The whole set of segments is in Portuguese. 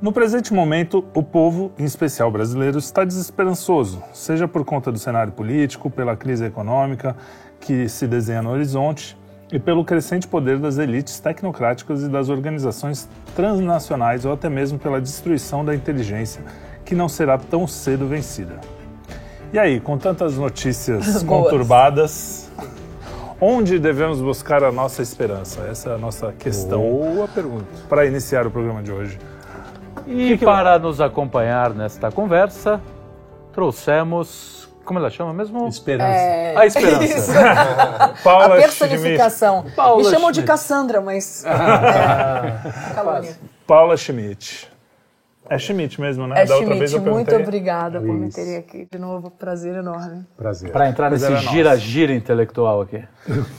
No presente momento, o povo, em especial brasileiro, está desesperançoso, seja por conta do cenário político, pela crise econômica que se desenha no horizonte e pelo crescente poder das elites tecnocráticas e das organizações transnacionais ou até mesmo pela destruição da inteligência que não será tão cedo vencida. E aí, com tantas notícias conturbadas, onde devemos buscar a nossa esperança? Essa é a nossa questão. Boa pergunta. Para iniciar o programa de hoje. E que para que... nos acompanhar nesta conversa, trouxemos. Como ela chama mesmo? Esperança. É... A esperança. Paula a personificação. Paula Me chamam Schmidt. de Cassandra, mas. é... Calônia. Paula Schmidt. É Schmidt mesmo, né? É da Schmidt, vez eu muito obrigada por me terem aqui de novo. Prazer enorme. Prazer. Para entrar nesse gira-gira intelectual aqui.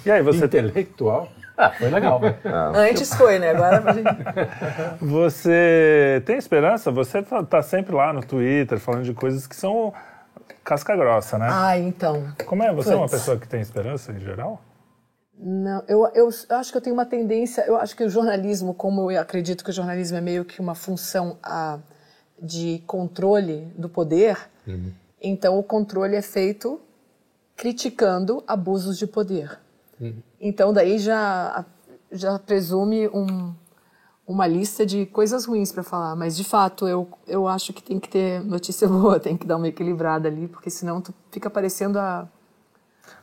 E aí, você. Intelectual? Ah, foi legal. Ah. Antes foi, né? Agora a gente... Você tem esperança? Você tá, tá sempre lá no Twitter falando de coisas que são casca grossa, né? Ah, então. Como é? Você Puts. é uma pessoa que tem esperança em geral? Não, eu, eu acho que eu tenho uma tendência, eu acho que o jornalismo, como eu acredito que o jornalismo é meio que uma função a, de controle do poder, uhum. então o controle é feito criticando abusos de poder. Uhum. Então daí já já presume um, uma lista de coisas ruins para falar, mas de fato eu, eu acho que tem que ter notícia boa, tem que dar uma equilibrada ali, porque senão tu fica parecendo a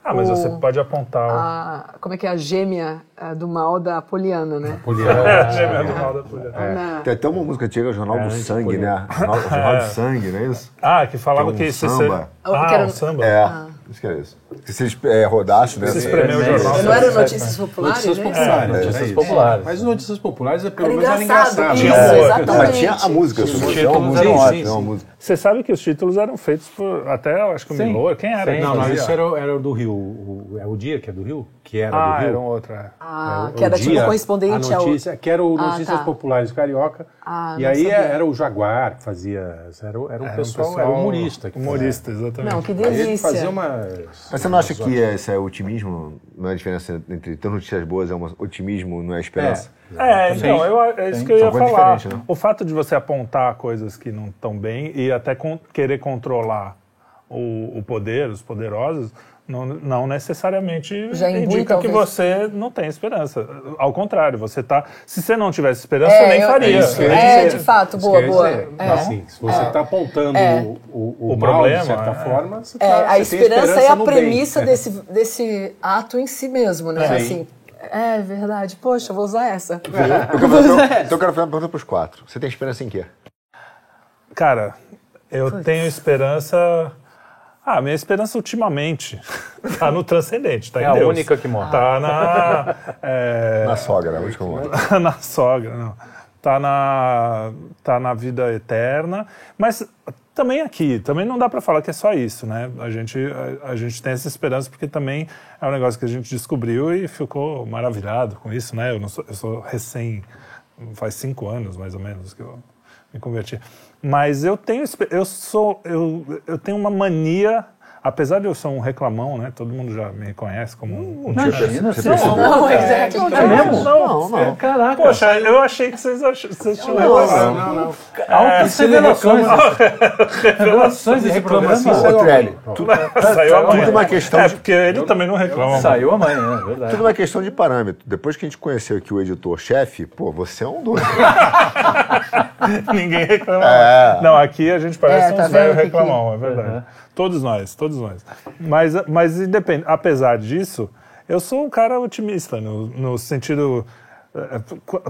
ah, mas o, você pode apontar. A, como é que é a gêmea a, do mal da Poliana, né? Poliana. É, a gêmea do mal da Poliana. É. Tem até uma música antiga, Jornal é, do Sangue, né? Jornal, Jornal é. de Sangue, não é isso? Ah, que falava que, um que samba. Você... Ah, era... um samba. É. Ah. Acho que era isso. Se vocês é, rodassem, né? Espremeu o jornal. Não era Notícias Populares? Notícias né? Populares. É, notícias populares. Mas Notícias Populares é pelo menos era engraçado. Isso, exatamente. Não, mas tinha a música. Os títulos eram ótimos. Você sabe que os títulos eram feitos por, até, acho que o Milor, quem era? Sim. Não, não, isso era, era do Rio. O, é o Dia que é do Rio? Que era ah, do Rio. era um outro, é. Ah, é, que era dia, tipo correspondente a notícia, ao... Que era o Notícias ah, tá. Populares Carioca. Ah, e aí sabia. era o Jaguar que fazia... Era, era, um, pessoal, um pessoal, era humorista. humorista, exatamente. Não, que delícia. Fazia uma... Mas você não acha que esse é otimismo? Não é a diferença entre ter notícias boas, é um otimismo, não é esperança? É, é então, eu, é isso que eu ia falar. Né? O fato de você apontar coisas que não estão bem e até con querer controlar o, o, poder, os poderosos, não, não necessariamente Já indica que você não tem esperança. Ao contrário, você tá. Se você não tivesse esperança, é, nem eu, faria. É, é, de fato, boa, boa. É. Assim, se você está é. apontando é. o, o, o, mal, problema, de certa é. forma, você tá, a esperança, esperança, é a premissa desse, desse ato em si mesmo, né? Assim, é verdade. Poxa, vou usar essa. Eu, quero fazer, então eu quero fazer uma pergunta para os quatro. Você tem esperança em quê? Cara, eu Puts. tenho esperança. Ah, minha esperança ultimamente tá no transcendente, tá é em Deus. É a única que morre. Tá na... É... Na sogra, onde que morre? na sogra, não. Tá na, tá na vida eterna, mas também aqui, também não dá para falar que é só isso, né? A gente, a, a, gente tem essa esperança porque também é um negócio que a gente descobriu e ficou maravilhado com isso, né? Eu, não sou, eu sou recém, faz cinco anos mais ou menos que eu me converti. Mas eu tenho, eu sou, eu, eu tenho uma mania apesar de eu ser um reclamão, né? Todo mundo já me conhece como um, um Imagina, tipo. Não, não, é, não, é mesmo? Não, não. Caraca. Poxa, eu achei que vocês, ach... vocês tinham reclamado. Não, não, não. Altas revelações. Revelações desse programa. Saiu amanhã. Tudo uma questão É, porque ele também não reclama. Saiu amanhã, é verdade. Tudo uma questão de parâmetro. Depois que a gente conheceu aqui o editor-chefe, pô, você é um doido. Ninguém reclama. É. Não, aqui a gente parece é, tá um velho reclamão, é verdade. Todos nós, todos nós. Mas, mas independ... apesar disso, eu sou um cara otimista, no, no sentido. Eh,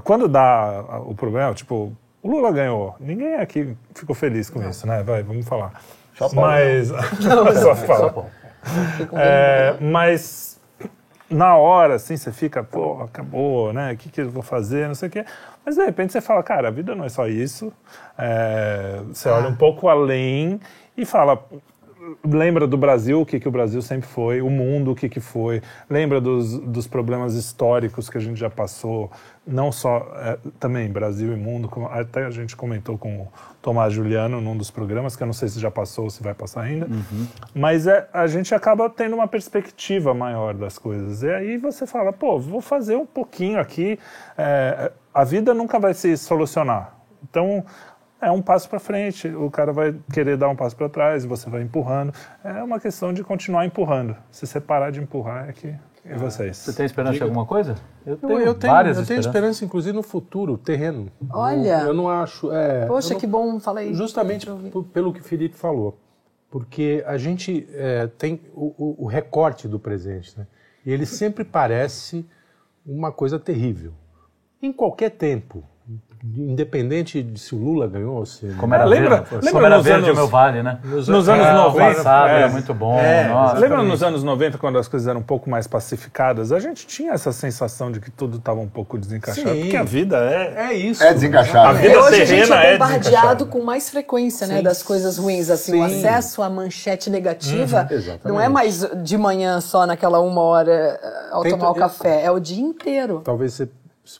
quando dá o problema, tipo, o Lula ganhou. Ninguém aqui ficou feliz com isso, né? Vai, vamos falar. Só mas. Não, só fala. É, mas na hora, assim, você fica, pô, acabou, né? O que, que eu vou fazer? Não sei o quê. Mas de repente você fala, cara, a vida não é só isso. É, você olha um pouco além e fala, lembra do Brasil, o que, que o Brasil sempre foi, o mundo, o que, que foi, lembra dos, dos problemas históricos que a gente já passou, não só é, também Brasil e mundo, como, até a gente comentou com o Tomás Juliano num dos programas, que eu não sei se já passou ou se vai passar ainda, uhum. mas é, a gente acaba tendo uma perspectiva maior das coisas. E aí você fala, pô, vou fazer um pouquinho aqui, é, a vida nunca vai se solucionar. Então, é um passo para frente, o cara vai querer dar um passo para trás, você vai empurrando. É uma questão de continuar empurrando. Se você parar de empurrar, é que. E vocês? Você tem esperança Diga. em alguma coisa? Eu tenho, eu tenho várias eu tenho esperança, inclusive, no futuro, terreno. Olha! Eu, eu não acho. É, Poxa, não, que bom, fala aí. Justamente pelo que o Felipe falou. Porque a gente é, tem o, o, o recorte do presente, né? E ele sempre parece uma coisa terrível. Em qualquer tempo independente de se o Lula ganhou, se como era lembra, verde, lembra como era verde anos, o meu vale, né? Nos, nos anos é, 90, passado, é, era muito bom. É, nossa, lembra nos anos 90 quando as coisas eram um pouco mais pacificadas? A gente tinha essa sensação de que tudo estava um pouco desencaixado, Sim. porque a vida é é isso. É desencaixado. A vida hoje a gente é, é bombardeado com mais frequência, né, das coisas ruins assim, Sim. o acesso à manchete negativa uhum, não é mais de manhã só naquela uma hora eh, ao tomar o café, é o dia inteiro. Talvez você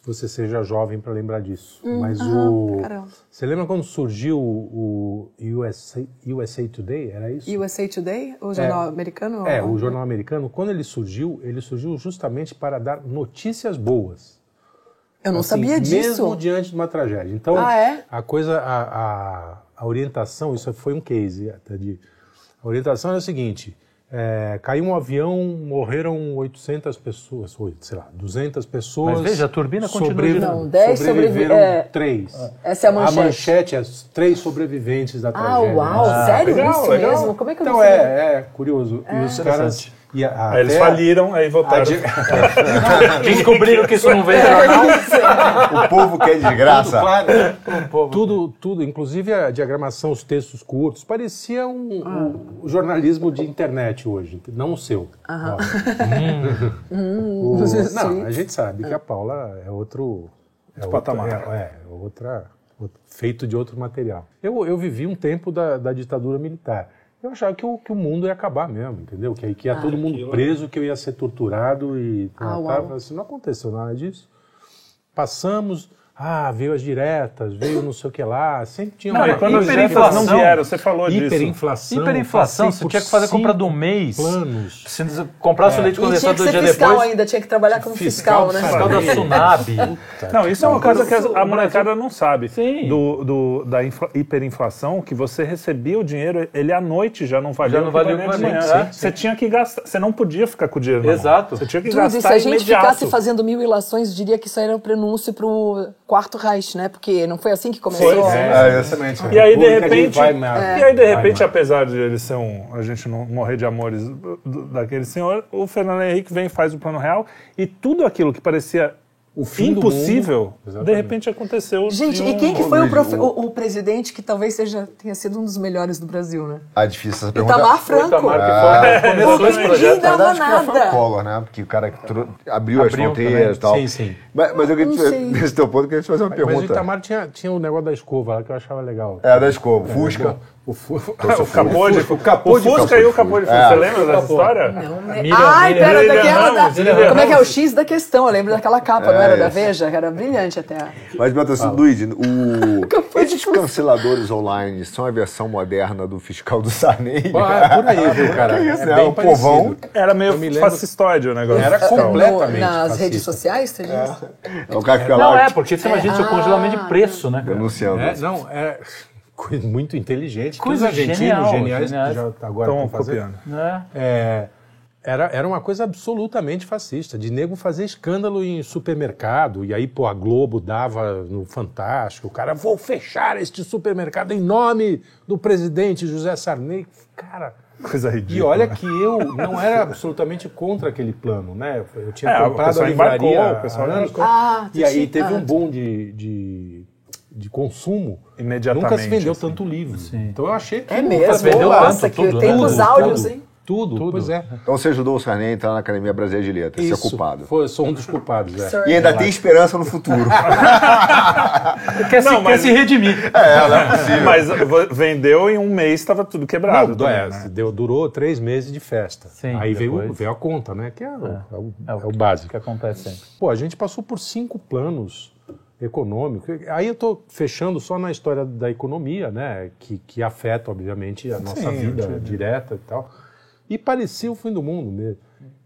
você seja jovem para lembrar disso. Hum, Mas o. Caramba. Você lembra quando surgiu o USA, USA Today? Era isso? USA Today? O jornal é, americano? É, o jornal americano. Quando ele surgiu, ele surgiu justamente para dar notícias boas. Eu não assim, sabia disso. Mesmo diante de uma tragédia. Então, ah, é? a coisa, a, a, a orientação, isso foi um case até de. A orientação é o seguinte é, caiu um avião, morreram 800 pessoas, sei lá, 200 pessoas. Mas veja, a turbina continua sobrevi Não, 10 sobreviveram é, 3. Essa é a manchete. A manchete é três sobreviventes da ah, tragédia. Ah, uau, ah, sério legal, isso legal. mesmo? Como é que eu Então, é, é curioso. É. E os caras e a, aí eles faliram, aí voltaram. Descobriram que isso não veio O povo quer desgraça. Tudo, claro. tudo, tudo, inclusive a diagramação, os textos curtos, parecia um, ah. um jornalismo de internet hoje, não o seu. Hum. o, não, a gente sabe que a Paula é outro. É outro patamar. É, é, outra, feito de outro material. Eu, eu vivi um tempo da, da ditadura militar. Eu achava que o, que o mundo ia acabar mesmo, entendeu? Que, que ia ah, todo mundo preso, que eu ia ser torturado e ah, tava, assim, não aconteceu nada disso. Passamos, ah, veio as diretas, veio não sei o que lá, sempre tinha não, uma... Quando hiperinflação, não vieram, você falou hiperinflação, disso. Hiperinflação, você tinha que fazer compra do mês. Planos. Se comprasse é. o leite condensado dois dias fiscal depois... ainda, tinha que trabalhar como fiscal, fiscal né? Fiscal da Sunab. não, isso é uma coisa que a, molecada não sabe. Sim. Do, do, da hiperinflação, que você recebia o dinheiro, ele à noite já não valia já não valia de manhã. Você tinha que gastar, você não podia ficar com o dinheiro Exato. Você tinha que Tudo gastar Se a gente ficasse fazendo mil ilações, diria que isso era o prenúncio para o quarto Reich, né? Porque não foi assim que começou. Foi, é, é, exatamente. E aí, de repente, vai, é. e aí, de repente, apesar de ele ser um. a gente não morrer de amores daquele senhor, o Fernando Henrique vem e faz o plano real e tudo aquilo que parecia o fim impossível, de repente aconteceu. Gente, um... e quem que foi o, prof... o, o, presidente que talvez seja, tenha sido um dos melhores do Brasil, né? Ah, difícil essa pergunta. Itamar Franco. Itamar que foi, é. começou esse projeto. Não dava nada. Collor, né? Porque o cara abriu, abriu as fronteiras e tal. Sim, sim. Mas, mas eu queria, nesse teu ponto, eu queria te fazer uma mas, pergunta. Mas o Itamar tinha, tinha um negócio da escova lá que eu achava legal. É, da escova. Fusca. O, fu... o capô de, o capô de Fusca e o capô de Fusca. É. Você lembra dessa história? Não, né? Ai, pera, daquela da... Como é que é o X da questão? Eu lembro daquela capa, é, não era da Veja? Era brilhante até. Mas, Beto, ah. Luigi, o... esses canceladores online são a versão moderna do fiscal do Sarney? Ah, por aí, viu, cara? É isso, né? O povão. Era meio fascistóide o negócio. Era completamente Nas redes sociais, você é. é. O cara fica lá... Não, é, porque você imagina o ah. congelamento de preço, né? Denunciando. Não, é muito inteligente. Coisa que os argentinos genial, geniais geniais. já agora estão copiando. É. É, era, era uma coisa absolutamente fascista, de nego fazer escândalo em supermercado, e aí, pô, a Globo dava no Fantástico, o cara, vou fechar este supermercado em nome do presidente José Sarney. Cara... Coisa ridícula. E olha que eu não era absolutamente contra aquele plano, né? Eu tinha é, comprado a livraria embarcou, o pessoal anos, ah, e aí teve um boom de, de de consumo, nunca se vendeu assim. tanto livro. Sim. Então eu achei que é mesmo. Vendeu Nossa, tanto, que tudo, tem tudo, os áudios, tudo, hein? Tudo, tudo, pois é. Então você ajudou o Sarney a entrar na Academia Brasileira de Letras, Isso, ser culpado. Foi, sou um dos culpados, é. E ainda tem esperança no futuro. quer, não, se, mas... quer se redimir. É, não é possível. Mas vendeu em um mês, estava tudo quebrado. Não, também, é, né? deu, durou três meses de festa. Sim, Aí veio, veio a conta, né? Que é, é. é o, é o, é o básico. que acontece sempre. Pô, a gente passou por cinco planos econômico. Aí eu estou fechando só na história da economia, né, que, que afeta, obviamente, a nossa Sim, vida direta e tal. E parecia o fim do mundo mesmo.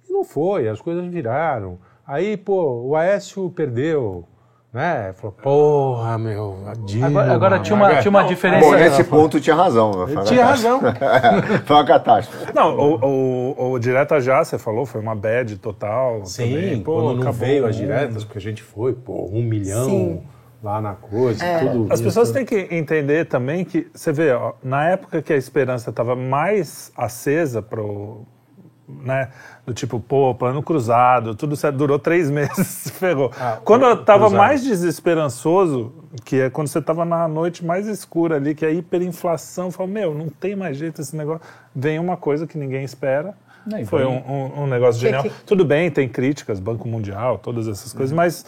E não foi, as coisas viraram. Aí, pô, o Aécio perdeu, né? Falou, porra, meu, Dilma, Agora, agora tinha, uma, tinha uma diferença. Bom, nesse ponto tinha razão. Tinha razão. foi uma catástrofe. Não, o, o, o Direta Já, você falou, foi uma bad total. Sim, também. Pô, quando não acabou veio as diretas, porque a gente foi, pô, um milhão Sim. lá na coisa, tudo. As isso. pessoas têm que entender também que, você vê, ó, na época que a esperança estava mais acesa pro, né, do tipo, pô, plano cruzado, tudo certo, durou três meses, se ferrou. Ah, quando eu tava cruzado. mais desesperançoso, que é quando você tava na noite mais escura ali, que é a hiperinflação, eu falo, meu, não tem mais jeito esse negócio. Vem uma coisa que ninguém espera. Nem Foi um, um- um negócio Que- genial. que- Tudo bem, tem críticas, Banco Mundial, todas essas Uhum. coisas, mas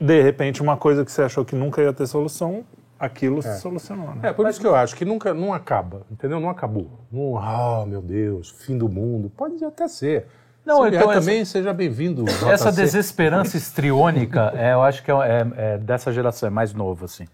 de repente uma coisa que você achou que nunca ia ter solução, aquilo se solucionou. Né? É, por isso que eu acho que nunca não acaba, entendeu? Não acabou. Não, ah, meu Deus, fim do mundo. Pode até ser. Não, Se então vier essa- também, seja bem-vindo. Essa desesperança histriônica, é, eu acho que é, é- é dessa geração, é mais novo, assim.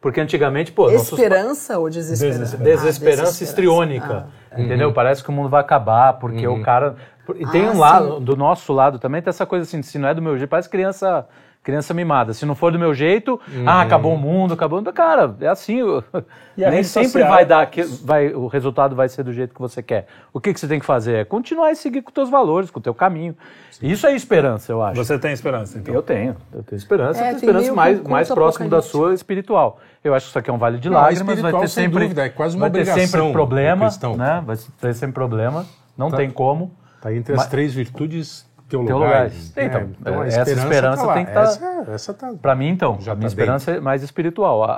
Porque antigamente, pô, nossos Esperança ou desesperança? desesperança Ah, histriônica, entendeu? Uhum. Parece que o mundo vai acabar, porque o cara... E tem Ah, um lado, sim. do nosso lado também, tem essa coisa assim, se não é do meu jeito, parece criança... Criança mimada. Se não for do meu jeito, Uhum. ah, acabou o mundo, acabou. o mundo. Cara, é assim. E Nem sempre social? vai dar, que, vai, o resultado vai ser do jeito que você quer. O que, que você tem que fazer? É continuar e seguir com os teus valores, com o teu caminho. Isso é esperança, eu acho. Você tem esperança, então? Eu tenho, eu tenho esperança, É, tenho tem esperança mais, mais próximo da sua espiritual. Eu acho que isso aqui é um vale de Não, lágrimas, vai ter sem sempre, dúvida, é quase uma vai ter sempre do problema, né? Vai ter sempre problema, não Tá. tem como. Tá entre as Mas- três virtudes Teologais. teologais. né? Então, a essa esperança lá. tem que tá- Essa, essa tá... Para mim, então, Já a minha tá esperança é mais espiritual. A,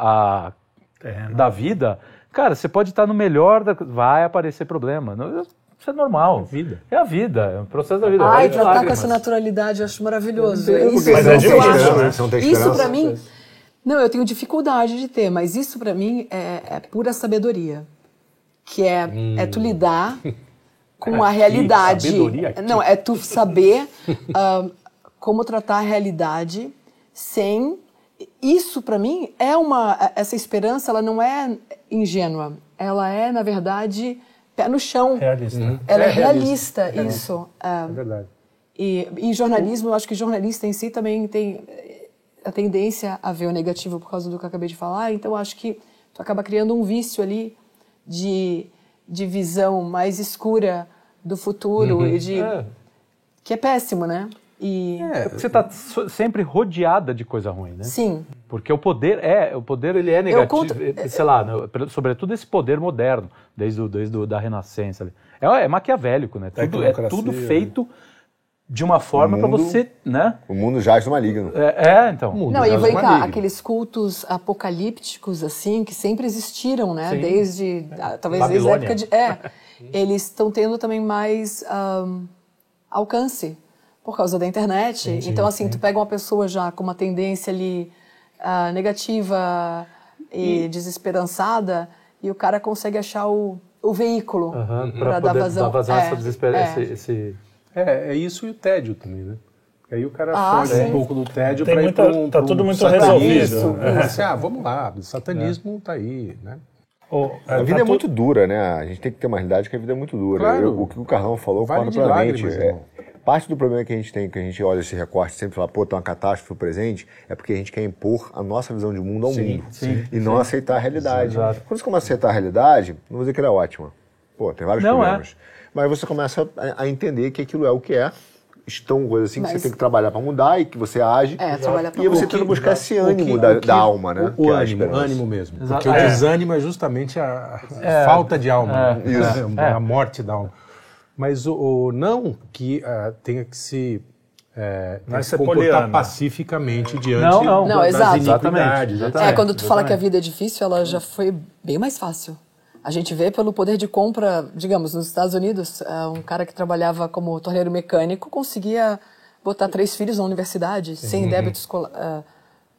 a- da vida, cara, você pode estar no melhor, da, vai aparecer problema. Não- Isso é normal. É a vida. É a vida, é o processo da vida. Ai, tratar com lágrimas. essa naturalidade, eu acho maravilhoso. Eu Isso, Mas é difícil, eu acho. né? Isso esperança? pra mim. Não, eu tenho dificuldade de ter, mas isso pra mim é, é pura sabedoria. Que é, é tu lidar com a realidade. sabedoria. Não, é tu saber ah, como tratar a realidade sem. Isso pra mim é uma. Essa esperança, ela não é ingênua. Ela é, na verdade, pé no chão. Realista. Ela é, É realista. realista, isso. Ah, É verdade. e, e jornalismo, eu acho que jornalista em si também tem eh, a tendência a ver o negativo por causa do que eu acabei de falar, então acho que tu acaba criando um vício ali de, de visão mais escura do futuro e de É. que é péssimo, né? E É, porque você está sempre rodeada de coisa ruim, né? sim, Porque o poder é, o poder ele é negativo, conto- eh, sei lá, né, sobretudo esse poder moderno, desde o, desde o, da Renascença. ali. É, é maquiavélico, né? Tudo, é tudo né? feito de uma forma para você, né? O mundo jaz no maligno. É, é, então. mundo Não, e vem cá, aqueles cultos apocalípticos, assim, que sempre existiram, né? Sim. Desde, ah, talvez desde a Babilônia. época de... É, eles estão tendo também mais ahm, alcance por causa da internet. então, assim, tu pega uma pessoa já com uma tendência ali ah, negativa e, desesperançada e o cara consegue achar o, o veículo Aham, para dar vazão. dar vazão a É, é. esse, esse- É, é isso e o tédio também, né? Porque aí o cara Ah, foge sim. um pouco do tédio para ir para um tá um tudo muito satanismo. resolvido. É. Assim, ah, vamos lá, o satanismo tá aí, né? Ô, A tá vida é muito dura, né? A gente tem que ter uma realidade que a vida é muito dura. Claro. Eu- o que o Carlão falou, Vale concordo plenamente. É, parte do problema que a gente tem, que a gente olha esse recorte e sempre fala, pô, tem uma catástrofe presente, é porque a gente quer impor a nossa visão de mundo ao mundo. sim, e não aceitar a realidade. Quando você começa a aceitar a realidade, não vou dizer que ela é ótima. Pô, tem vários Não é. problemas. Mas você começa a, a entender que aquilo é o que é. Estão coisas assim que Mas- você tem que trabalhar para mudar e que você age. É, trabalhar pra e você tenta buscar esse O ânimo que- da, o que- da alma, né? O, o é a ânimo, esperança. ânimo mesmo. Exato. Porque o É. desânimo é justamente a, a falta de alma, É. né? Isso. a É. morte da alma. Mas o, o não que ah, tenha que se, é, Não é tem que se comportar poliana. pacificamente diante Não, não. Não, das exato. iniquidades. Exatamente. É, quando tu fala que a vida é difícil, ela já foi bem mais fácil. A gente vê pelo poder de compra, digamos, nos Estados Unidos, eh, um cara que trabalhava como torneiro mecânico conseguia botar três filhos na universidade sem débito escolar, eh,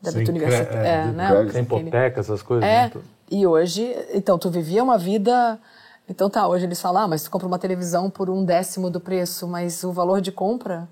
débito Sem universitário, é, é, né? Aquele- hipoteca, essas coisas. É, né? e hoje, então tu vivia uma vida, então tá, hoje eles falam, ah, mas tu compra uma televisão por um décimo do preço, mas o valor de compra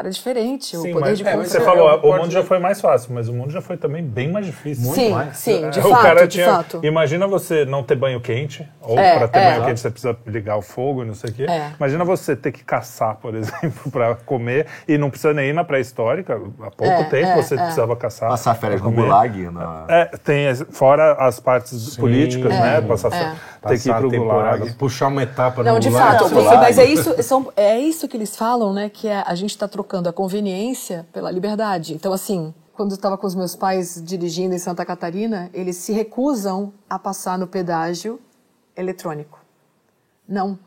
era diferente. Sim, o poder mas, de é, compra. você falou, o mundo já foi mais fácil, mas o mundo já foi também bem mais difícil. Muito sim, mais. sim, de o fato, cara de tinha, fato. Imagina você não ter banho quente, ou É, para ter é. banho quente você precisa ligar o fogo e não sei o quê. É. Imagina você ter que caçar, por exemplo, para comer, e não precisa nem ir na pré-histórica. Há pouco É, tempo é, você é. precisava caçar. Passar férias no. Gulag. Na... É, tem fora as partes políticas, né? Passar, é. ter que ir pro gulag. puxar uma etapa Não, no de gulag. fato, sei você- lá. mas é isso, são, é isso que eles falam, né? Que é, a gente está trocando a conveniência pela liberdade. Então, assim, quando eu estava com os meus pais dirigindo em Santa Catarina, eles se recusam a passar no pedágio eletrônico. Não.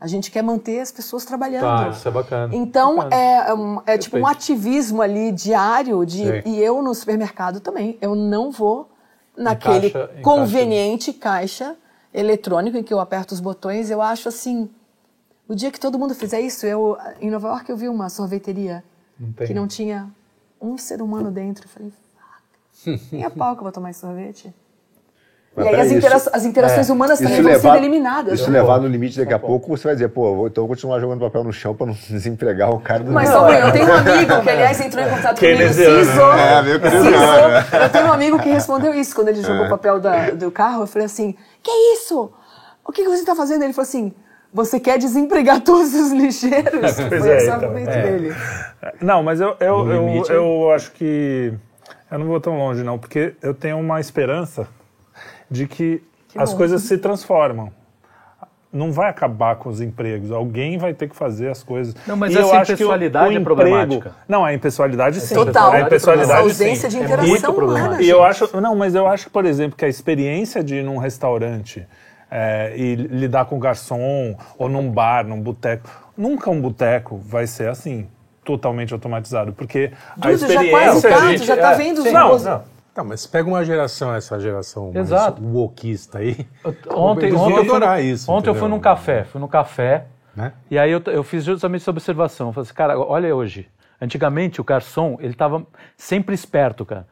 A gente quer manter as pessoas trabalhando. Tá, isso é bacana. Então, Bacana. é, um- é tipo um ativismo ali diário de Sim. e eu no supermercado também. Eu não vou naquele caixa- em conveniente caixa eletrônico em que eu aperto os botões. Eu acho assim, o dia que todo mundo fizer isso, eu em Nova York eu vi uma sorveteria tem. que não tinha um ser humano dentro. Eu falei, fuck, nem a pau que eu vou tomar esse sorvete. Mas e aí as, isso- intera- as interações humanas também Isso vão levar, sendo eliminadas. isso né? levar no limite daqui a pouco, você vai dizer, pô, vou, então eu vou continuar jogando papel no chão pra não desempregar o cara do Mas meu- só eu tenho um amigo que, aliás, entrou em contato comigo, Keynesiano, cisou, É, meio cisou. keynesiano, Eu tenho um amigo que respondeu isso quando ele jogou o papel da- do carro. Eu falei assim, que isso? O que, que você está fazendo? Ele falou assim, você quer desempregar todos os lixeiros? Pois Foi é, esse então, é. dele. Não, mas eu, eu, No eu, limite, eu acho que. Eu não vou tão longe, não, porque eu tenho uma esperança de que, as bom. coisas se transformam. Não vai acabar com os empregos. Alguém vai ter que fazer as coisas. Não, mas E essa eu acho que o- impessoalidade o é problemática. Não, a impessoalidade sim. Total. A impessoalidade Essa ausência sim. de É interação muito problemático. humana, E eu acho, não, mas eu acho, por exemplo, que a experiência de ir num restaurante é, e lidar com garçom ou num bar, num boteco, nunca um boteco vai ser assim totalmente automatizado, porque a Dudu, já experiência quase a gente- já tá é, vendo os sim, não, não. Não, mas pega uma geração, essa geração Exato. mais wokista aí. Ontem, ontem, eu fui, no- isso, ontem eu fui num café, fui num café, Né? e aí eu, eu fiz justamente essa observação. Eu falei assim, cara, olha hoje. Antigamente o garçom, ele tava sempre esperto, cara.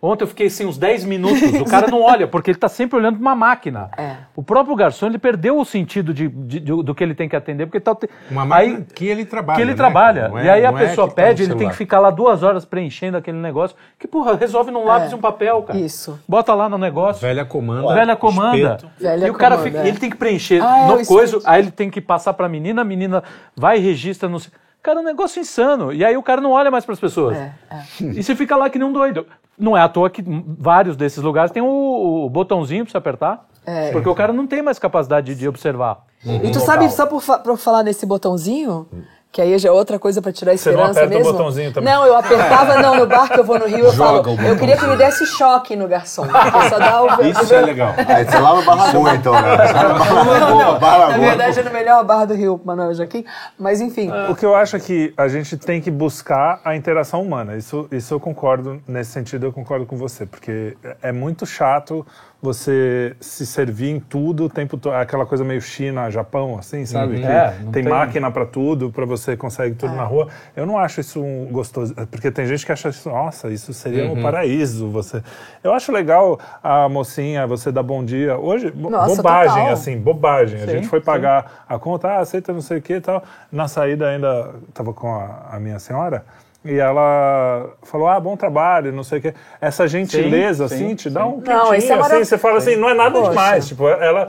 Ontem eu fiquei assim uns 10 minutos, o cara não olha, porque ele tá sempre olhando pra uma máquina. É. O próprio garçom, ele perdeu o sentido de, de- de- do que ele tem que atender, porque tá... Uma máquina aí, que ele trabalha. que ele né? trabalha. É- e aí a é pessoa tá no pede, ele tem que ficar lá duas horas preenchendo aquele negócio, que, porra, resolve num lápis É. e um papel, cara. Isso. Bota lá no negócio. Velha comanda. Velha comanda. Velha e o cara comanda, fica, é. ele tem que preencher Ah, é, no coisa, aí ele tem que passar pra menina, a menina vai e registra no. Cara, é um negócio insano. E aí o cara não olha mais pras pessoas. É, é. E você fica lá que nem um doido. Não é à toa que vários desses lugares tem o, o botãozinho pra você apertar. É. Porque o cara não tem mais capacidade de observar. E tu sabe, só por, fa- por falar nesse botãozinho, que aí já é outra coisa pra tirar a Você não esperança aperta o mesmo. botãozinho também? Não, eu apertava, não, no bar que eu vou no Rio, eu Joga falo, o eu queria que me desse choque no garçom. Só dá o, Isso é legal. Aí você lá no Barra Boa, então, né? Barra Não, Boa, não. Barra Na Boa. verdade, é no melhor bar do Rio, Manuel Joaquim. Mas enfim. O que eu acho é que a gente tem que buscar a interação humana. Isso, isso eu concordo, nesse sentido eu concordo com você, porque é muito chato você se servir em tudo o tempo todo. Aquela coisa meio China, Japão, assim, sabe? Que É, tem, tem- máquina para tudo, para você consegue tudo na rua. Eu não acho isso um gostoso, porque tem gente que acha isso, nossa, isso seria um paraíso. Você, eu acho legal a mocinha, você dar bom dia. Hoje, Nossa, bobagem, total. assim, bobagem. a Sim, gente foi sim. pagar a conta, ah, aceita não sei o que e tal. Na saída ainda estava com a, a minha senhora. E ela falou, ah, bom trabalho, não sei o quê. Essa gentileza, sim, assim, te dá um Não, quentinho, isso é assim, você fala assim, não é nada Poxa. demais. Tipo, ela,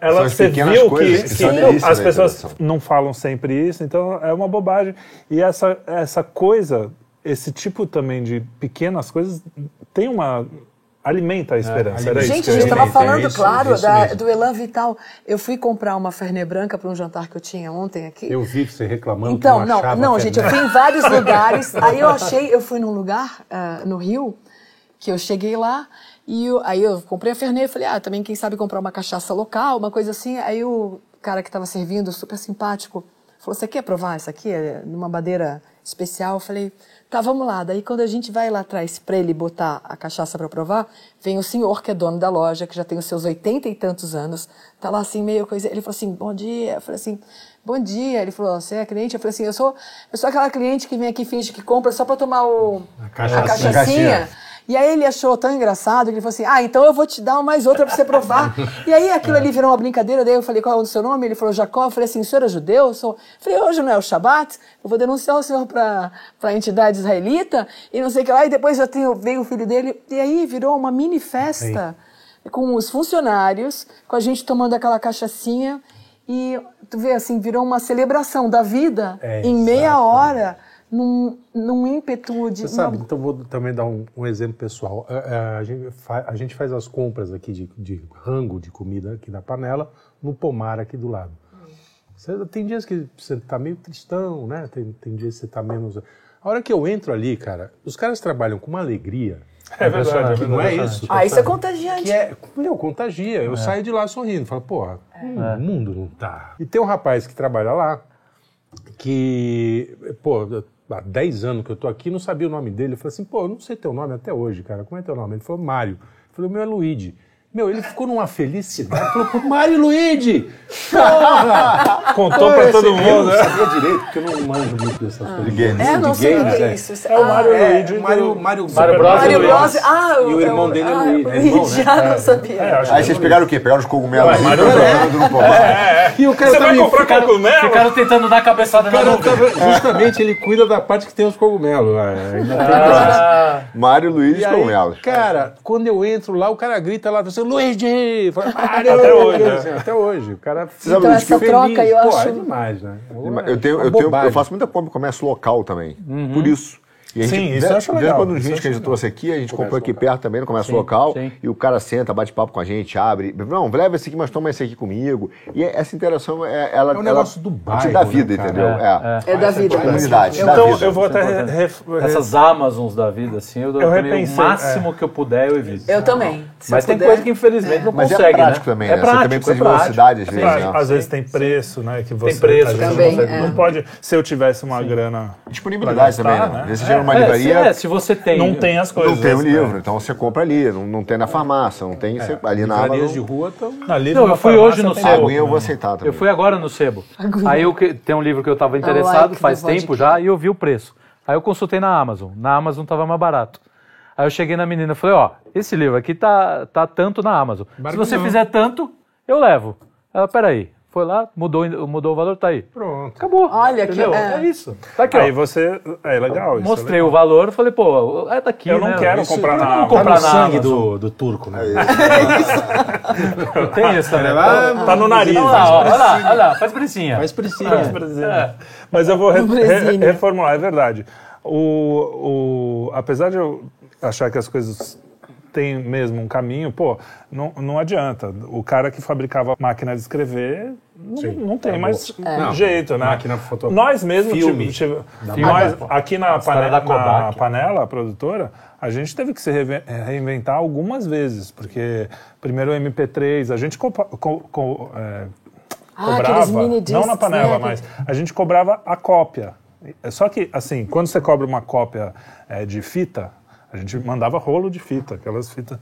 ela você viu que, que que as da pessoas não falam sempre isso, então é uma bobagem. E essa, essa coisa, esse tipo também de pequenas coisas, tem uma... alimenta a esperança. Era isso Gente, que a eu gente estava falando, isso, claro, isso da- do Elan Vital. Eu fui comprar uma Fernet Branca para um jantar que eu tinha ontem aqui. Eu vi você reclamando Então, que não, achava não, que gente, eu fui em vários lugares. Aí eu achei, eu fui num lugar ah, no Rio, que eu cheguei lá, e eu- aí eu comprei a Fernet e falei, ah, também quem sabe comprar uma cachaça local, uma coisa assim. Aí o cara que estava servindo, super simpático, falou, você quer provar isso aqui? É numa madeira especial. Eu falei, tá, vamos lá. Daí quando a gente vai lá atrás para ele botar a cachaça para provar, vem o senhor que é dono da loja, que já tem os seus oitenta e tantos anos, tá lá assim, meio coisa. Ele falou assim, bom dia. Eu falei assim, bom dia. Ele falou, você é cliente? Eu falei assim, eu sou, eu sou aquela cliente que vem aqui e finge que compra só para tomar o, A cachaça- a cachaçinha. E aí ele achou tão engraçado que ele falou assim: Ah, então eu vou te dar mais outra para você provar. e aí aquilo ali virou uma brincadeira. Daí eu falei: Qual é o seu nome? Ele falou: Jacó. Eu falei assim: O senhor é judeu? Eu sou... falei: Hoje não é o Shabat? Eu vou denunciar o senhor para a entidade israelita e não sei o que lá. E depois eu tenho, veio o filho dele. E aí virou uma mini festa com os funcionários, com a gente tomando aquela cachaçinha. E tu vê assim, virou uma celebração da vida É, em meia hora, num, num ímpeto de. Você sabe, uma- então vou também dar um, um exemplo pessoal. A, a- a gente fa- a gente faz as compras aqui de, de rango de comida aqui na panela, no pomar aqui do lado. Você- tem dias que você tá meio tristão, né? Tem, tem dias que você tá menos. A hora que eu entro ali, cara, os caras trabalham com uma alegria. É verdade, é que não é isso. Ah, isso é contagiante. Que é, meu, contagia. Eu saio de lá sorrindo. Falo, porra, o mundo não tá. E tem um rapaz que trabalha lá, que, pô, há 10 anos que eu tô aqui, não sabia o nome dele. Eu falei assim, pô, eu não sei teu nome até hoje, cara. Como é teu nome? Ele falou, Mário. Eu falei, o meu é Luigi. Meu, ele ficou numa felicidade. Falou, pô, Mário Luigi! Porra! Contou pra todo Eu mundo, não né? sabia direito, porque eu não manjo muito dessas coisas. De games. É, não de sei o que é é. isso. É o Mário É, Luigi. Mário, Mário, Mário Bros. Mário Luigi. Bros. Ah, E o irmão dele é ah, Luigi, é irmão, né? Já não sabia. É, acho Aí vocês pegaram o quê? Pegaram os cogumelos Ué, e Mário jogando no pomar. E o cara Você vai também comprar fica- cogumelo? Ficaram tentando dar cabeçada O na nuvem. tá- justamente ele cuida da parte que tem os cogumelos. é, ainda tem Ah, Mário Luiz E cogumelos. cara, quando eu entro lá, o cara grita lá, assim, Luigi! Fala, "Mário!" Até hoje, né? Assim, Até hoje. O cara fica que eu- feliz. troca, eu Pô, acho- é demais, né? É Eu, tenho, eu, tenho, eu faço muita comércio local também. Por isso. E Sim, gente, isso eu acho de legal, quando vinhos que a gente trouxe aqui, a gente comprou aqui perto também no comércio local. sim. E o cara senta, bate papo com a gente, abre. Não, leva esse aqui, mas toma esse aqui comigo. E essa interação, é, ela, É um negócio do ela te bairro, dá né, vida, cara? entendeu? É, É. É da vida. Comunidade, dá Então, vida. eu vou é até ref- ref- Essas Amazons da vida, assim, eu, Eu repensei, o máximo que eu puder, eu evito. Eu também. Se Mas tem puder. coisa que infelizmente não Mas consegue, é prático né? também, é né? Você também precisa é de velocidade, às vezes, né? às vezes tem preço, né? Que você, preço gente também, não, é. pode. Se eu tivesse uma grana. Disponibilidade também, né? né? Às vezes numa É, livraria, se, é, se você tem... Não tem as coisas. não tem o né? livro, então você compra ali, não, não tem na farmácia, não tem você- ali na Livrarias de rua estão... Não, eu fui hoje no Sebo. A pouco, aguinha eu vou aceitar também. Eu fui agora no Sebo. Aí eu, que- tem um livro que eu estava interessado like faz tempo já e eu vi o preço. Aí eu consultei na Amazon. Na Amazon estava mais barato. Aí eu cheguei na menina e falei, ó, esse livro aqui tá, tá tanto na Amazon. Se você não. fizer tanto, eu levo. Ela, peraí. Foi lá, mudou, mudou o valor, tá aí. Pronto. Acabou. Olha que- entendeu? é. É isso. Tá aqui, Aí ó. você. É legal isso. Mostrei o valor, falei, pô, é daqui, Eu não né? quero Isso- comprar eu na não vou comprar Tá no na sangue do, do turco, né? Tem isso também. lá, Tá no nariz. Olha lá, olha lá, olha lá, faz precinha. Mas precisa. Faz Brasília. Mas eu vou re- re- reformular, é verdade. O, o, apesar de eu achar que as coisas têm mesmo um caminho, pô, não, não adianta. O cara que fabricava máquina de escrever não, Sim, não tem mais Não, jeito, né? máquina foto- Nós mesmos, filme. tive- Da tive- nós, aqui na, pane, da na panela, a produtora, a gente teve que se eh, reinventar algumas vezes, porque primeiro o MP3, a gente compa- co- co- eh, Ah, aqueles cobrava, mini não na discs, panela, né? mas a gente cobrava a cópia. É Só que, assim, quando você cobra uma cópia eh, de fita, a gente mandava rolo de fita, aquelas fitas.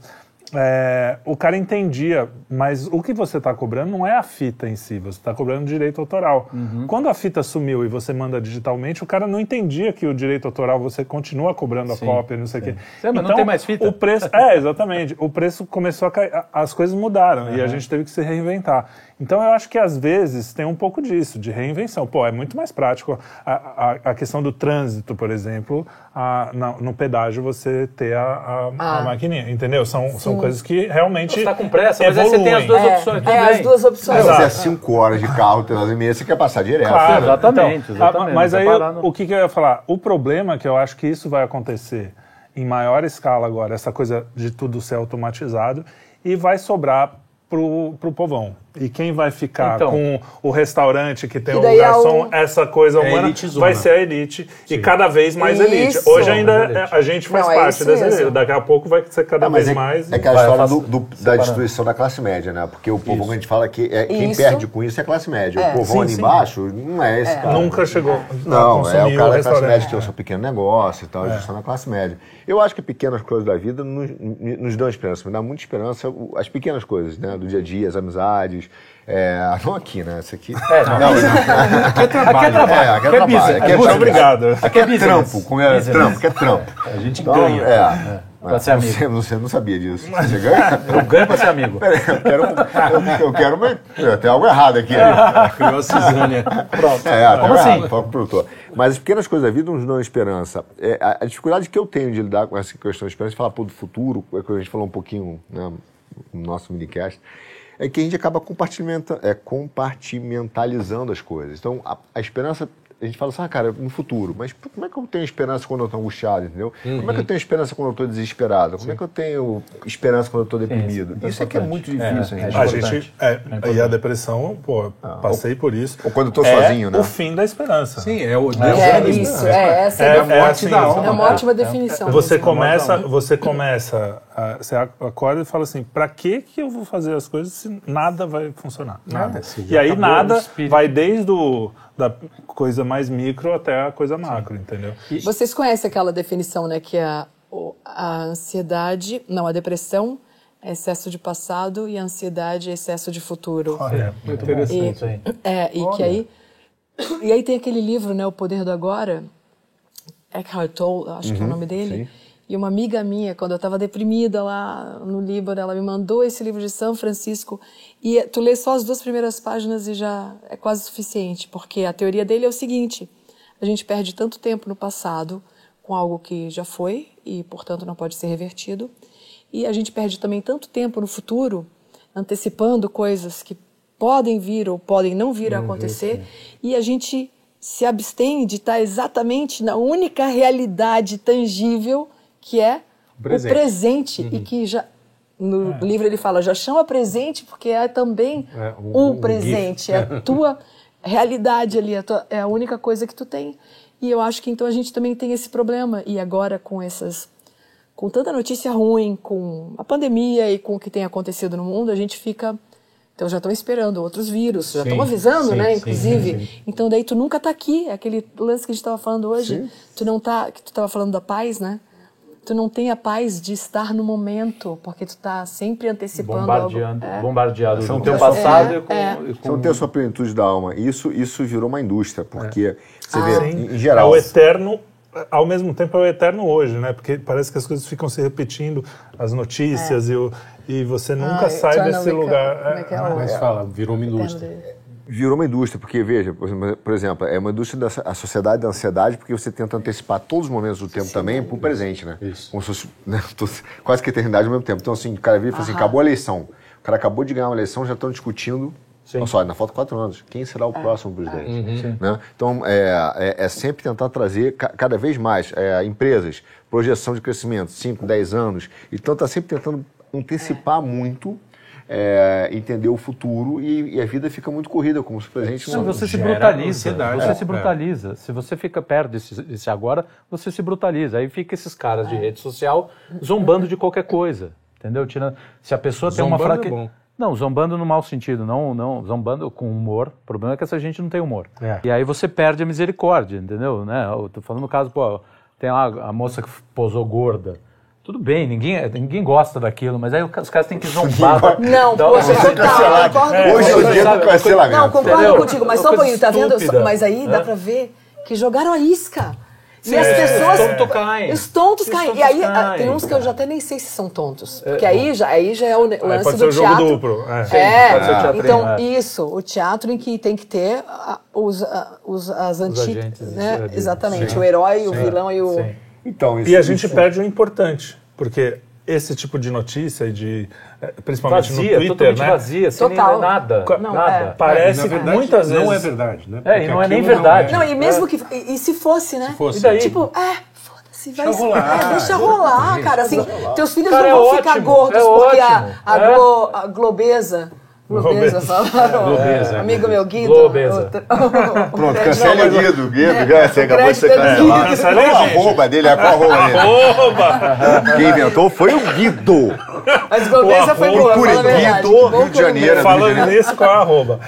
É, o cara entendia, mas o que você está cobrando não é a fita em si, você está cobrando direito autoral. Uhum. Quando a fita sumiu e você manda digitalmente, o cara não entendia que o direito autoral você continua cobrando a Sim, cópia, não sei o quê. Sim, mas não tem mais fita. O preço, é, exatamente. O preço começou a cair, as coisas mudaram e a gente teve que se reinventar. Então eu acho que às vezes tem um pouco disso, de reinvenção. Pô, é muito mais prático a, a, a questão do trânsito, por exemplo, a- na- no pedágio você ter a, a, a Ah. maquininha, entendeu? São, são coisas que realmente. Você tá com pressa, mas aí você tem as evoluem. duas É, opções. É, as duas opções. Se você é. 5 horas de carro, 3 horas e meia, você quer passar direto. Claro, Exatamente, então, exatamente. a- Mas aí, no- o que, que eu ia falar? O problema é que eu acho que isso vai acontecer em maior escala agora, essa coisa de tudo ser automatizado, e vai sobrar pro, pro povão. E quem vai ficar Então. com o restaurante que tem Que o é garçom, o- essa coisa É a humana, vai ser a elite. E cada vez mais elite. Hoje ainda é- a gente faz Não, é parte dessa elite. Daqui a pouco vai ser cada vez é, mais. é aquela Vai, história do, do- da destruição da classe média, né? Porque o povo, quando a gente fala que é, quem Isso. perde com isso é a classe média. É. O povão Sim, ali sim. embaixo não é esse cara. Nunca chegou a Não, é o cara da classe média que tem o seu pequeno negócio e tal, é. gestão da classe média. Eu acho que pequenas coisas da vida nos, nos dão esperança, me dá muita esperança as pequenas coisas, né? Do dia a dia, as amizades. É, não aqui, né? Isso aqui. É, não. não, Aqui é trabalho. É, aqui é Aqui é trabalho. business. Aqui é Muito obrigado. Aqui é business. trampo, como é Business. trampo, que é trampo. A gente Então, ganha. é. Pra ser amigo. Você, você não sabia disso. Você ganha? Eu ganho pra ser amigo. Peraí, eu quero. Eu, eu quero. Mas, tem algo errado aqui. Criou a Cisânia. Pronto. É, até Como errado, assim? fala pro produtor. Mas as pequenas coisas da vida nos dão esperança. É, a, a dificuldade que eu tenho de lidar com essa questão de esperança, falar pô, do futuro, é que a gente falou um pouquinho né, no nosso minicast, é que a gente acaba é, compartimentalizando as coisas. Então, a, a esperança a gente fala assim, ah, cara, no futuro, mas como é que eu tenho esperança quando eu estou angustiado, entendeu? Como é que eu tenho esperança quando eu estou desesperado? Como é que eu tenho esperança quando eu estou deprimido? é isso é que é muito difícil, É, gente. é A gente, é, e a depressão, pô, passei por isso. Ou quando eu tô é sozinho, né? o fim da esperança. Sim, é o Deus É, da isso, é, essa é, É, a é definição. assim, da alma. É uma ótima definição. Você começa, você começa, a, você acorda e fala assim, pra que que eu vou fazer as coisas se nada vai funcionar? Nada. e aí nada vai desde o, da coisa mais micro até a coisa macro, entendeu? Vocês conhecem aquela definição, né? Que a, a ansiedade, não, a depressão é excesso de passado e a ansiedade é excesso de futuro. É, Muito interessante. Isso aí. É, e que aí. E aí tem aquele livro, né? O Poder do Agora, Eckhart Tolle, acho que é o nome dele. E uma amiga minha, quando eu estava deprimida lá no Líbano, ela me mandou esse livro de São Francisco. E tu lê só as duas primeiras páginas e já é quase suficiente, porque a teoria dele é o seguinte: a gente perde tanto tempo no passado com algo que já foi e, portanto, não pode ser revertido. E a gente perde também tanto tempo no futuro antecipando coisas que podem vir ou podem não vir a acontecer, e a gente se abstém de estar exatamente na única realidade tangível que é o presente. presente, e que já no livro ele fala já chama presente porque é também É, um, um presente, é a tua realidade ali, a tua- é a única coisa que tu tem. E eu acho que então a gente também tem esse problema e agora com essas com tanta notícia ruim, com a pandemia e com o que tem acontecido no mundo, a gente fica. Então já estão esperando outros vírus, já estão avisando, sim, né? sim, Inclusive. sim, sim. Então daí tu nunca tá aqui. É aquele lance que a gente estava falando hoje. Tu não tá. Que tu estava falando da paz, né? Tu não tem a paz de estar no momento, porque tu tá sempre antecipando Bombardeando, algo. É. bombardeado com o teu passado É, e com, é. e com- Você não tem a sua plenitude da alma. Isso, isso virou uma indústria, porque você Ah. vê, Sim. em, geral. É o eterno, ao mesmo tempo é o eterno hoje, né? Porque parece que as coisas ficam se repetindo, as notícias e, o, e você nunca Ah, sai desse lugar. Como é que é o- Mas fala, virou uma indústria. Virou uma indústria, porque, veja, por exemplo, é uma indústria da a sociedade da ansiedade, porque você tenta antecipar todos os momentos do tempo também para o presente, né? Isso. Como se fosse né, tô- quase que a eternidade ao mesmo tempo. Então, assim, o cara vira e fala assim: acabou a eleição. O cara acabou de ganhar uma eleição, já estão discutindo. Olha só, ainda falta quatro anos. Quem será o próximo presidente? Né? Então, é, é- é sempre tentar trazer ca- cada vez mais é, empresas, projeção de crescimento, 5, 10 anos. Então, está sempre tentando antecipar muito, é, entender o futuro e, e a vida fica muito corrida, como se o presente Não, não... você se brutaliza. ansiedade. Você É, se é. brutaliza. Se você fica perto desse, desse agora, você se brutaliza. Aí fica esses caras de rede social zombando de qualquer coisa. Entendeu? Tirando, se a pessoa tem uma Zombando é fraqueza. Não, zombando no mau sentido, não, não zombando com humor. O problema é que essa gente não tem humor. É. E aí você perde a misericórdia, entendeu? Né? Eu tô falando no caso, pô, tem lá a moça que posou gorda. Tudo bem, ninguém, ninguém gosta daquilo, mas aí os caras têm que zombar. da- Não, da- poxa, você- total, concordo com Hoje é o dia do Sabe, cancelamento. Não, concordo Entendeu? contigo, mas só um coisa pouquinho, tá vendo? Mas aí dá É. pra ver que jogaram a isca. E Sim, as é, pessoas. os tontos caem. Os tontos Os caem. tontos e aí caem. tem uns que eu já até nem sei se são tontos. Porque aí, já, aí já é o ne- Aí lance pode do ser o jogo teatro. duplo. É. É, pode ser o teatrinho, então é. isso, o teatro em que tem que ter os, os, as antigas. Né? é, Exatamente, sim. o herói, o Sim. vilão e o. Então, isso, E a gente isso- perde o importante, porque esse tipo de notícia, e de, eh, principalmente Vazia, no Twitter, totalmente né? vazia, sem nem Total. nada. Qua- Não, nada. é. Parece Na que verdade, muitas vezes... Não é verdade, né? É, e não é nem verdade. Não, e mesmo que. E, e se fosse, né? fosse. E daí? Tipo, é, foda-se, vai Deixa rolar. é, deixa rolar, cara. Assim, teus filhos Cara, não é vão ficar ótimo, gordos é porque a, ótimo. a, É. glo- a globesa. Globesa. falaram. Globesa, Amigo meu, Guido. O- Pronto, não, o Guido, Guido, É, você acabou de ser é cancelado. Qual o arroba dele? É qual o arroba dele? Quem inventou foi o Guido. Mas Globeza foi boa, Por a verdade. do Rio de Janeiro. Falando nisso, qual é a arroba?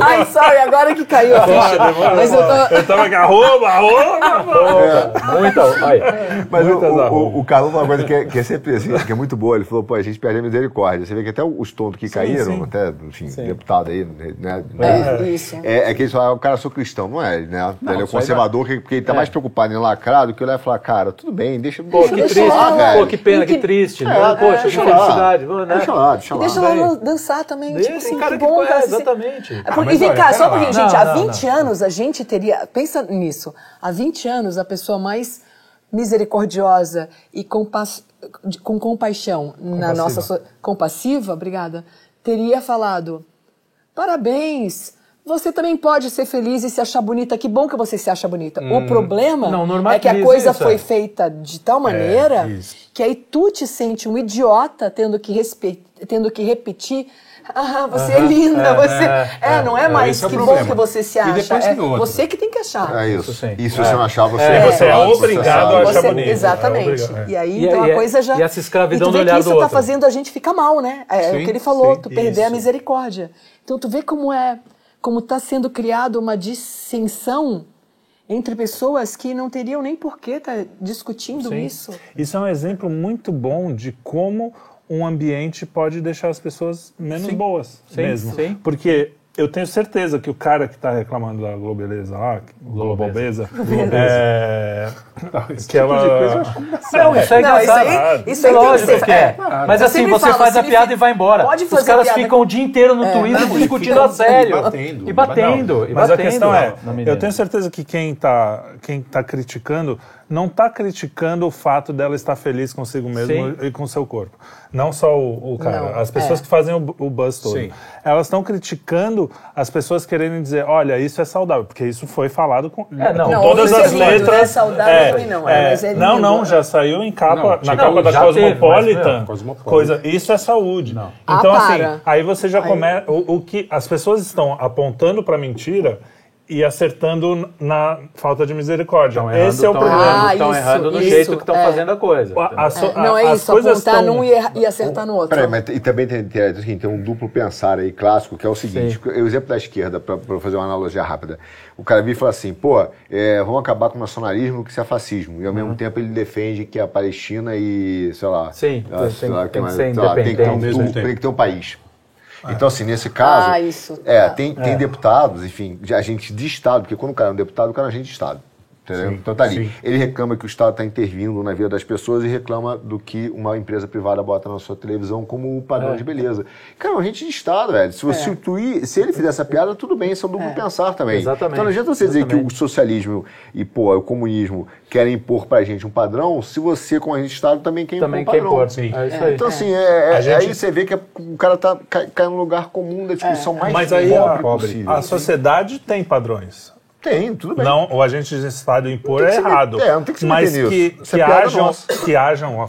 Ai, sorry, agora que caiu a ficha. Mas eu tô... Eu tava aqui, arroba, arroba, arroba. Muito. Olha. Mas o, Muitas o, o, Carlos falou uma coisa que é, que é sempre assim, que é muito boa. Ele falou, pô, a gente perde a misericórdia. Você vê que até os tontos que caíram, sim. até, enfim, deputado aí, né? É, isso. É, é que eles falaram, o cara, sou cristão, não é, né? ele é aí conservador, que- porque ele tá É. mais preocupado em lacrar do que olhar e falar, cara, tudo bem, deixa... Pô, que Deixa triste. lá, Pô, velho. que pena, que- que triste. É, né? Poxa, que deixa lá. felicidade. Né? Deixa lá, deixa E lá. deixa ela dançar também, tipo Deixa, assim, cara, que que bom, cara. se- exatamente. É Ah, porque- mas e vem olha, cá, só um lá. pouquinho, Não, gente. há não, 20 anos a gente teria. Pensa nisso. Há 20 anos a pessoa mais misericordiosa e compas- de- com compaixão na nossa. compassiva, obrigada, teria falado: parabéns. Você também pode ser feliz e se achar bonita. Que bom que você se acha bonita. O problema Não, é que a coisa isso, foi é. feita de tal maneira isso. que aí tu te sente um idiota tendo que, respe... tendo que repetir. Ah, você é linda, você. É, não é mais é que bom problema. que você se E acha. depois é você que tem que achar. É isso. E se você não achar, você... É, você é obrigado a achar Você- bonito. Exatamente. É. E aí, E- então e- a coisa já. e essa escravidão e tu vê do olhar que isso tá outro. fazendo a gente ficar mal, né? É, Sim, o que ele falou, sim, tu perder a isso. misericórdia. Então tu vê como é, como está sendo criada uma dissensão entre pessoas que não teriam nem por que estar discutindo Sim. isso. Isso é um exemplo muito bom de como um ambiente pode deixar as pessoas menos boas Sim, mesmo. sim. Porque eu tenho certeza que o cara que está reclamando da Globeleza lá, Globeleza, é, que ela... Não, isso é Não, isso engraçado. aí, isso aí que Lógico que é. Mas Eu assim, você falo, faz a piada e vai embora. Pode Os fazer caras piada ficam o dia inteiro no Twitter Não, e discutindo a sério. batendo. E batendo. e Mas a batendo questão é, eu tenho certeza que quem está quem tá criticando não está criticando o fato dela estar feliz consigo mesmo Sim. e com seu corpo. Não só o, o cara, Não, as pessoas é. que fazem o, o buzz todo. Sim. Elas estão criticando as pessoas querendo dizer, olha, isso é saudável, porque isso foi falado com, É, não. com Não, todas é as lindo, letras. né? Saudável também não, é, mas é não, não, já saiu em capa, Não, na capa não, da teve, Cosmopolitan. coisa, isso é saúde. Ah, Então, para. assim, aí você já começa. O, o que as pessoas estão apontando para mentira e acertando na falta de misericórdia. Tão errando, Esse é o tão problema. errando, Ah, tão isso, errando no isso, jeito que estão é. fazendo a coisa. A- a so- É, não é as isso, coisas apontar estão- num e, erra- e acertar no outro. Peraí, mas e também tem, tem, assim, tem um duplo pensar aí clássico, que é o seguinte: o exemplo da esquerda, para fazer uma analogia rápida. O cara vira e fala assim: pô, é, vamos acabar com o nacionalismo, que isso é fascismo. E ao mesmo tempo ele defende que a Palestina e, sei lá. Sim, tem- sei tem- lá, tem que um, independente. Tem que ter um país. Então, assim, nesse caso. Ah, isso. É, Ah. tem, tem deputados, enfim, de agentes de Estado, porque quando o cara é um deputado, o cara é um agente de Estado. Entendeu? então tá ali. sim. Ele reclama que o Estado está intervindo na vida das pessoas e reclama do que uma empresa privada bota na sua televisão como padrão É. de beleza. Cara, é um agente de Estado, velho. Se, você, se, tu se ele fizer essa piada, tudo bem, isso é um duplo pensar também. Exatamente. Então não adianta você dizer que o socialismo e pô, o comunismo querem impor pra gente um padrão, se você, como agente de Estado, também quer Também impor quer um padrão. impor. Sim. É isso aí. Então, assim, é, é- A gente- aí você vê que é- o cara tá, cai, cai no lugar comum da discussão mais Mas aí pobre a, possível. a sociedade tem padrões. Tem, tudo bem. Não, o agente de Estado impor é que errado. é, não tem que se mas que, que é piada hajam, que hajam, ó,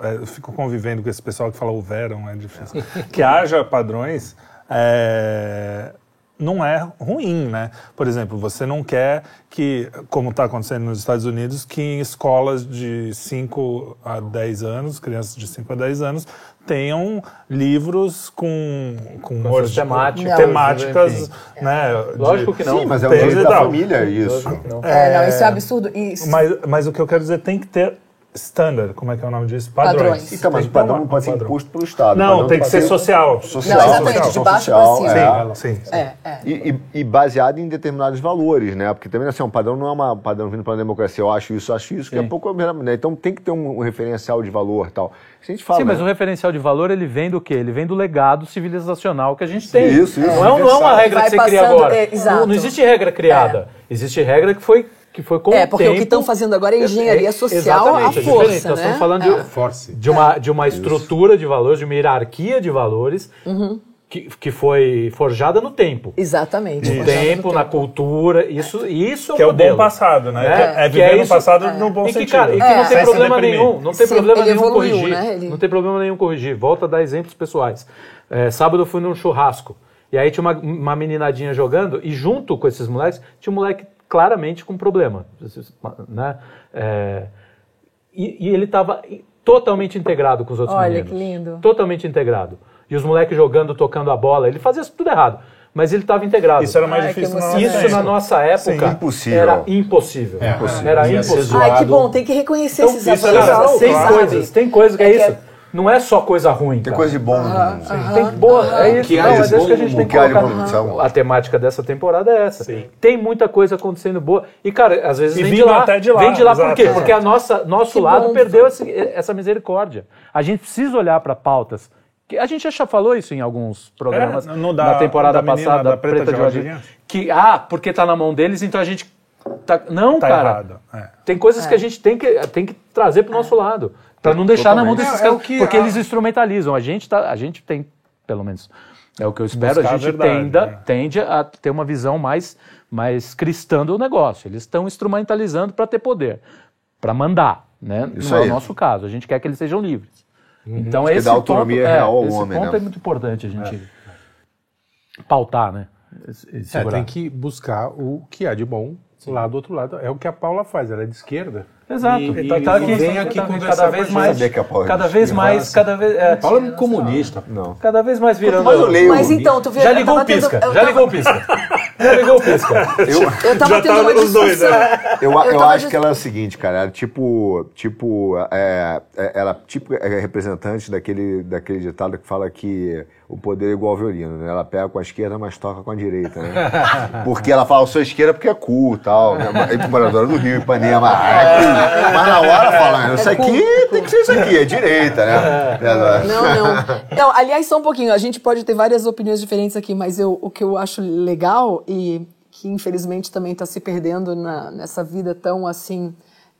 é, eu fico convivendo com esse pessoal que fala o verão, é difícil. que haja padrões é, não é ruim, né? Por exemplo, você não quer que, como está acontecendo nos Estados Unidos, que em escolas de 5 a 10 anos, crianças de 5 a 10 anos, tenham livros com, com, Com orgi- temáticas, temáticas enfim. né, Lógico que não. Sim, mas é um direito da família, isso. Não. É, não, isso é absurdo. Isso. Mas, mas o que eu quero dizer, tem que ter standard, como é que é o nome disso? Padrões. Padrões. Então, mas Tem o padrão não pode ser padrão. imposto pelo Estado. Não, tem que ser social. social. Não, exatamente, de baixo social, cima. é. Sim, sim. É, é. E, e- e baseado em determinados valores, né? Porque também assim, um padrão não é uma- um padrão vindo para a democracia. Eu acho isso, eu acho isso, que é Sim. pouco. Né? Então tem que ter um, um referencial de valor e tal. Se a gente fala. Sim, mas né? o referencial de valor ele vem do quê? Ele vem do legado civilizacional que a gente tem. Isso, isso. Não é, não é uma regra Vai que você cria agora. é, exato. Não, não existe regra criada. Existe regra que foi, que foi com É, o porque tempo. o que estão fazendo agora é engenharia social à é força, Nós né? estamos falando É. de, Force. de uma, de uma estrutura de valores, de uma hierarquia de valores Uhum. que, que foi forjada no tempo. Exatamente. No tempo, na cultura, isso, isso é o Que é o modelo. bom passado, né? É, é viver é no isso- passado no bom E que, sentido. cara, e que É. não tem problema nenhum, não tem Sim, problema nenhum evoluiu, corrigir. né? Ele- Não tem problema nenhum corrigir. Volta a dar exemplos pessoais. É, sábado eu fui num churrasco. E aí tinha uma, uma meninadinha jogando, e junto com esses moleques, tinha um moleque claramente com problema. Né? É, e, e ele estava totalmente integrado com os outros Olha, meninos. que lindo. Totalmente integrado. E os moleques jogando, tocando a bola, ele fazia tudo errado. Mas ele estava integrado. Isso era mais Ai, que difícil na Isso na nossa época impossível. era impossível. É, Era impossível. Ai, que bom, tem que reconhecer Então, esses isso é legal, tem claro. coisas, tem coisas que é, É que isso. Não é só coisa ruim. Tem cara. coisa de bom no mundo. Tem boa, é isso. que Não, de mas é isso que a bom gente tem que que de colocar. bom A temática dessa temporada é essa. Tem muita coisa acontecendo boa. E, cara, às vezes E vem de lá. até de lá, Vem de lá por exato. quê? Porque a nossa, nosso Que lado bom. perdeu esse- essa misericórdia. A gente precisa olhar para pautas. que A gente já falou isso em alguns programas É, no da- na temporada da menina, passada, da Preta de Varginha, Varginha. Que, ah, porque tá na mão deles, então a gente. Tá, não, Tá cara. errado. É. Tem coisas que a gente tem que, tem que trazer para o nosso lado. Para não deixar na mão Totalmente. desses É, é caras. que porque a- eles instrumentalizam. A gente, tá, a gente tem, pelo menos, é o que eu espero, Buscar a a gente verdade, tenda, né? tende a ter uma visão mais, mais cristã do negócio. Eles estão instrumentalizando para ter poder, para mandar. Né? Isso não é aí. o nosso caso. A gente quer que eles sejam livres. Então, que esse dá autonomia ponto, real ao esse homem, ponto né? é muito importante a gente pautar, né? É, tem que buscar o que há de bom lá do outro lado. É o que a Paula faz, ela é de esquerda. Exato. E, E, tá- aqui, vem aqui tá- conversar cada com a vez mais, cada vez mais, cada vez, é, Paula é um comunista. Não. cada vez mais virando. Mas eu leio. Mas então, tu Já ligou tava o pisca, já tava- ligou o pisca. Já ligou o pisca. Eu, Eu tava Já tendo uma os dois, né? Eu, Eu eu tava acho just- que ela é o seguinte, cara, ela, tipo, tipo, é, é- ela tipo é representante daquele, daquele ditado que fala que o poder é igual ao violino, né? Ela pega com a esquerda, mas toca com a direita, né? Porque ela fala, eu sou esquerda porque é cool e tal, né? Mas- Moradora do Rio, Ipanema, é cool. Mas na hora fala, isso aqui tem que ser isso aqui, é direita, né? Não, não. Não, aliás, só um pouquinho. A gente pode ter várias opiniões diferentes aqui, mas eu, o que eu acho legal e que infelizmente também está se perdendo na- nessa vida tão assim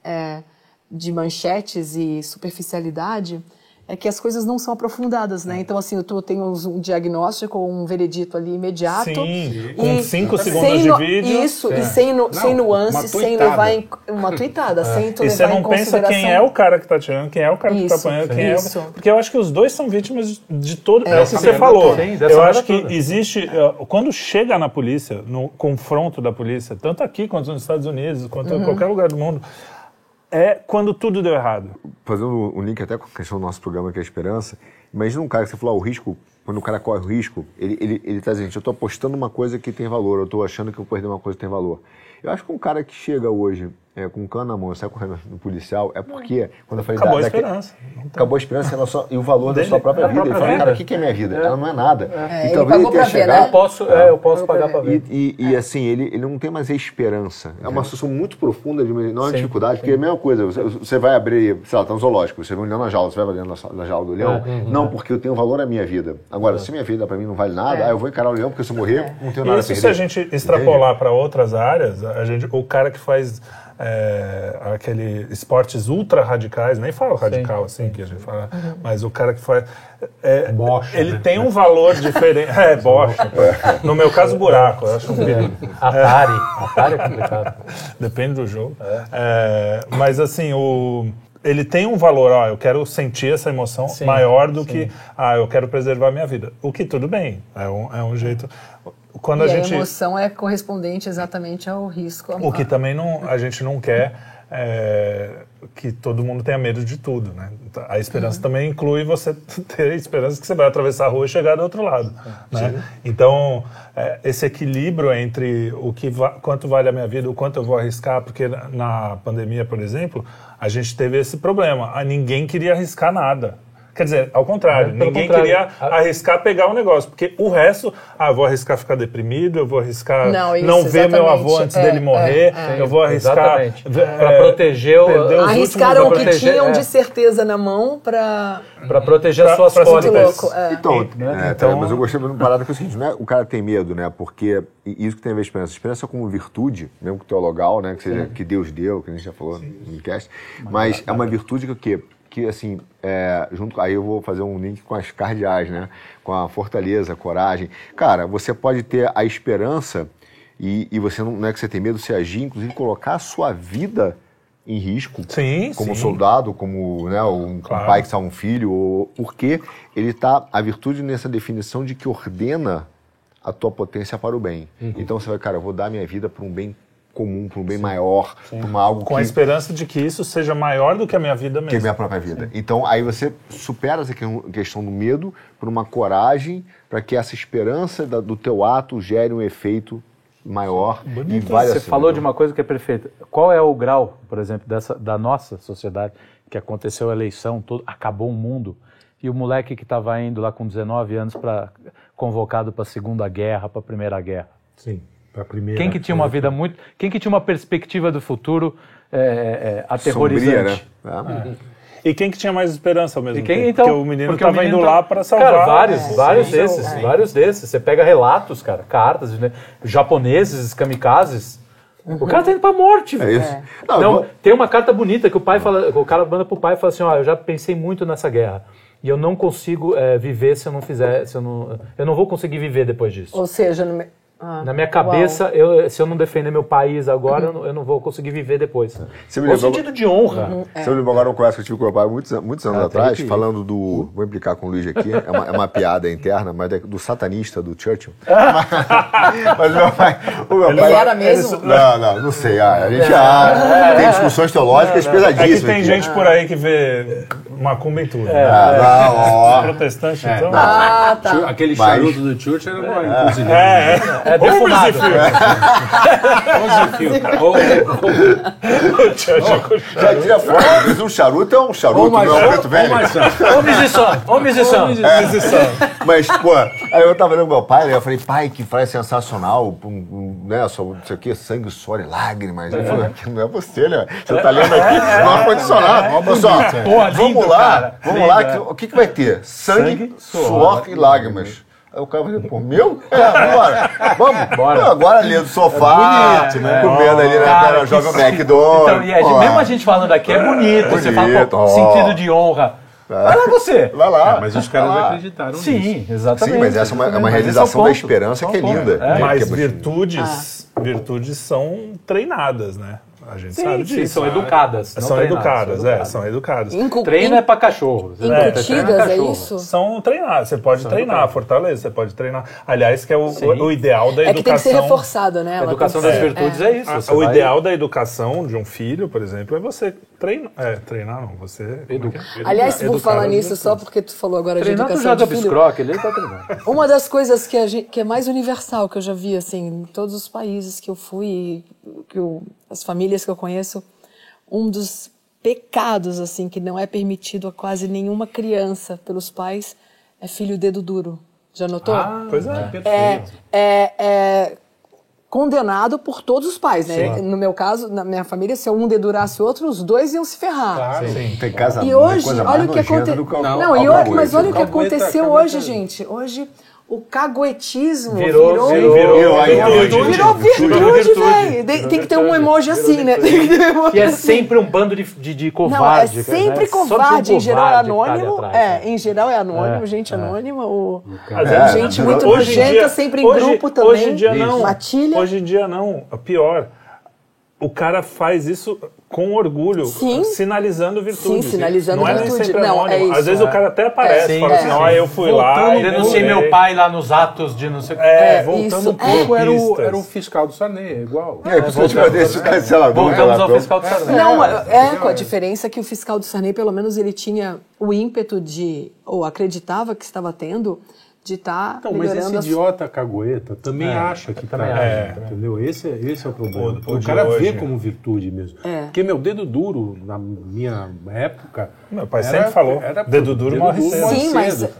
é, de manchetes e superficialidade é que as coisas não são aprofundadas, né? Então, assim, eu tenho um diagnóstico, um veredito ali imediato. Sim, e com cinco sem segundos de no- vídeo. Isso, e sem, nu- sem Não, nuances, uma sem levar em... Uma tuitada, sem tu E você levar em não pensa consideração... quem é o cara que tá tirando, quem é o cara que tá Isso, apanhando, quem isso. é o... Porque eu acho que os dois são vítimas de todo... É, o que você falou. Dessa Eu acho que toda. existe... uh, Quando chega na polícia, no confronto da polícia, tanto aqui quanto nos Estados Unidos, quanto Uhum. em qualquer lugar do mundo, é quando tudo deu errado. Fazendo um link até com a questão do nosso programa, que é a esperança, imagina um cara que você falou, ah, o risco, quando o cara corre o risco, ele, ele, ele tá dizendo, eu tô apostando uma coisa que tem valor, eu tô achando que eu perder uma coisa que tem valor. Eu acho que um cara que chega hoje é, com um cano na mão e sai correndo no policial, é porque, quando eu falei Acabou da, a esperança. Acabou a esperança ela só- e o valor da sua própria é vida. Ele própria vida. cara, o que que é minha vida? Ela não é nada. É, e ele talvez pagou tenha chegado- né? Eu posso, é, eu posso pagar para ver. e, e- e, assim, ele, ele não tem mais a esperança. É uma situação muito profunda, de uma enorme dificuldade, porque é a mesma coisa. Você, você vai abrir, sei lá, tá no zoológico, você vê um leão na jaula, você vai dentro na, na jaula do leão? Não, porque eu tenho valor à minha vida. Agora, se minha vida para mim não vale nada, aí eu vou encarar o leão, porque se eu morrer, não tenho nada a Isso perder. se a gente extrapolar para outras áreas, a gente, o cara que faz é, aquele esportes ultra radicais, nem falo radical assim que a gente fala, mas o cara que faz é, Bocha, ele né? tem um valor diferente. É, bocha. No meu caso, buraco. Eu acho um perigo. Atari. Atari é complicado. Depende do jogo. É, mas assim, o, ele tem um valor, ó, eu quero sentir essa emoção Sim, maior do que, ah, eu quero preservar a minha vida. O que tudo bem, é um, é um jeito. Quando E a a gente. emoção é correspondente exatamente ao risco. O que também não, a gente não quer é, que todo mundo tenha medo de tudo, né? A esperança também inclui você ter a esperança que você vai atravessar a rua e chegar do outro lado, né? Então, é, esse equilíbrio entre o que va- quanto vale a minha vida, o quanto eu vou arriscar, porque na, na pandemia, por exemplo, a gente teve esse problema. A ninguém queria arriscar nada. Quer dizer, ao contrário, É, ninguém contrário. queria A- arriscar pegar o negócio, porque o resto, ah, eu vou arriscar ficar deprimido, eu vou arriscar Não, isso, não ver meu avô antes É, dele morrer, é, é. eu vou arriscar Exatamente. ver- Pra é, proteger o- Arriscaram o que proteger, tinham é. de certeza na mão para. Para proteger Pra- as suas. É. Então, E- é, então- tá, mas eu gostei de uma parada que é o seguinte, não é, o cara tem medo, né? Porque e isso que tem a ver com esperança. Esperança como virtude, mesmo que teologal, né? Que, seja, que Deus deu, que a gente já falou no cast. Mas é uma virtude que o quê? Que assim, é, junto, aí eu vou fazer um link com as cardeais, né? Com a fortaleza, a coragem. Cara, você pode ter a esperança e, e você não, não é que você tem medo, você agir, inclusive colocar a sua vida em risco Sim, como sim. soldado, como né, um, um Claro. pai que salva um filho, ou, porque ele está a virtude nessa definição de que ordena a tua potência para o bem. Uhum. Então você vai, cara, eu vou dar minha vida para um bem comum, para um bem maior, para uma algo Com que, a esperança de que isso seja maior do que a minha vida mesmo. que a minha própria vida. Então aí você supera essa que- questão do medo por uma coragem para que essa esperança da- do teu ato gere um efeito maior e vale Você assim, falou de uma coisa que é perfeita. Qual é o grau, por exemplo, dessa, da nossa sociedade, que aconteceu a eleição, todo, acabou o mundo, e o moleque que estava indo lá com 19 anos para convocado para a Segunda Guerra, para a Primeira Guerra? Sim, primeira. Quem que tinha uma vida muito. Quem que tinha uma perspectiva do futuro é, é, aterrorizante? Sombria, né? E quem que tinha mais esperança ao mesmo E quem, tempo? então, Porque o menino porque o estava menino indo tá- lá para salvar. Cara, vários, Sim, vários sim. desses, vários desses. Você pega relatos, cara, cartas, né? japoneses, kamikazes. O cara tá indo pra morte, É velho. isso. Não, Não, eu- tem uma carta bonita que o pai fala, o cara manda pro pai e fala assim, ó, eu já pensei muito nessa guerra e eu não consigo eh, viver se eu não fizer, se eu não, eu não vou conseguir viver depois disso. Ou seja, no ah, Na minha cabeça, eu, se eu não defender meu país agora, eu não, eu não vou conseguir viver depois. Você me O lembrou- sentido de honra. Você me lembrou agora uma conversa que eu tive com meu pai muitos, muitos anos Ah, atrás, falando do. Vou implicar com o Luiz aqui, é uma, é uma piada interna, mas é do satanista do Churchill. mas meu pai. O meu Ele pai era mesmo? Não, não, não sei. ah, a gente ah, tem discussões teológicas É que pesadíssimas. tem aqui. gente por aí que vê macumba em tudo. Ah, não, ó. Protestante, então. Ah, tá. Aquele Mas- charuto do Church era uma encruzilhada. É, é. É defumado. Já tira fora, um charuto é um charuto, não é um preto velho. Homens e só, homens e só. Mas, pô, aí eu tava olhando meu pai, né? Eu falei, pai, que frase sensacional, um, um, né? Só, não sei o quê, sangue, suor e lágrimas. Ele falou, não é você, né? Você tá lendo aqui no ar-condicionado. Pessoal, vamos lá, cara. vamos Lindo, lá, é. que- o que, que vai ter? Sangue, Sangue, suor, suor e lágrimas. Aí o cara falou, pô, meu? É, bora. Vamos. Bora. Não, agora ali do sofá, bonito, né? comendo ali, né? Cara, joga o sim. McDonald's. Então, e é, mesmo a gente falando aqui é bonito. Você fala, pô, ó. sentido de honra. Vai lá você. Vai lá. Mas os caras vai lá. acreditaram nisso. Sim, exatamente. Sim, mas essa é uma, é uma esse realização da esperança que é linda. É. Mas é- virtudes, virtudes são treinadas, né? A gente Sim, sabe sim, disso. são educadas. não São treinadas, educadas, são é, são educadas. Incu- Treino é pra cachorro. Incutidas, é cachorro. isso? São treinadas, você pode treinar, fortaleza, você pode treinar. Aliás, que é o, Sim. o, o ideal da É que tem que ser educação. reforçado, né? A educação das virtudes é, isso. Ah, você o vai- ideal da educação de um filho, por exemplo, é você treinar. É, treinar não, você. é Educa. é? Aliás, vou falar nisso só porque tu falou agora de Treinar tu educação de filho. biscroque, ele tá treinando. Uma das coisas que, a gente- que é mais universal que eu já vi, assim, em todos os países que eu fui, que eu, as famílias que eu conheço, um dos pecados, assim, que não é permitido a quase nenhuma criança pelos pais é filho dedo duro. Já notou? Pois é. é, é, é condenado por todos os pais, né? No meu caso, na minha família, se um dedurasse o outro, os dois iam se ferrar. Tem casa E hoje, coisa olha mais o que aconteceu. Não, o e olha, caguete. mas olha o que aconteceu hoje, gente. Hoje o caguetismo Virou- virou. virou- Virou. Virou virtude, Virou virtude. velho. Tem, tem que ter um emoji assim, né? Tem que ter um emoji E é assim. sempre um bando de, de, de Não, é covarde. sempre né? Covarde. Em geral é covarde que tá ali anônimo. atrás, é, né? em geral é anônimo, É, gente anônima. Ou... É, gente muito hoje em nojenta, dia- sempre em grupo também. Hoje em dia não. Matilha. Hoje em dia não. Pior. O cara faz isso com orgulho, Sim. sinalizando virtude. Sim, sinalizando não é virtude. sempre Não, anônimo. é isso, Às vezes é. o cara até aparece, É, fala sim, assim, é. ó, eu fui lá e Denunciei meu pai lá nos atos de não sei o que. É, É, voltando isso, um pouco, Era o, era o fiscal do Sarney, é igual. É, principalmente desse cancelador. Voltamos ao fiscal do Sarney. Não, é, com a diferença que o fiscal do Sarney, pelo menos, ele tinha o ímpeto de, ou acreditava que estava tendo, de estar Então, mas esse as- idiota cagueta também acha que tá. acha. Entendeu? Esse, é- esse é o problema. O- O, o cara vê hoje. como virtude mesmo. É. Porque meu dedo duro, na minha época. Meu pai sempre falou, dedo duro morre cedo. Sim, mas- cedo.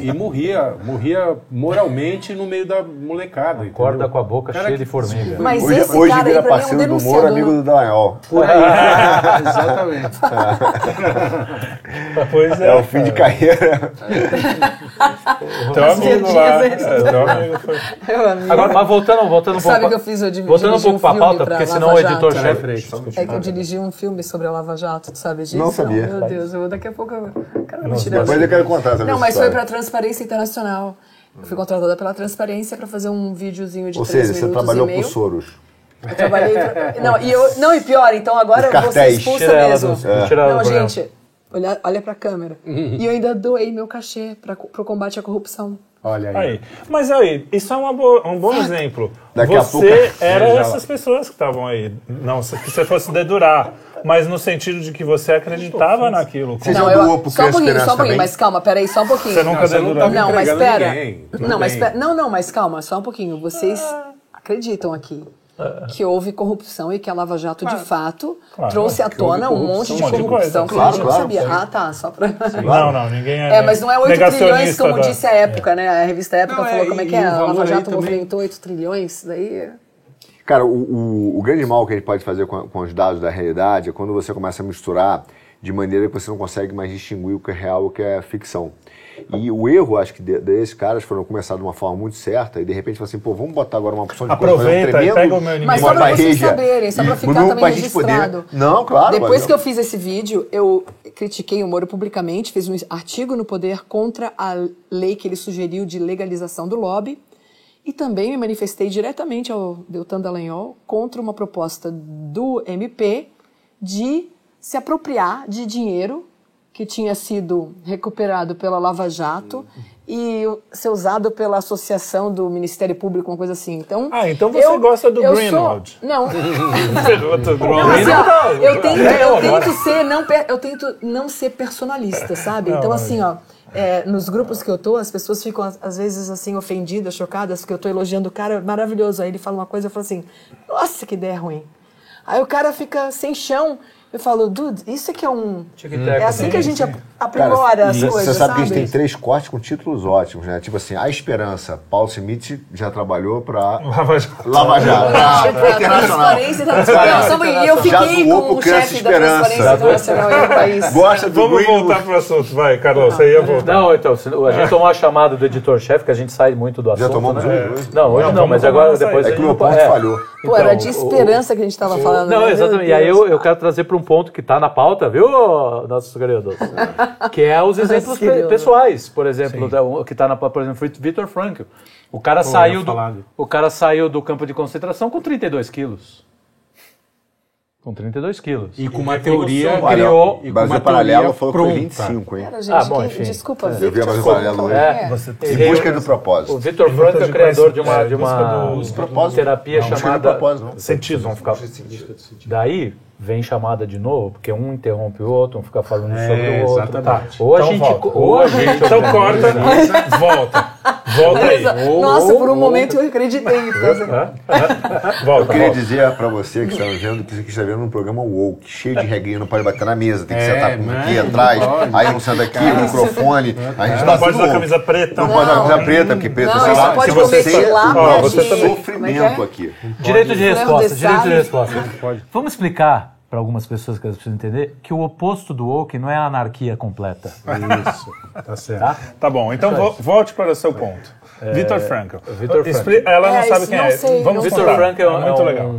E, e morria, morria moralmente no meio da molecada. Acorda entendeu? com a boca Cara cheia de formiga. Mas Hoje, esse hoje cara vira aí, mim, é um parceiro do. Moro, amigo do Dallagnol. Exatamente. Pois É é. o fim de carreira. Teu amigo lá. é, Teu amigo foi. Meu amigo. Agora, mas voltando, voltando um pouco. Sabe pra- que eu fiz, eu di- Voltando um dirigi pouco um pra pauta, pra porque Lava senão o editor-chefe. É que eu dirigi um filme sobre a Lava Jato, tu sabe disso? Não sabia. Meu Deus, eu, daqui a pouco eu quero me tirar Depois eu quero contar essa Não, mas história. foi para Transparência Internacional. Eu fui contratada pela Transparência para fazer um videozinho de Ou três seja, você trabalhou pro Soros. Eu trabalhei pra... não, e eu... não, e pior, então agora Os eu vou ser cartéis. expulsa mesmo. não, gente, olha, olha pra câmera. E eu ainda doei meu cachê para pro combate à corrupção. Olha aí. aí. Mas aí, isso é uma boa, um bom exemplo. Daqui você pouco, era essas pessoas que estavam aí. Não que você fosse dedurar. Mas no sentido de que você acreditava naquilo. Você não, eu, só um pouquinho, só um pouquinho, mas calma, peraí, só um pouquinho. Você nunca dedurou. Não, não, mas espera. Não, mas espera. Não, não, mas calma, só um pouquinho. Vocês acreditam aqui que houve corrupção e que a Lava Jato, claro. de fato, claro, trouxe à tona um monte de corrupção que claro, a gente não sabia. Ah, tá, só para... Não, não, ninguém é É, mas não é 8 trilhões, como da... disse a época, é. né? A revista Época não, falou é, como é que é, a Lava Jato movimentou 8 trilhões, daí... Cara, o, o, o, grande mal que a gente pode fazer com, com os dados da realidade é quando você começa a misturar de maneira que você não consegue mais distinguir o que é real e o que é ficção. E o erro, acho que desses caras foram começar de uma forma muito certa e de repente falam assim, pô, vamos botar agora uma opção de Aproveita, um tremendo, pega o meu inimigo. Mas só para vocês saberem, só para ficar também registrado. Poder... Não, claro. Depois mas... que eu fiz esse vídeo, eu critiquei o Moro publicamente, fiz um artigo no Poder contra a lei que ele sugeriu de legalização do lobby e também me manifestei diretamente ao Deltan Dallagnol contra uma proposta do MP de se apropriar de dinheiro que tinha sido recuperado pela Lava Jato e ser usado pela associação do Ministério Público, uma coisa assim. Então, ah, então você eu, gosta do Greenwald? Sou, não. não, assim, ó, eu tento, eu tento ser não eu tento não ser personalista, sabe? Então assim, ó, é, nos grupos que eu tô, as pessoas ficam às vezes assim ofendidas, chocadas, porque eu tô elogiando o cara maravilhoso. Aí ele fala uma coisa, eu falo assim: "Nossa, que ideia ruim". Aí o cara fica sem chão eu falo, dude, isso aqui é um. É assim que a gente aprimora Cara, as coisas. Você sabe, sabe que a gente tem três cortes com títulos ótimos, né? Tipo assim, A Esperança. Paulo Smith já trabalhou para Lava Jato. Lava Jato. Ah, transparência internacional. E eu fiquei com o chefe da Transparência Internacional no país. Gosta do Vamos voltar para o assunto, vai, Carlos, você ia voltar. Não, então, a gente tomou a chamada do editor-chefe, que a gente sai muito do assunto. Já tomamos né? hoje? Não, hoje não, mas agora depois. É que o ponto falhou. Pô, era de esperança que a gente estava falando. Não, né? exatamente. E aí eu quero trazer para um ponto que está na pauta pauta, viu, nossos queridos? que é os exemplos pe pessoais, por exemplo, da, que está na por exemplo, Victor Frankl. O cara, Pô, saiu do, o cara saiu do campo de concentração com 32 quilos. Com 32 quilos. E com uma teoria criou. E com uma Paralelo falou pronta. que foi 25, hein? Cara, gente, ah, bom, enfim. Desculpa, é. Eu vi a Brasil Paralelo hoje. É. É. Em busca do propósito. O Victor Frank é o criador de uma, de uma, de terapia não, chamada. Sentido. Vamos ficar. Daí, vem chamada de novo, porque um interrompe o outro, um fica falando é, sobre o outro. Tá. Ou, então a gente, volta. ou a gente. Então corta, volta. Volta aí. Nossa, ou, por um ou, momento eu acreditei. volta, eu queria volta. dizer para você que está vendo que você está vendo um programa woke, cheio de regrinha, não pode bater na mesa, tem que é, sentar com aqui atrás, aí um senta aqui, o microfone. A gente não pode usar camisa preta. Não, pode usar camisa preta, porque preta, sei lá. Se você você sofrimento aqui. Direito de resposta, direito de resposta. Vamos explicar para algumas pessoas que elas precisam entender, que o oposto do woke não é a anarquia completa. Isso, tá certo. Tá, tá bom, então vo volte para o seu ponto. É. Victor Frankl. Ela não é, sabe quem é. Sei, Vamos Victor Frankl é, é, muito é um legal.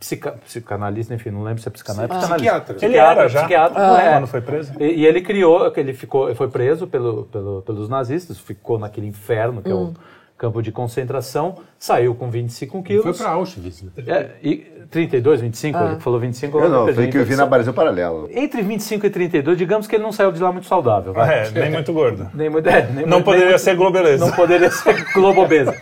Psica, psicanalista, enfim, não lembro se é psicanalista. Ah, psiquiatra. Ele era já. Psiquiatra, ah, é. quando foi preso. E, e, ele criou, ele ficou, foi preso pelo, pelo, pelos nazistas, ficou naquele inferno que hum. é o hum. Campo de concentração, saiu com 25 quilos. Foi para Auschwitz. Né? É, e 32, 25? Ah. Ele falou 25. Eu não, foi que eu vi na Brasil Paralelo. Entre 25 e 32, digamos que ele não saiu de lá muito saudável. Vai. É, nem muito gordo. nem muito, é, nem não muito, poderia nem ser globeleza. Não poderia ser globobesa.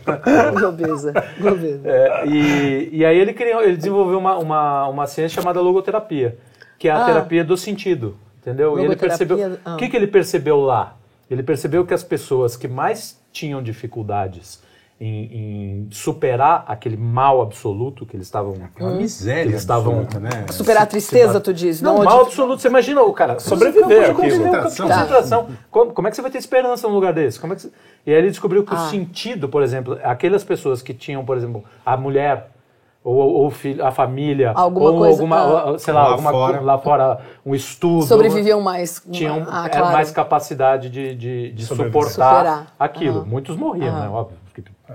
globeza. globeza. É, e, e aí ele, criou, ele desenvolveu uma, uma, uma ciência chamada logoterapia, que é a ah. terapia do sentido. Entendeu? E ele percebeu. Ah. O que, que ele percebeu lá? Ele percebeu que as pessoas que mais tinham dificuldades em, em, superar aquele mal absoluto que eles estavam. É uma miséria. eles estavam. Né? Superar a tristeza, tu diz. Não, não mal absoluto. Você imagina o cara sobreviver. Concentração. concentração. Como, como, é que você vai ter esperança num lugar desse? Como é que você... E aí ele descobriu que ah. o sentido, por exemplo, aquelas pessoas que tinham, por exemplo, a mulher ou, ou filho, a família, alguma ou coisa, alguma, ah. sei lá, lá, alguma, fora. lá fora, um estudo. Sobreviviam mais. Tinham ah, claro. mais capacidade de, de, de suportar Superar. aquilo. Muitos morriam, né? Óbvio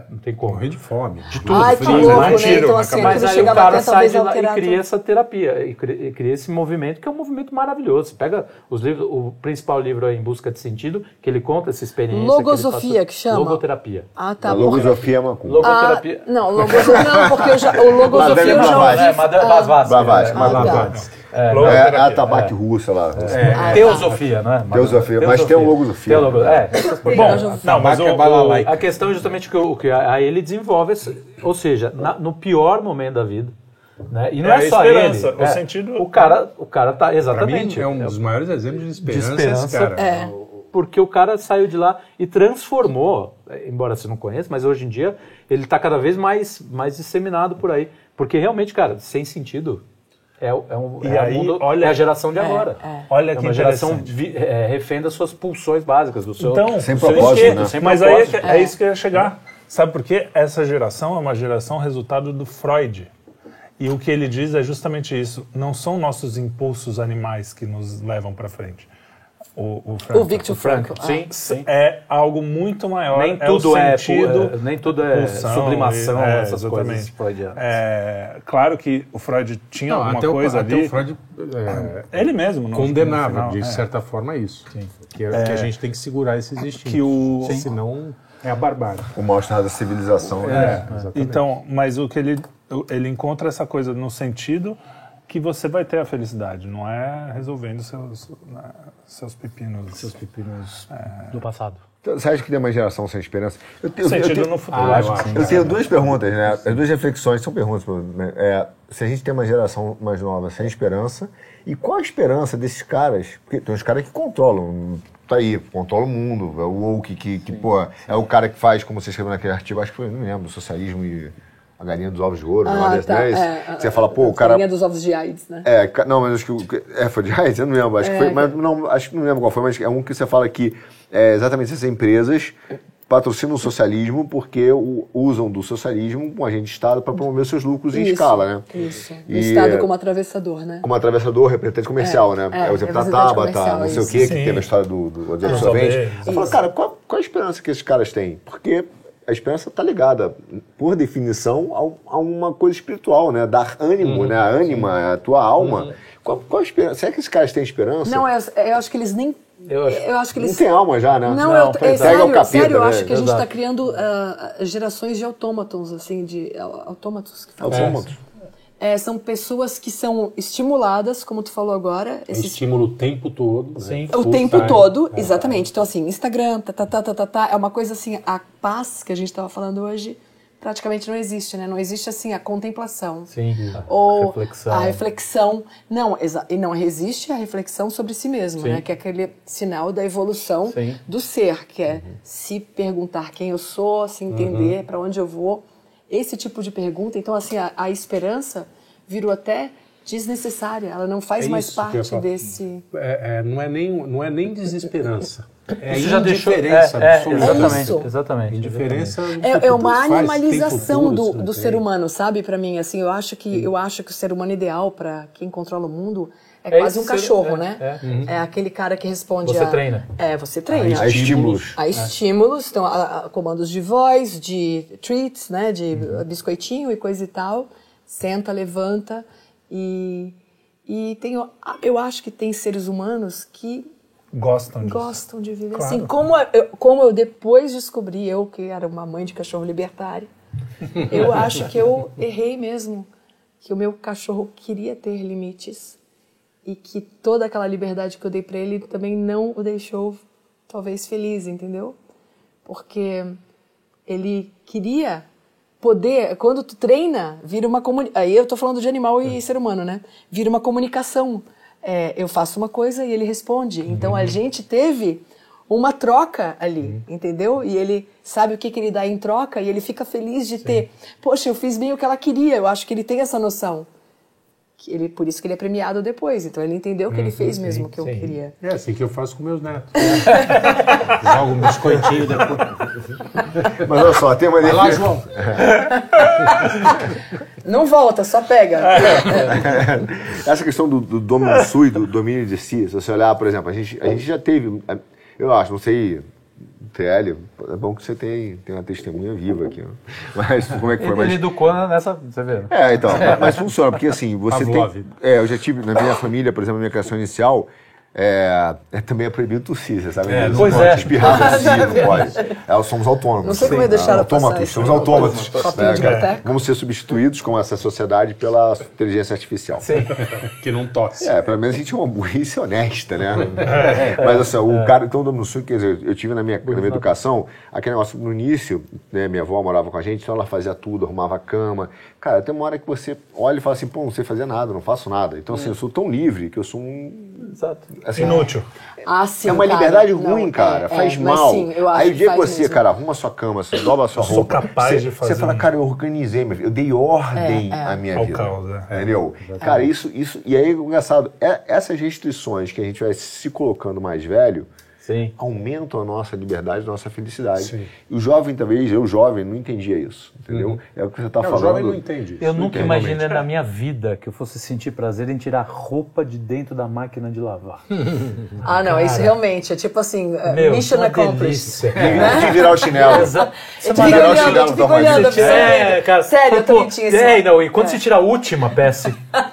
Não tem como. Morrer de fome. De tudo. Ai, que louco, né? Então, assim, mas aí o cara sai de lá e cria essa terapia, e cria, cria, esse movimento, que é um movimento maravilhoso. Você pega os livros, o principal livro é Em Busca de Sentido, que ele conta essa experiência. Logosofia, que, que chama? Logoterapia. Ah, tá. A logosofia é uma coisa. Logoterapia. Ah, não, logosofia não, porque eu já, o logosofia eu já ouvi. É, Blavatsky. Blavatsky. É, é, a tabaque é. russa lá. É, ah, teosofia, né? Teosofia, mas tem um logosofia. Teologo, é, Bom, não, mas o, o, a questão é justamente que, o, que aí ele desenvolve, ou seja, na, no pior momento da vida, né? E não é, é só ele. O, é, sentido... o cara, o cara tá exatamente. Mim, é um dos maiores exemplos de esperança, de esperança cara. É. Porque o cara saiu de lá e transformou, embora você não conheça, mas hoje em dia ele está cada vez mais, mais disseminado por aí. Porque realmente, cara, sem sentido, é, é, um, e é, aí, mundo, olha, é a geração de é, agora. É. Olha é que uma geração vi, é, refém das suas pulsões básicas, do seu, então, sem propósito, né? Sem Mas aí é, é, isso que eu ia chegar. Sabe por quê? Essa geração é uma geração resultado do Freud. E o que ele diz é justamente isso. Não são nossos impulsos animais que nos levam para frente o, o, Frank, o Victor Frankl. Ah. Sim, sim. É algo muito maior. Nem é tudo é, sentido, é, nem tudo é pulsão, sublimação, é, essas exatamente. coisas É, claro que o Freud tinha não, alguma coisa o, ali. Até o Freud é, ele mesmo no, condenava final, de é. certa forma isso. Sim. Que, que, a gente tem que segurar esses instintos. Que o, senão é a barbárie. O mal estado da civilização. Né? Então, mas o que ele ele encontra essa coisa no sentido que você vai ter a felicidade, não é resolvendo seus, né, seus pepinos. Seus pepinos é... do passado. Então, você acha que tem uma geração sem esperança? Eu tenho, Sentido eu tenho, no futuro. Ah, eu, eu, eu tenho duas perguntas, né? As duas reflexões são perguntas. Né? É, se a gente tem uma geração mais nova sem esperança, e qual a esperança desses caras? Porque tem uns caras que controlam, tá aí, controla o mundo. É o woke que, que pô, é o cara que faz, como você escreveu naquele artigo, acho que foi, não lembro, socialismo e a galinha dos ovos de ouro, ah, desse, tá. né? É, você fala, pô, o cara. A galinha dos ovos de AIDS, né? É, não, mas acho que. É, foi de AIDS? Eu não lembro. Acho é, que foi. Mas não, acho que não lembro qual foi, mas é um que você fala que é, exatamente essas empresas patrocinam o socialismo porque o, usam do socialismo um agente de Estado para promover seus lucros isso, em escala, né? Isso. E, o Estado como atravessador, né? Como atravessador, representante comercial, é, né? É, é o exemplo da Tabata, não sei o quê, que teve a história do, do, do absorvente. Você fala, cara, qual, qual a esperança que esses caras têm? Porque a esperança está ligada, por definição, a, a, uma coisa espiritual, né? Dar ânimo, uhum, né? A ânima, sim. a tua alma. Uhum. Qual, qual a esperança? Será que esses caras têm esperança? Não, eu, eu acho que eles nem eu acho, eu acho, que eles. Não tem alma já, né? Não, não eu, é, sério, capeta, sério, eu né? acho que a gente está criando uh, gerações de autômatos, assim, de autômatos que falam. Autômatos. É, são pessoas que são estimuladas, como tu falou agora. Esse estímulo o tempo todo. Né? Sim. O tempo time. todo, é. exatamente. Então, assim, Instagram, tá, tá, tá, tá, tá, tá, é uma coisa assim, a paz que a gente estava falando hoje praticamente não existe, né? Não existe, assim, a contemplação. Sim, ou a reflexão. A reflexão. Não, e não existe a reflexão sobre si mesmo, Sim. né? Que é aquele sinal da evolução Sim. do ser, que é uhum. se perguntar quem eu sou, se entender uhum. para onde eu vou esse tipo de pergunta. Então, assim, a, a esperança virou até desnecessária. Ela não faz é mais parte desse. É, é, não, é nem, não é nem desesperança. É Isso já indiferença é, é, exatamente, é exatamente. Indiferença é, é uma animalização do, do ser humano, sabe? Para mim, assim, eu acho que eu acho que o ser humano ideal para quem controla o mundo é, é quase um cachorro, né? É, uhum. é, aquele cara que responde Você a... treina. É, você treina. A estímulos. A estímulos, então, a, a comandos de voz, de treats, né? De uhum. biscoitinho e coisa e tal. Senta, levanta e... E tem, eu acho que tem seres humanos que gostam disso. Gostam de viver claro. assim. Como eu, como eu depois descobri, eu que era uma mãe de cachorro libertário, eu acho que eu errei mesmo. Que o meu cachorro queria ter limites e que toda aquela liberdade que eu dei para ele também não o deixou talvez feliz, entendeu? Porque ele queria poder, quando tu treina, vira uma comunicação. Aí eu tô falando de animal e é. ser humano, né? Vira uma comunicação. É, eu faço uma coisa e ele responde. Então a uhum. gente teve uma troca ali, uhum. entendeu? E ele sabe o que, que ele dá em troca e ele fica feliz de Sim. ter. Poxa, eu fiz bem o que ela queria. Eu acho que ele tem essa noção ele, por isso que ele é premiado depois. Então ele entendeu que ele uhum, fez sim, mesmo o que sim. eu queria. É assim que eu faço com meus netos. Jogo um biscoitinho depois. Mas olha só, tem uma Vai lá, João. Não volta, só pega. Essa questão do, do domínio sul e do domínio de si, se você olhar, por exemplo, a gente, a gente já teve, eu acho, não sei TL, é bom que você tem, tem uma testemunha viva aqui. Né? Mas como é que foi? Ele, mas... educou nessa, você vê. É, então, mas funciona, porque assim, você Pavlov. tem... É, eu já tive, na minha família, por exemplo, na minha criação inicial, é, é, também é proibido tossir, você sabe? É, disso? pois Não é. pode Espirrar tossir, não pode. É, somos autônomos. Não sei como é deixar Autômatos, somos autômatos. Boteco. Vamos ser substituídos com essa sociedade pela inteligência artificial. Que não tosse. É, pelo menos a gente é uma burrice honesta, né? Mas assim, o cara, então, no sul, quer dizer, eu tive na minha, na minha educação, aquele negócio, no início, né, minha avó morava com a gente, então ela fazia tudo, arrumava a cama. Cara, tem uma hora que você olha e fala assim, pô, não sei fazer nada, não faço nada. Então, assim, eu sou tão livre que eu sou um... Exato. Assim, Inútil. Ah, sim, é uma cara. liberdade Não, ruim, cara. é, faz é, mal. sim, eu acho Aí o dia que você, mesmo. cara, arruma a sua cama, você dobra a sua sou roupa. capaz você, de fazer Você fala, cara, eu organizei, meu filho, eu dei ordem É, é. à minha Ao vida. caos, é. Entendeu? Cara, isso, isso. E aí, engraçado, é- essas restrições que a gente vai se colocando mais velho Sim. aumentam a nossa liberdade, a nossa felicidade. Sim. E o jovem, talvez, eu jovem, não entendia isso. Entendeu? É o que você está Não, o falando. jovem não entende isso. Eu nunca imaginei na minha vida que eu fosse sentir prazer em tirar roupa de dentro da máquina de lavar. Ah, não, isso realmente é tipo assim, é, Meu, mission accomplished. De, de virar o chinelo. Exato. Fico virar o chinelo olhando, absorvendo. Sério, eu também tinha esse... É, não, e quando você tira a última peça,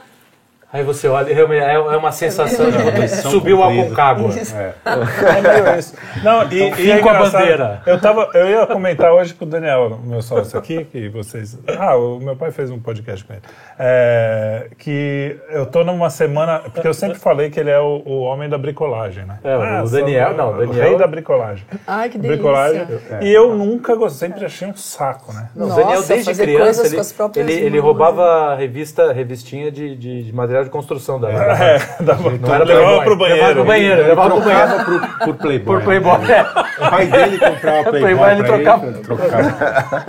aí você olha, realmente é é uma sensação de quando subiu a Concagua. É meio isso. Não, e, e é fica a bandeira. Eu, tava, eu ia comentar hoje com o Daniel, meu sócio aqui, que vocês. Ah, o meu pai fez um podcast com ele. É, que eu tô numa semana. Porque eu sempre falei que ele é o, o homem da bricolagem, né? É, o Ah, Daniel- sou- não, o O Daniel- rei da bricolagem. Ai, que delícia. Bricolagem. E eu nunca gostei, sempre achei um saco, né? Não, o Nossa, Daniel, desde fazer criança, ele, com ele, ele roubava revista, revistinha de, de, de material de construção da É, dava, Não era levava pro banheiro. Levava pro banheiro, Ele levava pro banheiro. trocava por, Playboy. Por Playboy. É. O pai dele comprava Playboy, Playboy, ele trocava. trocava.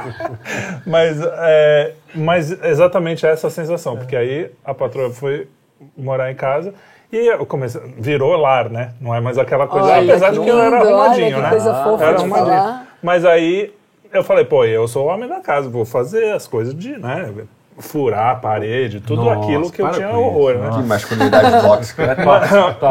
Mas, é, mas exatamente essa a sensação, porque aí a patroa foi morar em casa e eu comecei, virou lar, né? Não é mais aquela coisa, Olha, apesar que de que eu era olha arrumadinho, que né? coisa fofa era de arrumadinho. falar. Mas aí eu falei, pô, eu sou o homem da casa, vou fazer as coisas de, né? Furar a parede, tudo Nossa, aquilo que eu tinha com isso, horror, né? Que masculinidade tóxica.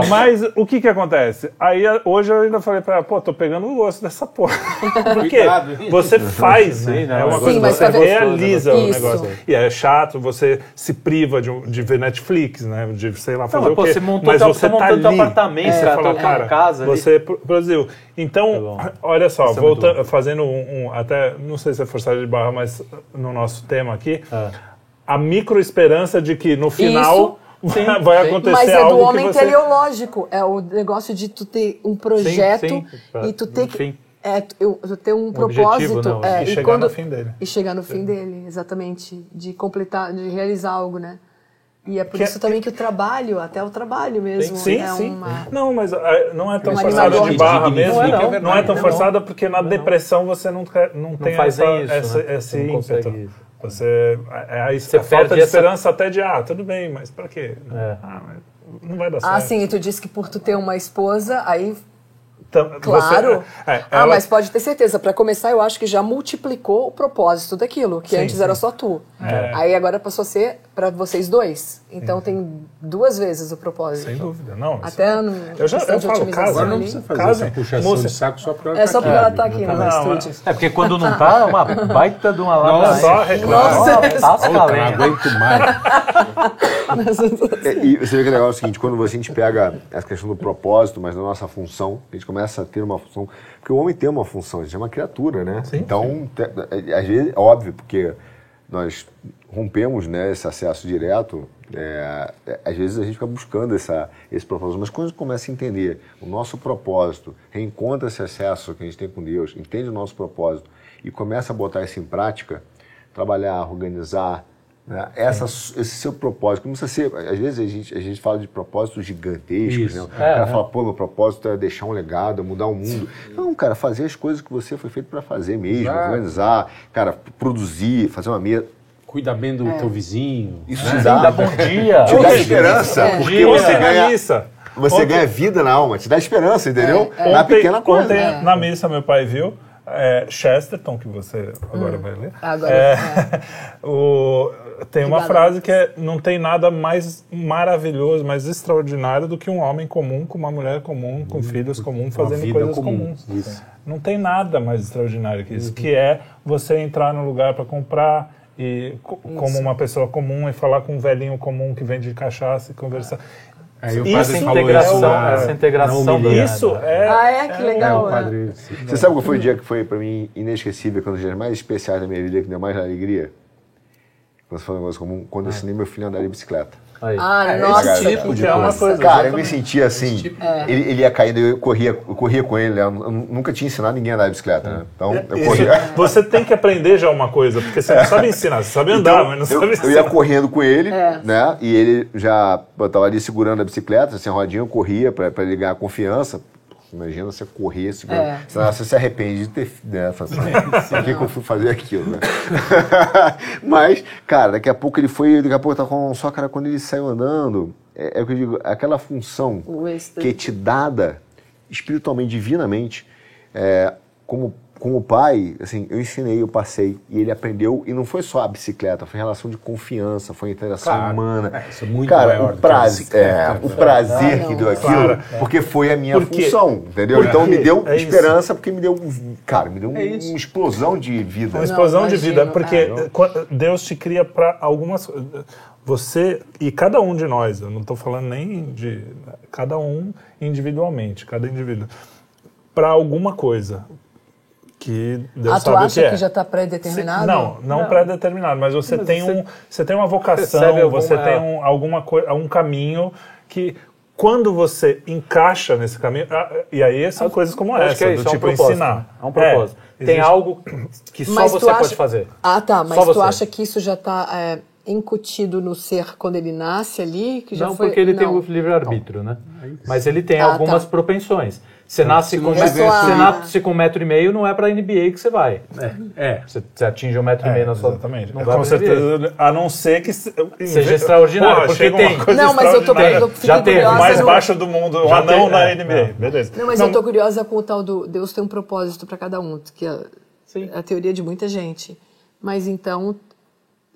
Mas o que que acontece? Aí hoje eu ainda falei pra ela, pô, tô pegando o gosto dessa porra. Porque Cuidado, você faz, né? Sim, não, é uma Sim, coisa, mas você tá realiza o Isso. negócio. E é chato, você se priva de, de ver Netflix, né? De, sei lá, fazer mas, o pô, quê. você montou mas teu- você tá tá ali. apartamento, você cara, fala, cara, casa ali. você pro- produziu. Então, olha só, é voltando, fazendo um, um- até, não sei se é forçado de barra, mas no nosso tema aqui, É. a micro esperança de que no final Sim, vai sim. acontecer Mas é algo do homem que você... teleológico. É o negócio de tu ter um projeto sim. e tu ter que. Enfim. É, eu- tu ter um, objetivo, propósito. não, é, e chegar quando- no fim dele. E chegar no fim dele, exatamente. De completar, de realizar algo, né? E é por Que- isso também que o trabalho, até o trabalho mesmo, Sim, é sim. uma. Não, mas não é tão forçada de barra mesmo. Não, a verdade, não é tão não. forçada porque na depressão você não, quer- não, tem faz essa, nem isso, essa- né? esse Não consegue ímpeto. isso. Você, é a, Você a falta de essa- esperança até de, ah, tudo bem, mas pra quê? É. Ah, mas não vai dar certo. Ah, sim, e tu disse que por tu ter uma esposa, aí Então, você- Claro. é, Ah, ela- mas pode ter certeza. Para começar, eu acho que já multiplicou o propósito daquilo, que Sim, antes sim. era só tu. É. Aí agora passou a ser para vocês dois. Então tem duas vezes o propósito. Sem dúvida, não. Até no Eu já eu falo, casa, Agora não precisa fazer Casa, essa puxação moça. de saco só pra ela É tá só porque ela tá aqui no Não, estúdio. É porque quando não tá, é uma baita de uma lava. Só reclama. Nossa. Não lenha. aguento mais. É, e você vê que legal é o seguinte, quando a gente pega essa questão do propósito, mas da nossa função, a gente começa a ter uma função, porque o homem tem uma função, a gente é uma criatura, né? então, te- é, às vezes, é óbvio, porque nós rompemos né, esse acesso direto, é, é, às vezes a gente fica buscando essa, esse propósito, mas quando começa a entender o nosso propósito, reencontra esse acesso que a gente tem com Deus, entende o nosso propósito e começa a botar isso em prática, trabalhar, organizar, né? Essa, esse seu propósito, como ser, às vezes a gente, a gente fala de propósitos gigantescos, né? o É, cara é. fala, pô, meu propósito é deixar um legado, é mudar o mundo. Não, cara, fazer as coisas que você foi feito para fazer mesmo, Exato. organizar, cara, produzir, fazer uma mesa. Cuida bem do teu vizinho. Isso né? te Sim, dá, dá bom dia. te dá esperança, É. porque você ganha, missa. você Ontem- ganha vida na alma, te dá esperança, entendeu? Na Ontem, pequena coisa. ontem na missa, meu pai viu. É, Chesterton, que você agora Hum. vai ler. Agora, É, é. o- tem uma frase que é: não tem nada mais maravilhoso, mais extraordinário do que um homem comum com uma mulher comum, com filhos comuns, fazendo coisas comum. comuns. Isso. Não tem nada mais extraordinário que isso, que é você entrar no lugar para comprar e co- como uma pessoa comum e falar com um velhinho comum que vende cachaça e conversar. Aí o Isso padre é falou integração, isso na- essa integração homilia. Isso é. Ah, é? Que É, legal. o é. padre... Você sabe qual foi o dia que foi para mim inesquecível, quando os dias mais especiais da minha vida, que deu mais alegria? Quando você falou um negócio comum, quando eu ensinei meu filho a andar de bicicleta. Aí. Ah, esse nossa. tipo de É uma coisa. Cara, eu me sentia assim. tipo Ele, ele ia caindo, eu corria, eu corria com ele, né? Eu nu- nunca tinha ensinado ninguém a andar de bicicleta, né? Então, eu Isso- corria. você tem que aprender já uma coisa, porque você não sabe ensinar, você sabe andar, mas não Então, eu, sabe eu ensinar. ia correndo com ele, É. né? E ele já eu tava ali segurando a bicicleta, assim, a rodinha, eu corria pra ele ganhar confiança. Imagina você correr, segurando. É. Você se arrepende de ter. Né? Assim, Por que, que eu fui fazer aquilo, né? Mas, cara, daqui a pouco ele foi, daqui a pouco tá com só, cara, quando ele saiu andando, é, é o que eu digo, aquela função que é te dada espiritualmente, divinamente, é, como, como pai, assim, eu ensinei, eu passei, e ele aprendeu, e não foi só a bicicleta, foi relação de confiança, foi interação Claro. humana. É, isso é muito Cara, maior o, que a prazer, é, o prazer Ah, que não. deu aquilo, Claro. porque foi a minha Porque- função, entendeu? porque então me deu é isso. esperança, porque me deu, cara, me deu É isso. uma explosão de vida. Uma explosão de imagino, vida, porque é. qua- Deus te cria para algumas você e cada um de nós, eu não estou falando nem de cada um individualmente, cada indivíduo para alguma coisa que Deus Ah, tu sabe o acha que é. que já está pré-determinado? Não, não, pré-determinado, mas você Mas tem você um, você tem uma vocação, alguma- você tem um, alguma coisa, um caminho que quando você encaixa nesse caminho, ah, e aí são coisas como Acho essa, que é do isso, é um tipo ensinar. É um propósito. É, Tem existe- algo que só Mas tu você acha- pode fazer. Ah, tá. Mas Só tu você. acha que isso já está incutido no ser quando ele nasce ali? Que já não, foi... porque ele tem Não. o livre-arbítrio, né? Mas ele tem Ah, algumas tá. propensões. Você nasce, se com, não você nasce com um metro e meio, não é pra NBA que você vai. É. Você, você atinge um metro e meio na sua... Exatamente. Não vai Com NBA. certeza, a não ser que se- Seja extraordinário, Porra, porque tem. Não, mas eu tô eu Já curiosa O mais no- baixo do mundo, o Já anão teve, na é, NBA. Beleza. Não, mas eu tô curiosa com o tal do Deus tem um propósito para cada um, que é Sim. a teoria de muita gente. Mas então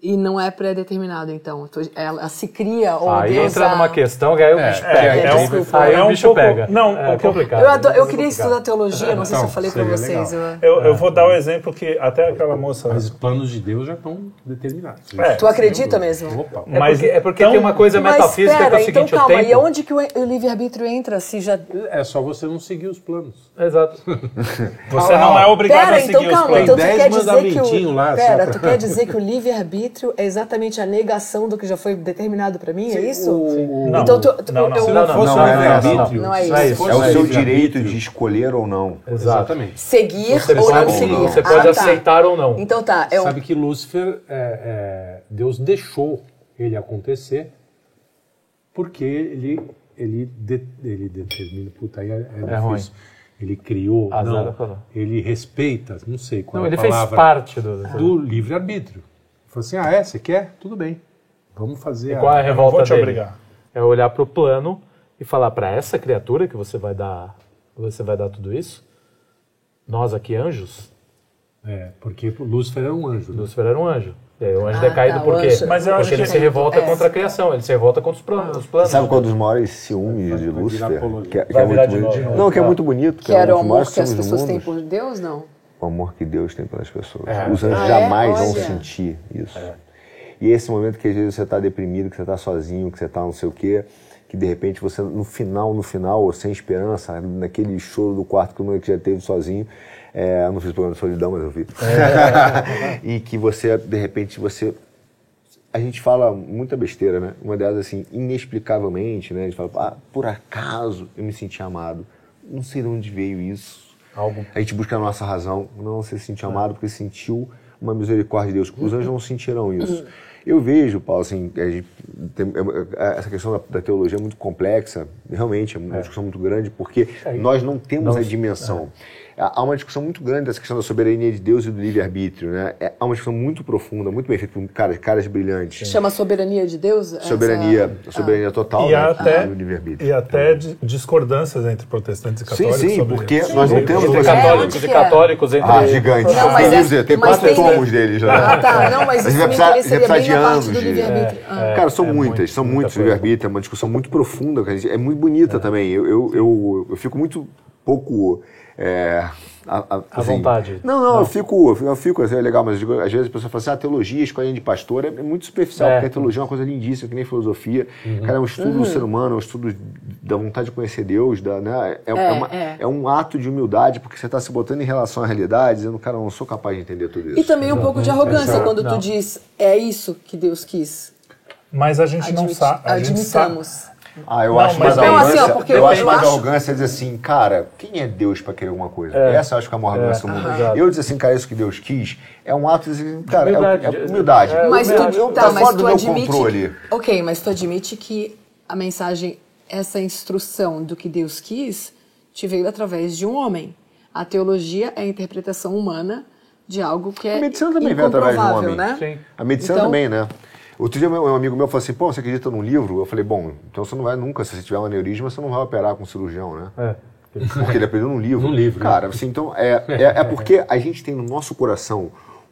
e não é pré-determinado, então. Tu- Ela se cria ou Aí Deus entra a- numa questão que aí o É, bicho é, pega. é um- desculpa. aí é o um bicho pouco- pega. não, é complicado. Eu, adoro- eu É queria estudar teologia, não sei se eu Então, falei para vocês. eu- Eu, eu vou dar o exemplo que até aquela moça. Mas os planos de Deus já estão determinados. É. Tu acredita mesmo? Opa. É Mas porque, é porque então- tem uma coisa metafísica espera, que é o seguinte, então calma, o tempo... e aonde que o, livre-arbítrio entra se já... É só você não seguir os planos. Exato. Você não é obrigado Pera, a seguir então os calma, planos. então tu Dez quer dizer que o... Pera, tu quer dizer que o livre-arbítrio é exatamente a negação do que já foi determinado para mim, é isso? O- Não, Então tu, tu, não, não. eu- Se não, não, fosse não, o é, livre-arbítrio, não, não é Não é isso. isso. É o seu livre-arbítrio, direito de escolher ou não. Exatamente. Seguir Você ou não seguir. você Ah, pode tá. aceitar ou não. Então tá, é um... Sabe que Lúcifer, é, é, Deus deixou ele acontecer porque ele, ele, de- ele determina. Puta, aí é, é É ruim. difícil. Ele criou, Azar não, palavra. ele respeita, não sei qual Não, é ele a fez palavra, parte do... do livre-arbítrio. Ele Falou assim, ah é, você quer? Tudo bem, vamos fazer E qual é a Eu não revolta vou te dele? obrigar. É olhar para o plano e falar para essa criatura que você vai dar, você vai dar tudo isso. Nós aqui anjos, É, porque Lúcifer era um anjo. né? Lúcifer era um anjo. E aí o anjo Ah, decaído tá, por o quê? anjo- Mas eu Porque ele que- se revolta É. contra a criação, ele se revolta contra os planos. Os planos. Sabe qual é dos maiores ciúmes de Vai Lúcifer? Que, é- que é virar muito bonito. Não, que é Ah. muito bonito. Que era é o um dos maiores amor que as pessoas têm por Deus, não? O amor que Deus tem pelas pessoas. É. Os anjos Ah, é? jamais vão Olha. sentir isso. E esse momento que às vezes você está deprimido, que você está sozinho, que você está não sei o quê, que de repente você, no final, no final, sem esperança, naquele choro do quarto que o moleque já teve sozinho, é, eu não fiz programa de solidão, mas eu vi. e que você, de repente, você a gente fala muita besteira, né? Uma delas, assim, inexplicavelmente, né? A gente fala, ah, por acaso eu me senti amado. Não sei de onde veio isso. Algo. A gente busca a nossa razão. Não, se sentiu amado porque sentiu uma misericórdia de Deus. Os anjos não sentirão isso. Eu vejo, Paulo, assim, tem, é, é, essa questão da, da, teologia é muito complexa, realmente, é uma é. discussão muito grande, porque nós não temos não, a dimensão. É há uma discussão muito grande dessa questão da soberania de Deus e do livre-arbítrio, né? É, há uma discussão muito profunda, muito bem feita por caras, caras brilhantes. Chama soberania de Deus? Soberania, essa... soberania ah. total, e né? Até, livre-arbítrio. E até discordâncias entre protestantes e católicos. Sim, sim, porque sim. nós não temos... Entre católicos e católicos, entre... Ah, gigante. Não, mas tem, é, tem quatro tem... tomos deles já. Ah, tá. Não, mas isso me interessaria bem a parte do livre-arbítrio. É, Cara, são muitas, são muitos livre-arbítrio, é uma discussão muito profunda, é muito bonita também. Eu, eu, eu, fico muito pouco... É, a, a, assim, vontade. Não, não, não, eu fico, eu fico, assim, é legal, mas digo, às vezes a pessoa fala assim, ah, teologia, escolinha de pastor, é, é muito superficial, é. porque a teologia é uma coisa lindíssima, que nem filosofia. Uhum. Cara, é um estudo uhum. do ser humano, é um estudo da vontade de conhecer Deus, da, né? é, é, é uma, é. é. um ato de humildade, porque você está se botando em relação à realidade, dizendo, cara, eu não sou capaz de entender tudo isso. E também um pouco de arrogância, quando não. tu diz, é isso que Deus quis. Mas a gente Admit, não sabe. Admitamos. Ah, eu não, acho mais arrogância. Assim, ó, eu, eu acho mais acho... arrogância dizer assim, cara, quem é Deus para querer alguma coisa? É. Essa eu acho que é uma arrogância é. do mundo. Ah, eu dizer assim, cara, isso que Deus quis, é um ato de dizer, cara, é humildade. É, é humildade. É, mas tu, eu, tá, tá mas tu admite controle. Que, ok, mas tu admite que a mensagem, essa instrução do que Deus quis, te veio através de um homem. A teologia é a interpretação humana de algo que é A medicina também vem através de um homem. Né? Sim. A medicina então, também, né? Outro dia um amigo meu falou assim, pô, você acredita num livro? Eu falei, bom, então você não vai nunca, se você tiver um aneurisma, você não vai operar com um cirurgião, né? É. Porque ele aprendeu num livro. Num livro. Né? Cara, né? assim, então, é, é, é porque a gente tem no nosso coração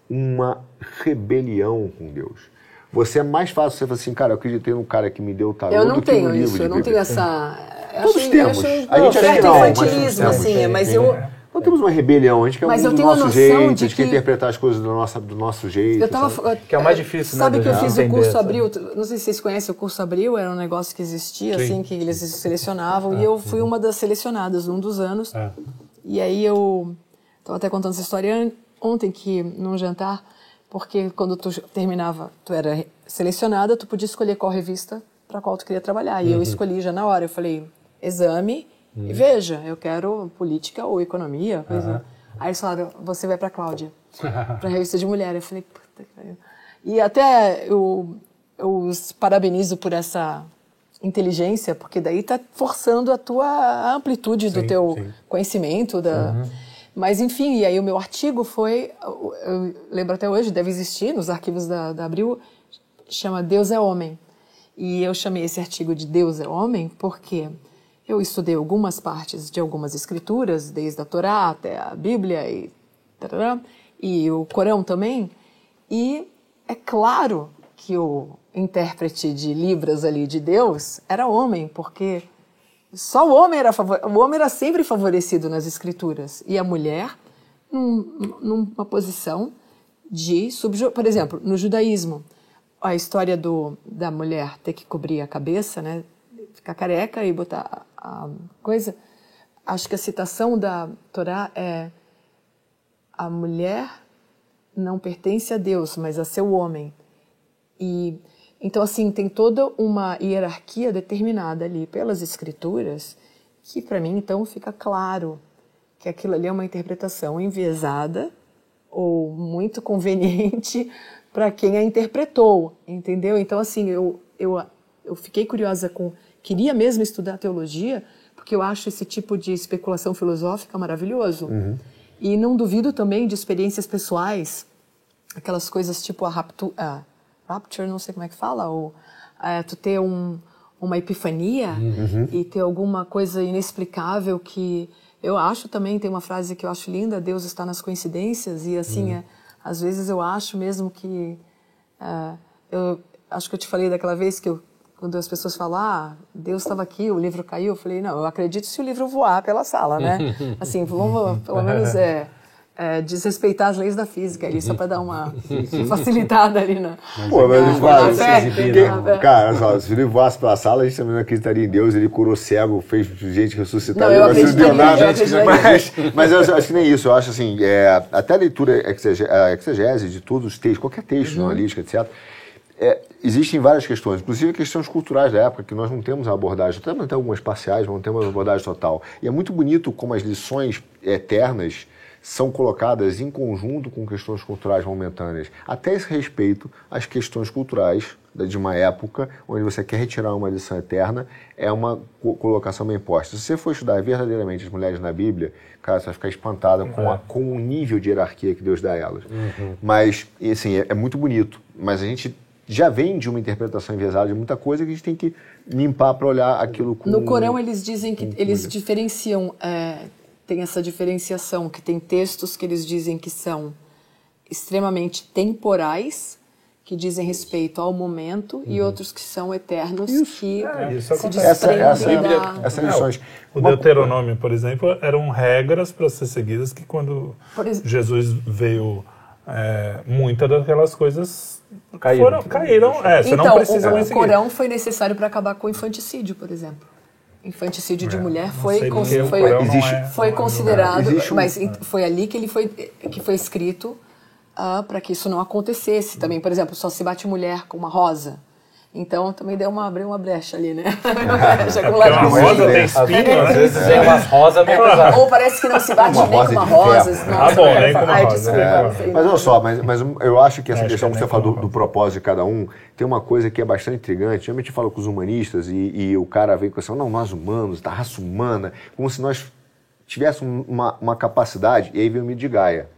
uma rebelião com Deus. Você é mais fácil você falar assim, cara, eu acreditei num cara que me deu o tarô Eu não tenho isso, eu não tenho essa... Todos temos. a gente acha que não, infantilismo, assim, mas eu... Não temos uma rebelião, a gente quer Mas um do nosso jeito, a gente quer interpretar as coisas do nosso, do nosso jeito. Eu tava, que é o mais difícil, sabe né? Sabe que eu fiz o curso Abril, não sei se vocês conhecem o curso Abril, era um negócio que existia, Sim. assim, que eles selecionavam, e eu fui uma das selecionadas num dos anos. É. E aí eu estava até contando essa história ontem, que num jantar, porque quando tu terminava, tu era selecionada, tu podia escolher qual revista para qual tu queria trabalhar. E uhum. eu escolhi já na hora, eu falei, exame Hum. E veja, eu quero política ou economia, coisa. Uhum. Aí eles falaram, você vai para Cláudia, para a revista de mulher. Eu falei, puta que pariu. E até eu, eu os parabenizo por essa inteligência, porque daí está forçando a tua amplitude sim, do teu sim. conhecimento. Da... Uhum. Mas, enfim, e aí o meu artigo foi, eu lembro até hoje, deve existir nos arquivos da, da Abril, chama Deus é Homem. E eu chamei esse artigo de Deus é Homem porque eu estudei algumas partes de algumas escrituras, desde a Torá até a Bíblia e, e o Corão também, e é claro que o intérprete de Libras ali de Deus era homem, porque só o homem era o homem era sempre favorecido nas escrituras. E a mulher num, numa posição de subju por exemplo no judaísmo a história do, da mulher ter que cobrir a cabeça né ficar careca e botar a coisa, acho que a citação da Torá é a mulher não pertence a Deus, mas a seu homem. E então assim tem toda uma hierarquia determinada ali pelas escrituras que para mim então fica claro que aquilo ali é uma interpretação enviesada ou muito conveniente para quem a interpretou, entendeu? Então assim eu eu eu fiquei curiosa com queria mesmo estudar teologia, porque eu acho esse tipo de especulação filosófica maravilhoso. Uhum. E não duvido também de experiências pessoais, aquelas coisas tipo a, raptu, a rapture, não sei como é que fala, ou é, tu ter um, uma epifania uhum. e ter alguma coisa inexplicável que eu acho também tem uma frase que eu acho linda Deus está nas coincidências e assim uhum. é, às vezes eu acho mesmo que é, eu acho que eu te falei daquela vez que eu quando as pessoas falam, ah, Deus estava aqui, o livro caiu, eu falei, não, eu acredito se o livro voar pela sala, né? Assim, vamos pelo menos é, é, desrespeitar as leis da física ali, só para dar uma facilitada ali na. Pô, mas eles falam, assim, cara, só, se ele voasse pela sala, a gente também não acreditaria em Deus, ele curou cego, fez gente ressuscitar, não, eu não nada. Mas, mas eu acho que nem isso, eu acho assim, é, até a leitura exegese de todos os textos, qualquer texto, uhum. analítica, etc é, existem várias questões, inclusive questões culturais da época, que nós não temos a abordagem, até algumas parciais, não temos uma abordagem total. E é muito bonito como as lições eternas são colocadas em conjunto com questões culturais momentâneas, até esse respeito às questões culturais de uma época onde você quer retirar uma lição eterna, é uma colocação bem posta. Se você for estudar verdadeiramente as mulheres na Bíblia, cara, você vai ficar espantada com, a, é. com o nível de hierarquia que Deus dá a elas. Uhum. Mas, assim, é, é muito bonito, mas a gente já vem de uma interpretação enviesada de muita coisa que a gente tem que limpar para olhar aquilo com No Corão eles dizem que eles diferenciam é, tem essa diferenciação, que tem textos que eles dizem que são extremamente temporais, que dizem respeito ao momento, uhum. e outros que são eternos, isso. que é, isso se desprendem essa, essa, da... Essas lições. O Deuteronômio, por exemplo, eram regras para ser seguidas que quando Jesus veio, é, muitas daquelas coisas caíram. Foram, caíram. É, você então, não precisa o, o Corão foi necessário para acabar com o infanticídio, por exemplo infanticídio de é, mulher foi, con foi, existe, é, foi considerado, um, mas foi ali que ele foi que foi escrito uh, ah, para que isso não acontecesse também. Por exemplo, só se bate mulher com uma rosa. Então também deu uma, abriu uma brecha ali, né? Já com é rosa tem espinho, às vezes é umas rosas meio é, Ou parece que não se bate nem com uma rosa. Ah, bom, nem com uma rosa. É. Mas olha só, mas, mas eu acho que essa questão que você falou do, do, propósito de cada um, tem uma coisa que é bastante intrigante. Geralmente eu falo com os humanistas e, e o cara vem com assim, não, nós humanos, da raça humana, como se nós tivéssemos uma, uma capacidade, e aí vem o de Gaia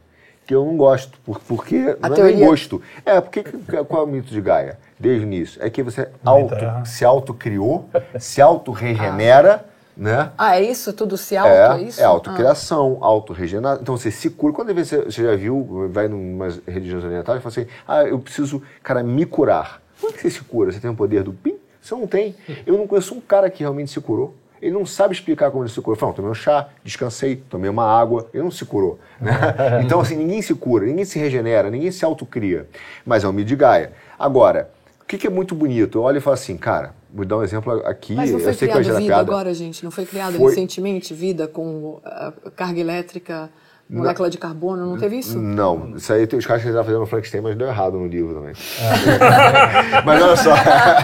que eu não gosto, porque a não teoria... é nem gosto. É, porque qual é o mito de Gaia? Desde o início. É que você auto, se autocriou, se auto-regenera, ah. né? Ah, é isso? Tudo se auto, é, é isso? É autocriação, ah. auto-regeneração. Então você se cura. Quando você, você já viu, vai em umas religiões orientais e fala assim, ah, eu preciso, cara, me curar. Como é que você se cura? Você tem o poder do pim? Você não tem. Eu não conheço um cara que realmente se curou ele não sabe explicar como ele se curou. Falou, tomei um chá, descansei, tomei uma água, ele não se curou. Né? então, assim, ninguém se cura, ninguém se regenera, ninguém se autocria. Mas é um mito de Gaia. Agora, o que, que, é muito bonito? Eu olho e falo assim, cara, vou dar um exemplo aqui. Mas não foi eu sei criado que vida piada. agora, gente? Não foi criado foi... recentemente vida com uh, carga elétrica molécula de carbono, não teve isso? Não, isso aí tem os caras que estavam fazendo no Frankenstein, mas deu errado no livro também. É. mas olha só,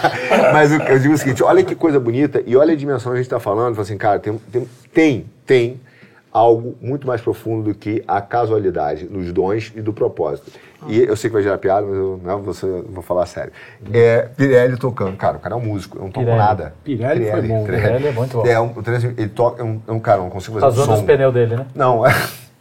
mas eu, eu, digo o seguinte, olha que coisa bonita e olha a dimensão que a gente está falando, fala assim, cara, tem, tem, tem, tem algo muito mais profundo do que a casualidade nos dons e do propósito. Ah. E eu sei que vai gerar piada, mas eu não, você, vou falar sério. É, Pirelli tocando. Cara, o cara é um músico, eu não toco Pirelli. nada. Pirelli, Pirelli foi bom. Pirelli, Pirelli é muito bom. É, um, ele toca, é um, é um cara, não consigo fazer tá um som. os pneus dele, né? Não, é...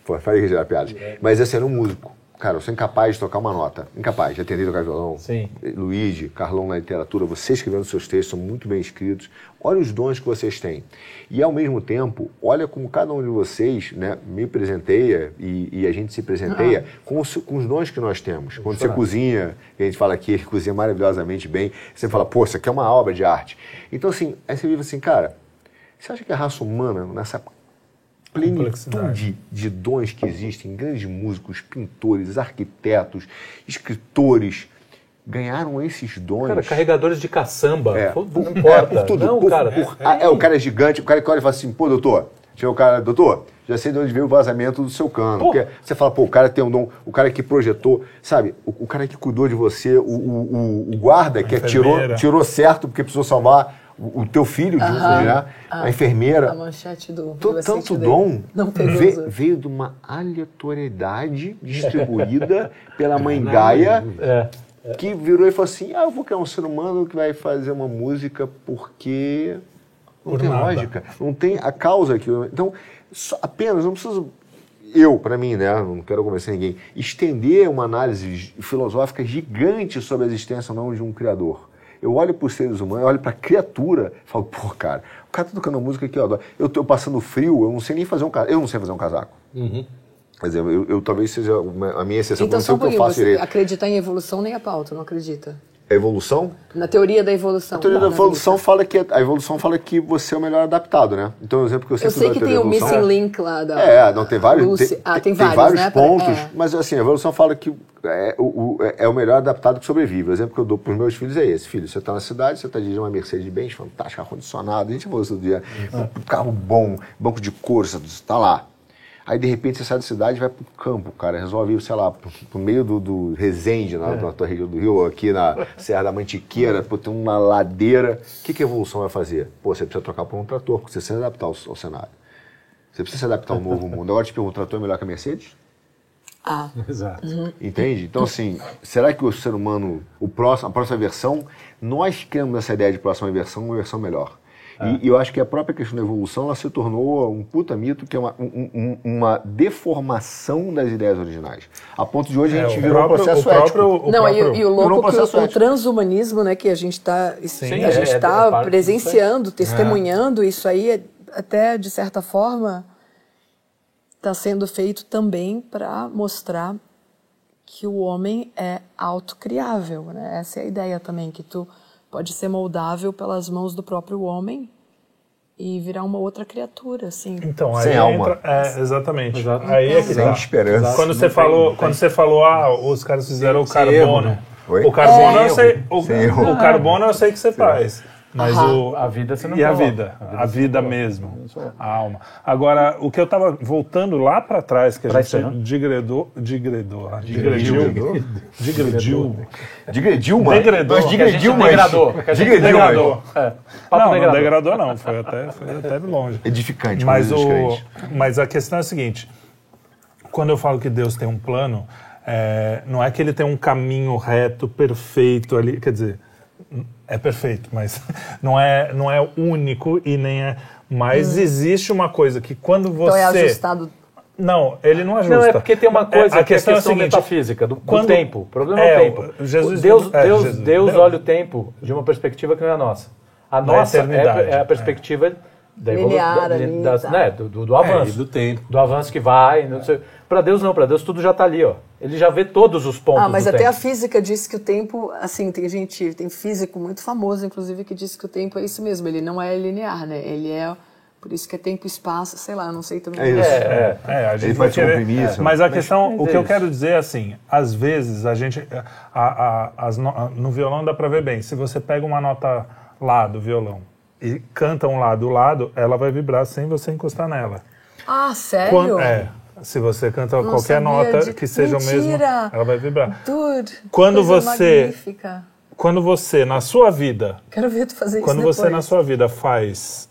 Pô, falei que gerar piadas. Mas esse era um músico. Cara, eu sou incapaz de tocar uma nota. Incapaz. Já tentei tocar violão. Sim. Luigi, Carlão na literatura, vocês escrevendo seus textos são muito bem escritos. Olha os dons que vocês têm. E, ao mesmo tempo, olha como cada um de vocês né, me presenteia e, e a gente se presenteia ah. com, os, com, os, dons que nós temos. Quando você cozinha, a gente fala que ele cozinha maravilhosamente bem, você fala, pô, isso aqui é uma obra de arte. Então, assim, aí você vive assim, cara, você acha que a raça humana, nessa plenitude de dons que existem, grandes músicos, pintores, arquitetos, escritores, ganharam esses dons. Cara, carregadores de caçamba, é, não importa. É, tudo, não, por, cara. Por, é, é, o cara é gigante, o cara que olha e fala assim, pô, doutor, chega o cara, doutor, já sei de onde veio o vazamento do seu cano. Porque você fala, pô, o cara tem um dom, o cara que projetou, sabe, o, o cara que cuidou de você, o, o, o guarda que tirou, tirou certo porque precisou salvar o, teu filho, uh né? a, a enfermeira. A manchete do. do tanto dom veio, veio de uma aleatoriedade distribuída pela mãe Gaia. É. Que virou e falou assim: Ah, eu vou criar um ser humano que vai fazer uma música porque não Por tem nada. lógica, não tem a causa aqui. Então, só, apenas, não preciso eu, para mim, né, não quero convencer ninguém, estender uma análise filosófica gigante sobre a existência ou não de um criador. Eu olho para os seres humanos, eu olho para a criatura e falo, pô, cara, o cara tá tocando música que eu adoro. Eu estou passando frio, eu não sei nem fazer um casaco. Eu não sei fazer um casaco. Uhum. Quer dizer, eu, eu, talvez seja uma, a minha exceção, então, não sei o que eu faço você direito. acreditar em evolução nem a pauta, não acredita? A evolução? Na teoria da evolução. A teoria da evolução fala que a evolução fala que você é o melhor adaptado, né? Então, o exemplo que eu sempre Eu sei que tem o missing link lá da É, não tem vários, Lucy. tem, ah, tem, tem vários, vários né? pontos, é. mas assim, a evolução fala que é o, o, é o melhor adaptado que sobrevive. O exemplo que eu dou para os meus filhos é esse. Filho, você está na cidade, você está dirigindo uma Mercedes-Benz fantástica, ar-condicionado, a gente falou outro dia, uhum. um carro bom, banco de couro, você está lá. Aí, de repente, você sai da cidade e vai pro campo, cara. Resolve ir, sei lá, pro, pro meio do, do Resende, na, é. na tua região do Rio, aqui na Serra da Mantiqueira, pô, tem uma ladeira. O que, que a evolução vai fazer? Pô, você precisa trocar por um trator, porque você se adaptar ao, ao cenário. Você precisa se adaptar ao novo mundo. Agora te pergunto, trator é melhor que a Mercedes? Ah. Exato. Uhum. Entende? Então, assim, será que o ser humano, o próximo, a próxima versão, nós criamos essa ideia de próxima versão, uma versão melhor. E, e eu acho que a própria questão da evolução, ela se tornou um puta mito, que é uma, um- um- uma deformação das ideias originais. A ponto de hoje a É, gente o virou um processo o próprio- ético. o Não, próprio- e, e o um louco que processo o, o transhumanismo, né, que a gente está a é- gente é- tá é presenciando, testemunhando, isso aí é, até de certa forma está sendo feito também para mostrar que o homem é autocriável, né? Essa é a ideia também que tu pode ser moldável pelas mãos do próprio homem e virar uma outra criatura, assim. Então, aí Sem alma. entra. É, exatamente. Exato. Aí é que Sem tá. esperança. Quando você falou, quando você falou, ah, os caras fizeram o sem carbono. erro, né? O carbono Sem eu sei, o, o carbono eu sei que você faz. Mas o A vida você não e a coloca. vida, a vida mesmo, a alma. Agora, o que eu estava voltando lá para trás, que a gente Traição. digredou, digredou, ah, digrediu, digrediu, Digrediu, mano. Nós a gente digrediu, mas... degradou. a gente Digrediu. É. Não, não degradou. não, foi até, foi até longe. Edificante, Mas, o, mas a questão é a seguinte: quando eu falo que Deus tem um plano, é, não é que ele tem um caminho reto, perfeito ali, quer dizer, é perfeito, mas não é, não é único e nem é. Mas existe uma coisa que quando você. Então é ajustado. Não, ele não ajusta. Não, é porque tem uma coisa É, que é a questão metafísica, do, do quando- tempo. O problema é, É, o tempo. Jesus- Deus, é, Deus, Jesus. Deus Deus. olha o tempo de uma perspectiva que não é a nossa. A nossa é, eternidade, é a perspectiva da evolu- Linear da- ali, das- tá. né, do, do, do É, avanço. do tempo. do avanço que vai. Para Deus não, para Deus tudo já está ali, ó. Ele já vê todos os pontos. Ah, mas do até tempo. a física diz que o tempo, assim, tem gente, tem físico muito famoso, inclusive, que diz que o tempo é isso mesmo, ele não é linear, né? Ele é, por isso que é tempo e espaço, sei lá, não sei também. É isso. É, é. É, a gente Ele vai querer, comprimir isso. Mas a questão, mas o é que eu quero dizer é assim, às vezes a gente, a, a- as no, no violão dá pra ver bem. Se você pega uma nota lá do violão e canta um lá do lado, ela vai vibrar sem você encostar nela. Ah, sério? Quando- é, se você canta Não qualquer nota de- que seja o mesmo, ela vai vibrar. Dude, Quando você- magnífica. Quando você na sua vida Quero ver tu fazer Quando isso depois. você na sua vida faz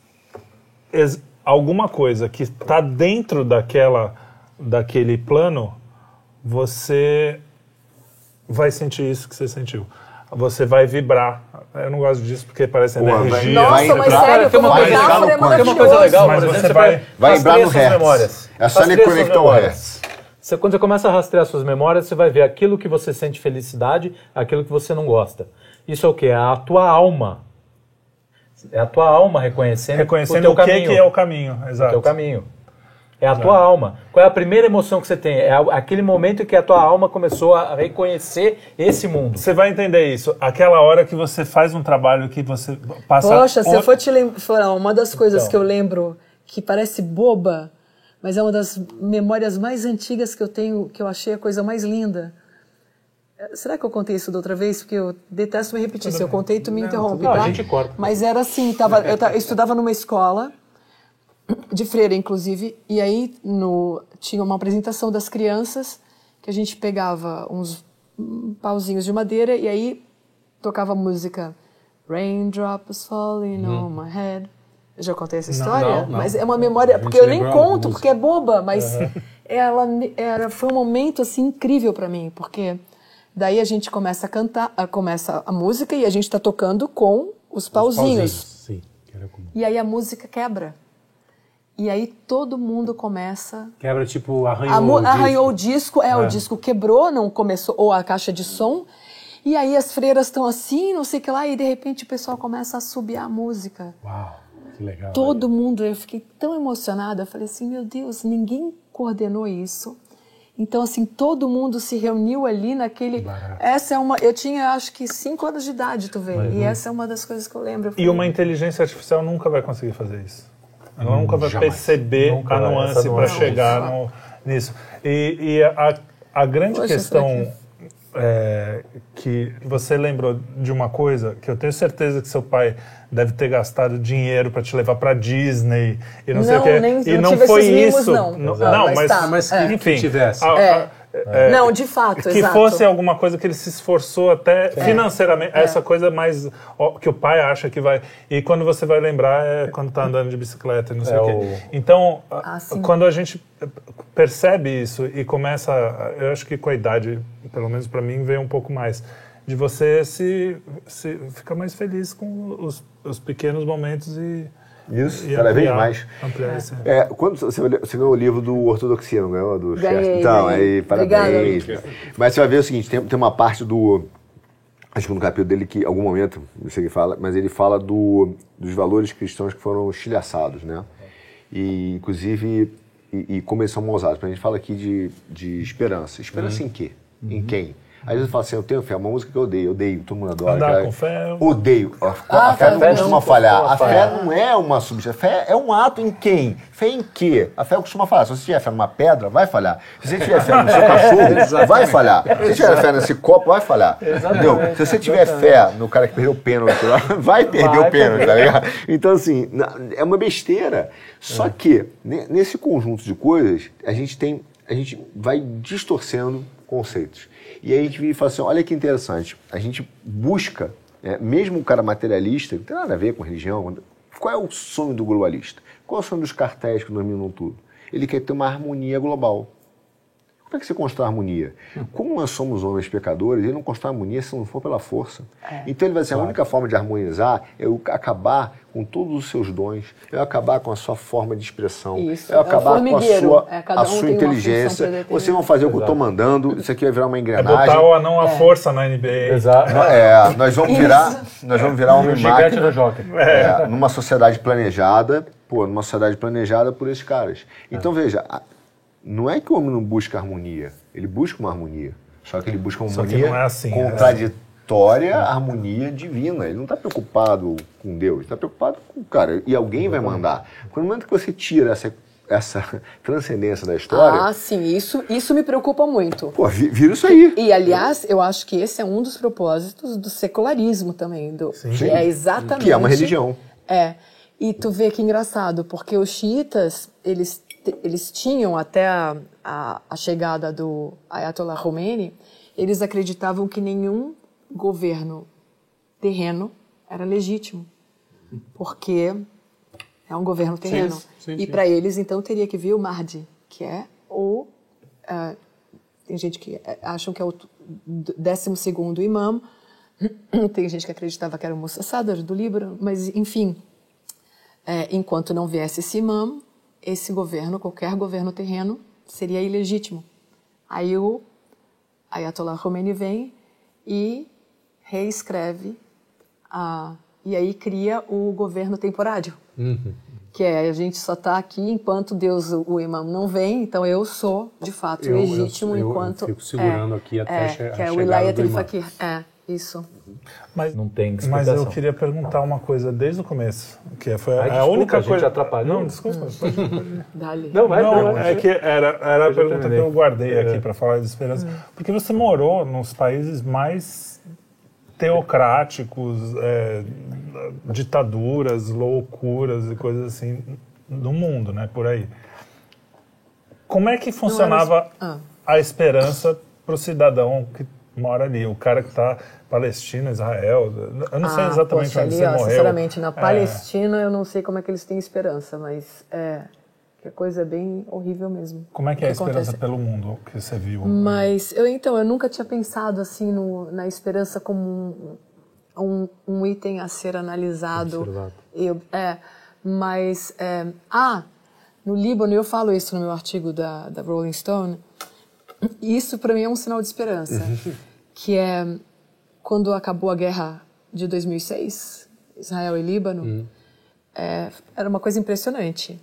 alguma coisa que está dentro daquela, daquele plano, você vai sentir isso que você sentiu. Você vai vibrar. Eu não gosto disso porque parece vai- energia. Nossa, Vai mas sério, tem como uma coisa- é tem uma coisa legal, Mas por você exemplo, vai- você vai rastreia vibrar no suas hertz. memórias. É só ele conectar o hertz. Você, quando você começa a rastrear suas memórias, você vai ver aquilo que você sente felicidade, aquilo que você não gosta. Isso é o quê? É a tua alma. É a tua alma reconhecendo, Reconhecendo o o teu que, caminho. que é o caminho. o Exato. teu caminho. É a tua alma. Qual é a primeira emoção que você tem? É aquele momento em que a tua alma começou a reconhecer esse mundo. Você vai entender isso. Aquela hora que você faz um trabalho que você passa. Poxa, se eu for te lembrar, uma das coisas Então. que eu lembro que parece boba, mas é uma das memórias mais antigas que eu tenho, que eu achei a coisa mais linda. Eh, Será que eu contei isso da outra vez? Porque eu detesto me repetir. Se eu contei, tu me interrompe, bem. tá? Não, a gente corta. Mas era assim, tava, eu, eu estudava numa escola, de freira, inclusive, e aí no, tinha uma apresentação das crianças, que a gente pegava uns hum, pauzinhos de madeira, e aí tocava a música Raindrops Falling on My Head. Eu já contei essa história? não, não. Mas é uma memória, porque eu nem conto, porque é boba, mas ela me- era, foi um momento assim incrível para mim, porque daí a gente começa a cantar, começa a música e a gente está tocando com os pauzinhos. Sim, que era comum. E aí a música quebra. E aí todo mundo começa. Quebra, tipo, arranhou A o disco. arranhou o disco, é, o disco quebrou, não começou, ou a caixa de som. E aí as freiras estão assim, não sei o que lá, e de repente o pessoal começa a subir a música. Uau, que legal. Todo mundo, eu fiquei tão emocionada, eu falei assim, meu Deus, ninguém coordenou isso. Então, assim, todo mundo se reuniu ali naquele. barato. Essa é uma. Eu tinha, acho que, cinco anos de idade, tu vê. E essa é uma das coisas que eu lembro. Eu E falei, uma inteligência artificial nunca vai conseguir fazer isso. Ela nunca vai jamais. perceber Nunca a nuance para chegar no- nisso. E, e a, a grande Poxa, questão é, que você lembrou de uma coisa que eu tenho certeza que seu pai deve ter gastado dinheiro para te levar para Disney e não, sei o Não, quê. nem- e não não tive foi esses mimos, isso. não. Não, não, Mas mas, tá, Mas é. que enfim, tivesse. a- a- É. É, não, de fato, que exato. fosse alguma coisa que ele se esforçou até é. financeiramente, é. essa coisa mais ó, que o pai acha que vai. E quando você vai lembrar é quando está andando de bicicleta, não sei é o quê. Então, ah, quando a gente percebe isso e começa, eu acho que com a idade, pelo menos para mim, vem um pouco mais de você se, se ficar mais feliz com os, os pequenos momentos e isso, e cada vez mais. É. quando você, você ganhou o livro do Ortodoxia, não ganhou? Do Ganhei, Então, aí, parabéns. Obrigada. Mas você vai ver o seguinte, tem, tem uma parte do... Acho que no capítulo dele que, em algum momento, não sei o que fala, mas ele fala do, dos valores cristãos que foram estilhaçados, né? E, inclusive, e, e como eles são mal usados. A gente fala aqui de, de esperança. Esperança uhum. em quê? Uhum. Em quem? Às vezes eu falo assim, eu tenho fé, uma música que eu odeio, odeio, todo mundo adora. Andar cara. com fé. Odeio. A, ah, a fé não costuma falhar. A fé não é uma substância. Fé é um ato em quem? Fé em quê? A fé costuma falhar. Se você tiver fé numa pedra, vai falhar. Se você tiver fé no seu cachorro, vai falhar. Se você tiver fé nesse copo, vai falhar. Entendeu? Se você tiver fé no cara que perdeu o pênalti, vai perder vai, o pênalti, tá ligado? Então, assim, é uma besteira. Só é. que, nesse conjunto de coisas, a gente tem. A gente vai distorcendo conceitos. E aí a gente fala assim, olha que interessante, a gente busca, é, mesmo o cara materialista, não tem nada a ver com religião, qual é o sonho do globalista? Qual é o sonho dos cartéis que dominam tudo? Ele quer ter uma harmonia global. Como é que você constrói harmonia? Como nós somos homens pecadores, ele não constrói harmonia se não for pela força. É, então ele vai dizer, claro. a única forma de harmonizar é eu acabar com todos os seus dons, é eu acabar com a sua forma de expressão, Isso, é eu acabar é com a sua, é, a sua inteligência. Vocês vão fazer o que eu estou mandando, isso aqui vai virar uma engrenagem. É botar o anão à força na NBA. Exato. É, nós vamos virar, nós vamos virar uma máquina é, numa sociedade planejada, pô, numa sociedade planejada por esses caras. Então veja, não é que o homem não busca harmonia, ele busca uma harmonia. Só que ele busca uma harmonia é assim, contraditória à harmonia divina. Ele não está preocupado com Deus, está preocupado com o cara. E alguém vai mandar. Quando no momento que você tira essa essa transcendência da história. Ah, sim, isso, isso me preocupa muito. Pô, vira isso aí. E, aliás, eu acho que esse é um dos propósitos do secularismo também, do, sim. que é exatamente. Que é uma religião. É. E tu vê que engraçado, porque os xiitas, eles eles tinham até a, a, a, chegada do Ayatollah Khomeini, eles acreditavam que nenhum governo terreno era legítimo, porque é um governo terreno. Sim, sim, e para eles, então, teria que vir o Mahdi, que é o... Uh, tem gente que é, acham que é o 12 segundo imã, tem gente que acreditava que era o Moussa Sadr do Líbano, mas, enfim, é, enquanto não viesse esse imã, esse governo, qualquer governo terreno, seria ilegítimo. Aí o Ayatollah Khomeini vem e reescreve a, e aí cria o governo temporário. Uhum. Que é, a gente só está aqui enquanto Deus, o imã, não vem, então eu sou, de fato, eu, legítimo eu, eu, enquanto... Eu fico segurando é, aqui até é, che que é o Wilayat al-Fakir. É, isso. Mas não tem explicação. Mas eu queria perguntar uma coisa desde o começo, que foi Ai, a desculpa, única coisa. A atrapalhou. Não, desculpa. Dali. Não, vai, não, não, é que era, era a pergunta que eu guardei é. aqui para falar de esperança, porque você morou nos países mais teocráticos, é, ditaduras, loucuras e coisas assim do mundo, né? Por aí. Como é que funcionava ah. a esperança para o cidadão que mora ali, o cara que está Palestina, Israel, eu não ah, sei exatamente poxa, onde ali, você ó, morreu. Sinceramente, na é. Palestina é... eu não sei como é que eles têm esperança, mas é que a coisa é bem horrível mesmo. Como é que, que é a esperança acontece? pelo mundo que você viu? Mas eu então eu nunca tinha pensado assim no, na esperança como um, um, um item a ser analisado. Eu, é, mas é, ah, no Líbano eu falo isso no meu artigo da, da Rolling Stone. Isso para mim é um sinal de esperança. que é quando acabou a guerra de 2006, Israel e Líbano, hum. é, era uma coisa impressionante.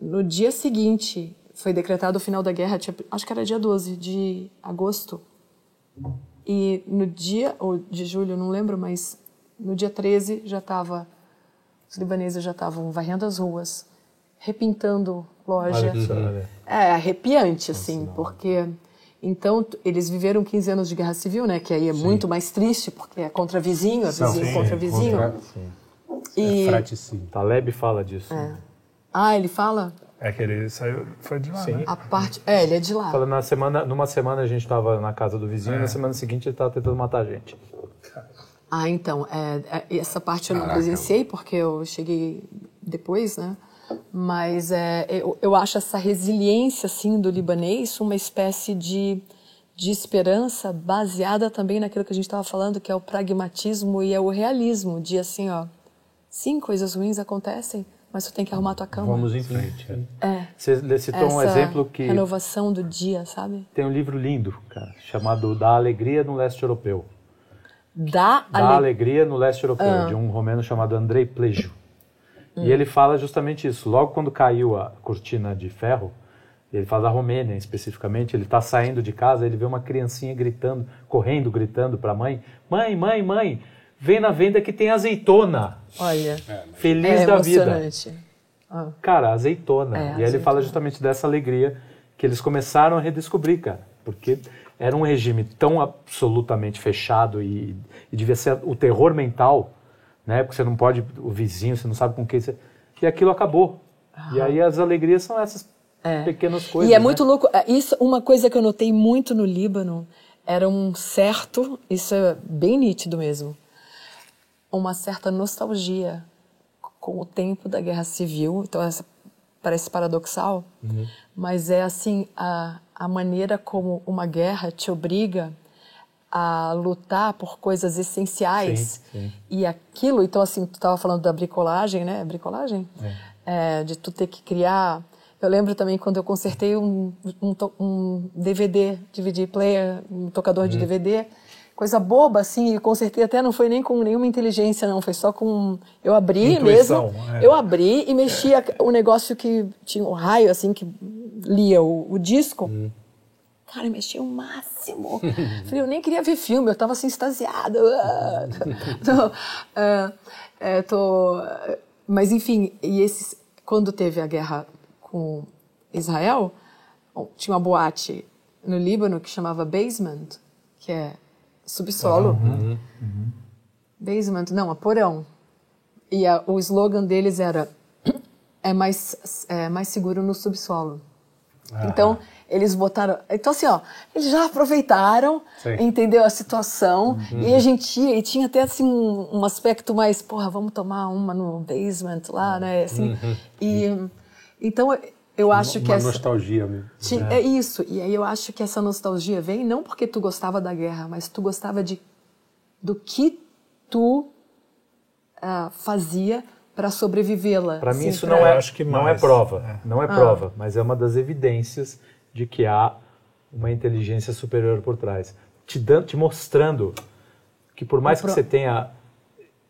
No dia seguinte, foi decretado o final da guerra, acho que era dia 12 de agosto. E no dia, ou de julho, não lembro, mas no dia 13 já estava, os libaneses já estavam varrendo as ruas, repintando loja. É arrepiante, assim, Nossa, porque então, eles viveram 15 anos de guerra civil, né? Que aí é sim. muito mais triste, porque é contra vizinho, é vizinho sim, contra vizinho. Contra, sim. E... É fraticínio. Taleb fala disso. É. Ah, ele fala? É que ele saiu, foi de lá, Sim. Né? A parte, é, ele é de lá. Falando na semana, numa semana a gente estava na casa do vizinho é. e na semana seguinte ele estava tentando matar a gente. Ah, então, é, é, essa parte eu não Caraca. presenciei porque eu cheguei depois, né? Mas é, eu, eu acho essa resiliência, assim, do libanês uma espécie de, de esperança baseada também naquilo que a gente estava falando, que é o pragmatismo e é o realismo, de assim, ó, sim, coisas ruins acontecem, mas tu tem que arrumar a tua cama. Vamos em frente. É. Você citou um exemplo que... renovação do dia, sabe? Tem um livro lindo, cara, chamado Da Alegria no Leste Europeu. Da, da ale... Alegria no Leste Europeu, ah. de um romeno chamado Andrei Plejo. Hum. E ele fala justamente isso. Logo quando caiu a cortina de ferro, ele fala da Romênia especificamente, ele está saindo de casa, ele vê uma criancinha gritando, correndo, gritando para a mãe: Mãe, mãe, mãe, vem na venda que tem azeitona. Olha, feliz é da vida. Ah. Cara, azeitona. É, e aí ele fala justamente dessa alegria que eles começaram a redescobrir, cara. Porque era um regime tão absolutamente fechado e, e devia ser o terror mental né? Porque você não pode, o vizinho, você não sabe com quem você. E aquilo acabou. E aí as alegrias são essas é. pequenas coisas. E é né? muito louco. É, isso, uma coisa que eu notei muito no Líbano era um certo, isso é bem nítido mesmo, uma certa nostalgia com o tempo da guerra civil. Então, essa parece paradoxal, uhum. mas é assim a, a maneira como uma guerra te obriga a lutar por coisas essenciais sim, sim. e aquilo então assim tu estava falando da bricolagem né bricolagem é. É, de tu ter que criar eu lembro também quando eu consertei um, um, um DVD DVD player um tocador de DVD uhum. coisa boba assim consertei até não foi nem com nenhuma inteligência não foi só com eu abri Intuição, mesmo é. eu abri e mexia o negócio que tinha um raio assim que lia o, o disco uhum Cara, achei o máximo. Falei, eu nem queria ver filme, eu tava assim, extasiada. tô, uh, é, tô, mas, enfim, e esses, quando teve a guerra com Israel, tinha uma boate no Líbano que chamava Basement, que é subsolo. Uhum, uhum. Basement, não, a porão. E a, o slogan deles era é mais, é mais seguro no subsolo. Ah. Então, eles botaram. Então, assim, ó, eles já aproveitaram, Sim. entendeu a situação. Uhum. E a gente ia, e tinha até assim um, um, aspecto mais, porra, vamos tomar uma no basement lá, né? Assim, uhum. E então eu acho uma, que. Uma essa, nostalgia mesmo. é. é isso. E aí eu acho que essa nostalgia vem não porque tu gostava da guerra, mas tu gostava de do que tu uh, fazia para sobrevivê-la. Para mim isso pra... não é, acho que não é prova, é. não é ah. prova, mas é uma das evidências de que há uma inteligência superior por trás, te dando, te mostrando que por mais que você tenha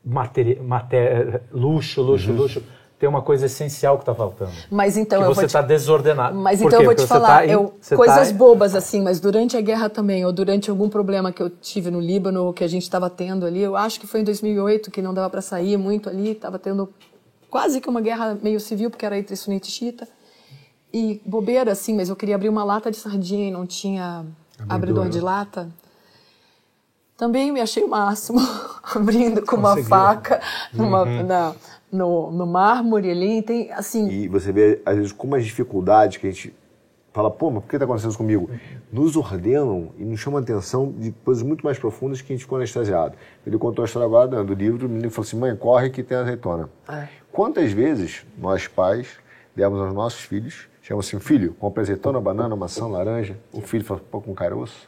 matéria, matéria, luxo, luxo, uhum. luxo, tem uma coisa essencial que está faltando. Mas então que eu você está te... desordenado. Mas então eu vou te falar, tá eu, coisas tá... bobas assim, mas durante a guerra também, ou durante algum problema que eu tive no Líbano, ou que a gente estava tendo ali, eu acho que foi em 2008 que não dava para sair muito ali, estava tendo quase que uma guerra meio civil, porque era entre sunita e xiita. E bobeira, assim, mas eu queria abrir uma lata de sardinha e não tinha abridor, abridor de lata. Também me achei o máximo, abrindo com Conseguiu. uma faca numa, uhum. na, no, no mármore ali. Tem, assim... E você vê, às vezes, como as dificuldades que a gente fala, pô, mas por que está acontecendo isso comigo? Nos ordenam e nos chamam a atenção de coisas muito mais profundas que a gente ficou anestesiado. Ele contou a história agora do livro, o menino falou assim, mãe, corre que tem azeitona. É. Quantas vezes nós pais demos aos nossos filhos Chama assim, filho, compra azeitona, banana, maçã, laranja. O filho fala, pô, com caroço.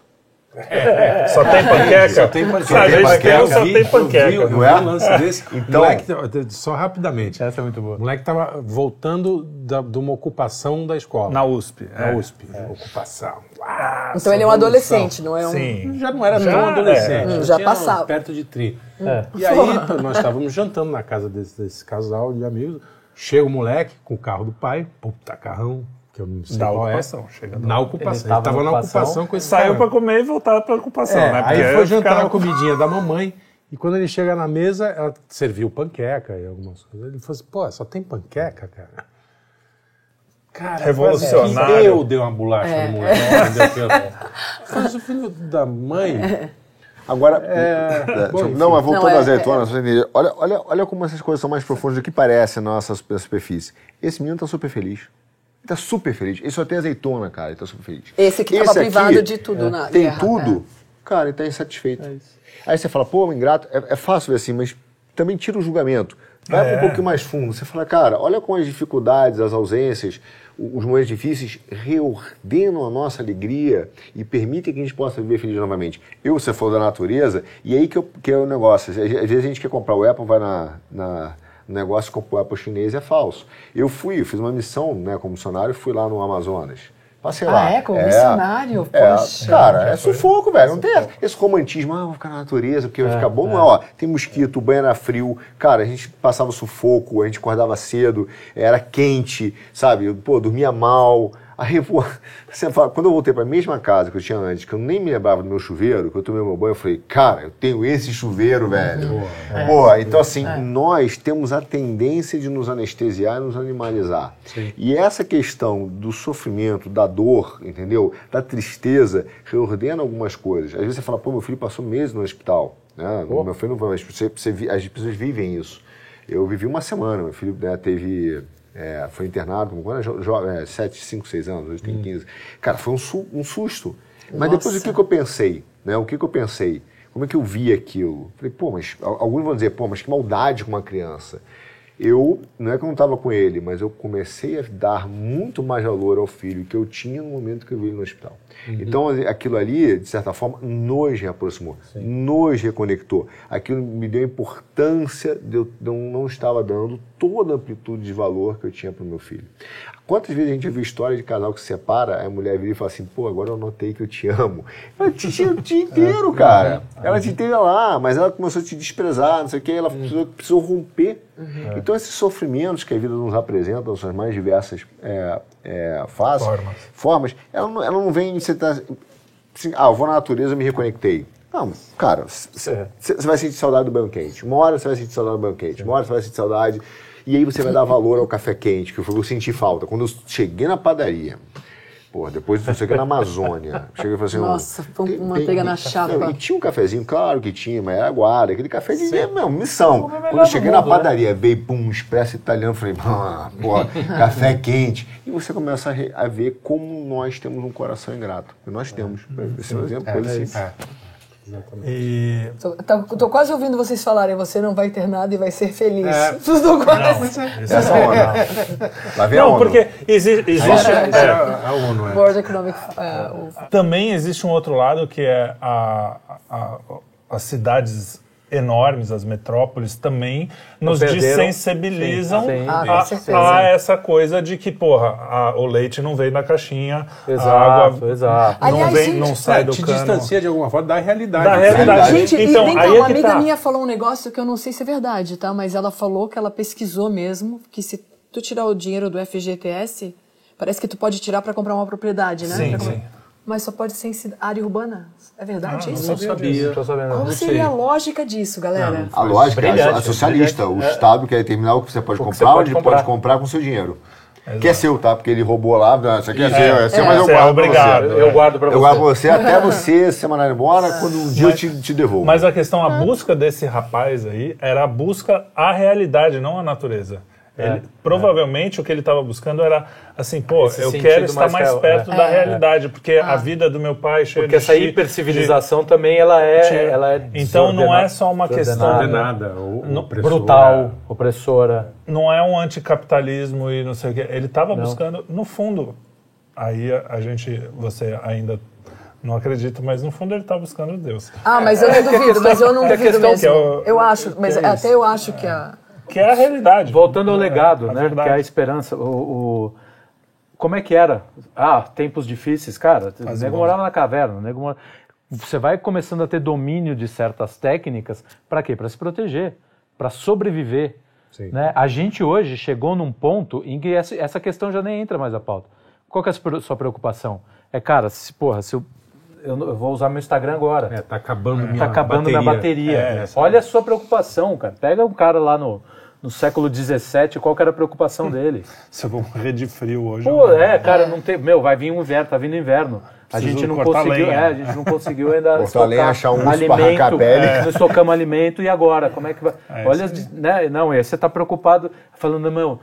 É, só tem panqueca? Só tem panqueca. Só tem panqueca. Só tem panqueca. Não é? Um lance desse. Então, moleque, só rapidamente. Essa é muito boa. O moleque estava voltando da, de uma ocupação da escola. Na USP. Na é. USP. É. Ocupação. Ah, então ele é um adolescente, não é um... Sim. Já não era já, tão adolescente. É. Já passava. Perto de 30. É. E aí nós estávamos jantando na casa desse, desse casal de amigos. Chega o moleque com o carro do pai, puta carrão, que eu não sei da qual é. ocupação, é. Chegando na ocupação. Ele estava na ocupação com esse Saiu para comer e voltar para ocupação, é, né? Porque aí foi jantar a comidinha da mamãe e quando ele chega na mesa, ela serviu panqueca e algumas coisas. Ele falou assim, pô, só tem panqueca, cara? Cara, Revolucionário. Eu dei uma bolacha é. no moleque. Mas o filho da mãe... Agora, é, é bom, não, mas voltando às azeitonas, é, é. olha, olha, olha como essas coisas são mais profundas do que parece na nossa superfície. Esse menino está super feliz. Ele tá super feliz. Ele só tem azeitona, cara. Ele tá super feliz. Esse que estava privado de tudo é. na Tem guerra, tudo. É. Cara, ele tá insatisfeito. É Aí você fala, pô, ingrato. É, é, fácil ver assim, mas também tira o julgamento. Vai é. um pouquinho mais fundo. Você fala, cara, olha com as dificuldades, as ausências, os momentos difíceis reordenam a nossa alegria e permitem que a gente possa viver feliz novamente. Eu, você falou da natureza, e aí que, eu, que é o negócio. Às vezes a gente quer comprar o Apple, vai na, na no negócio, compra o Apple chinês é falso. Eu fui, fiz uma missão né, como missionário, fui lá no Amazonas. Passei ah, lá. é? Como é, missionário? É, Poxa. Cara, é sufoco, velho. Não tem esse romantismo, ah, vou ficar na natureza, porque vai ficar bom. É. Não, ó, tem mosquito, o banho era frio. Cara, a gente passava sufoco, a gente acordava cedo, era quente, sabe? Pô, dormia mal. Aí, pô, você fala, quando eu voltei para a mesma casa que eu tinha antes, que eu nem me lembrava do meu chuveiro, que eu tomei meu banho, eu falei, cara, eu tenho esse chuveiro, velho. É. Pô, então assim, é. nós temos a tendência de nos anestesiar e nos animalizar. Sim. E essa questão do sofrimento, da dor, entendeu? Da tristeza, reordena algumas coisas. Às vezes você fala, pô, meu filho passou meses no hospital. Né? Meu filho não foi, mas você, você, as pessoas vivem isso. Eu vivi uma semana, meu filho né, teve é, foi internado quando era é, 7, 5, 6 anos, hoje tem hum. 15. Cara, foi um, su um susto. Nossa. Mas depois o que, que eu pensei? Né? O que, que eu pensei? Como é que eu vi aquilo? Falei, pô, mas alguns vão dizer, pô, mas que maldade com uma criança. Eu, não é que eu não estava com ele, mas eu comecei a dar muito mais valor ao filho que eu tinha no momento que eu vi ele no hospital. Uhum. Então, aquilo ali, de certa forma, nos reaproximou, Sim. nos reconectou. Aquilo me deu a importância de eu não estava dando toda a amplitude de valor que eu tinha para o meu filho. Quantas vezes a gente viu história de casal que se separa, a mulher vira e fala assim, pô, agora eu notei que eu te amo. Ela te tinha o dia inteiro, cara. Ela te teve lá, mas ela começou a te desprezar, não sei o quê, ela precisou, precisou romper. Uhum. Então esses sofrimentos que a vida nos apresenta, nas suas mais diversas é, é, fases, formas, formas ela, não, ela não vem, você tá, assim, ah, eu vou na natureza me reconectei. Não, cara, você é. vai sentir saudade do banho quente. Uma hora você vai sentir saudade do banho quente. Uma hora você vai sentir saudade e aí você vai dar valor ao café quente, que eu senti falta. Quando eu cheguei na padaria, Porra, depois eu cheguei na Amazônia. Cheguei e falei assim: Nossa, tem, manteiga tem, na chapa. Não, e tinha um cafezinho, claro que tinha, mas era guarda, aquele café de meu, missão. Quando eu cheguei na né? padaria, né? veio pum, um expresso italiano, falei, ah, pô, café quente. E você começa a, a, ver como nós temos um coração ingrato. E nós temos. Esse é um exemplo, coisa é, assim. É. Exatamente. E... Tô, tô, quase ouvindo vocês falarem, você não vai ter nada e vai ser feliz. É. Não, quase... não, isso é só não. não, ONU. porque exi existe... É, é, a ONU, é. World Economic... É, o... Também existe um outro lado que é a, a, as cidades enormes, as metrópoles, também nos desensibilizam sim, sim, a, sim, a, essa coisa de que, porra, a, o leite não veio na caixinha, exato, a água exato. não, Aliás, vem, gente, não sai é, do te cano. distancia de alguma forma da realidade. Da realidade. Gente, então, e aí uma é amiga tá. minha falou um negócio que eu não sei se é verdade, tá? Mas ela falou que ela pesquisou mesmo, que se tu tirar o dinheiro do FGTS, parece que tu pode tirar para comprar uma propriedade, né? Sim, sim. Mas só pode ser em área urbana? É verdade ah, isso? Não sabia. Não sabia. Qual seria a lógica disso, galera? Não, a lógica é a socialista. O é. Estado quer determinar o que você pode comprar, você pode onde pode comprar com seu dinheiro. Exato. Que é seu, tá? Porque ele roubou lá, isso aqui é, é seu, é seu, é, mas eu guardo obrigado. Você. Eu guardo pra você. Eu guardo pra você até você ser mandado embora, quando um dia mas, eu te, te devolvo. Mas a questão, a busca desse rapaz aí, era a busca à realidade, não à natureza. Ele, é, provavelmente é. o que ele estava buscando era assim, pô, Esse eu quero estar mais, mais perto é. da realidade, porque ah. a vida do meu pai cheia Porque essa hipercivilização de, também ela é, ela é Então não é só uma questão nada, brutal, opressora. Não é um anticapitalismo e não sei o quê. Ele estava buscando, no fundo, aí a, a gente, você ainda não acredito, mas no fundo ele está buscando Deus. Ah, mas eu não duvido, mas eu não duvido mesmo. Eu, eu acho, mas até eu acho que a que é a realidade. Voltando ao legado, é, né? Verdade. Que é a esperança. O, o, como é que era? Ah, tempos difíceis, cara. O nego morava na caverna. Nego mora... Você vai começando a ter domínio de certas técnicas. Para quê? Para se proteger, para sobreviver. Né? A gente hoje chegou num ponto em que essa, essa questão já nem entra mais à pauta. Qual que é a sua preocupação? É, cara, se, porra, se eu eu, eu, vou usar meu Instagram agora. É, tá acabando é. minha Tá acabando bateria. minha bateria. É, Olha a sua preocupação, cara. Pega um cara lá no, no século XVII, qual que era a preocupação dele? Se eu vou morrer de frio hoje. Pô, é, cara, não tem. Meu, vai vir um inverno, tá vindo inverno. A gente não conseguiu, é, a gente não conseguiu ainda estocar achar um alimento, é, não estocamos alimento e agora, como é que vai? É, Olha, né, não, você está preocupado falando, meu,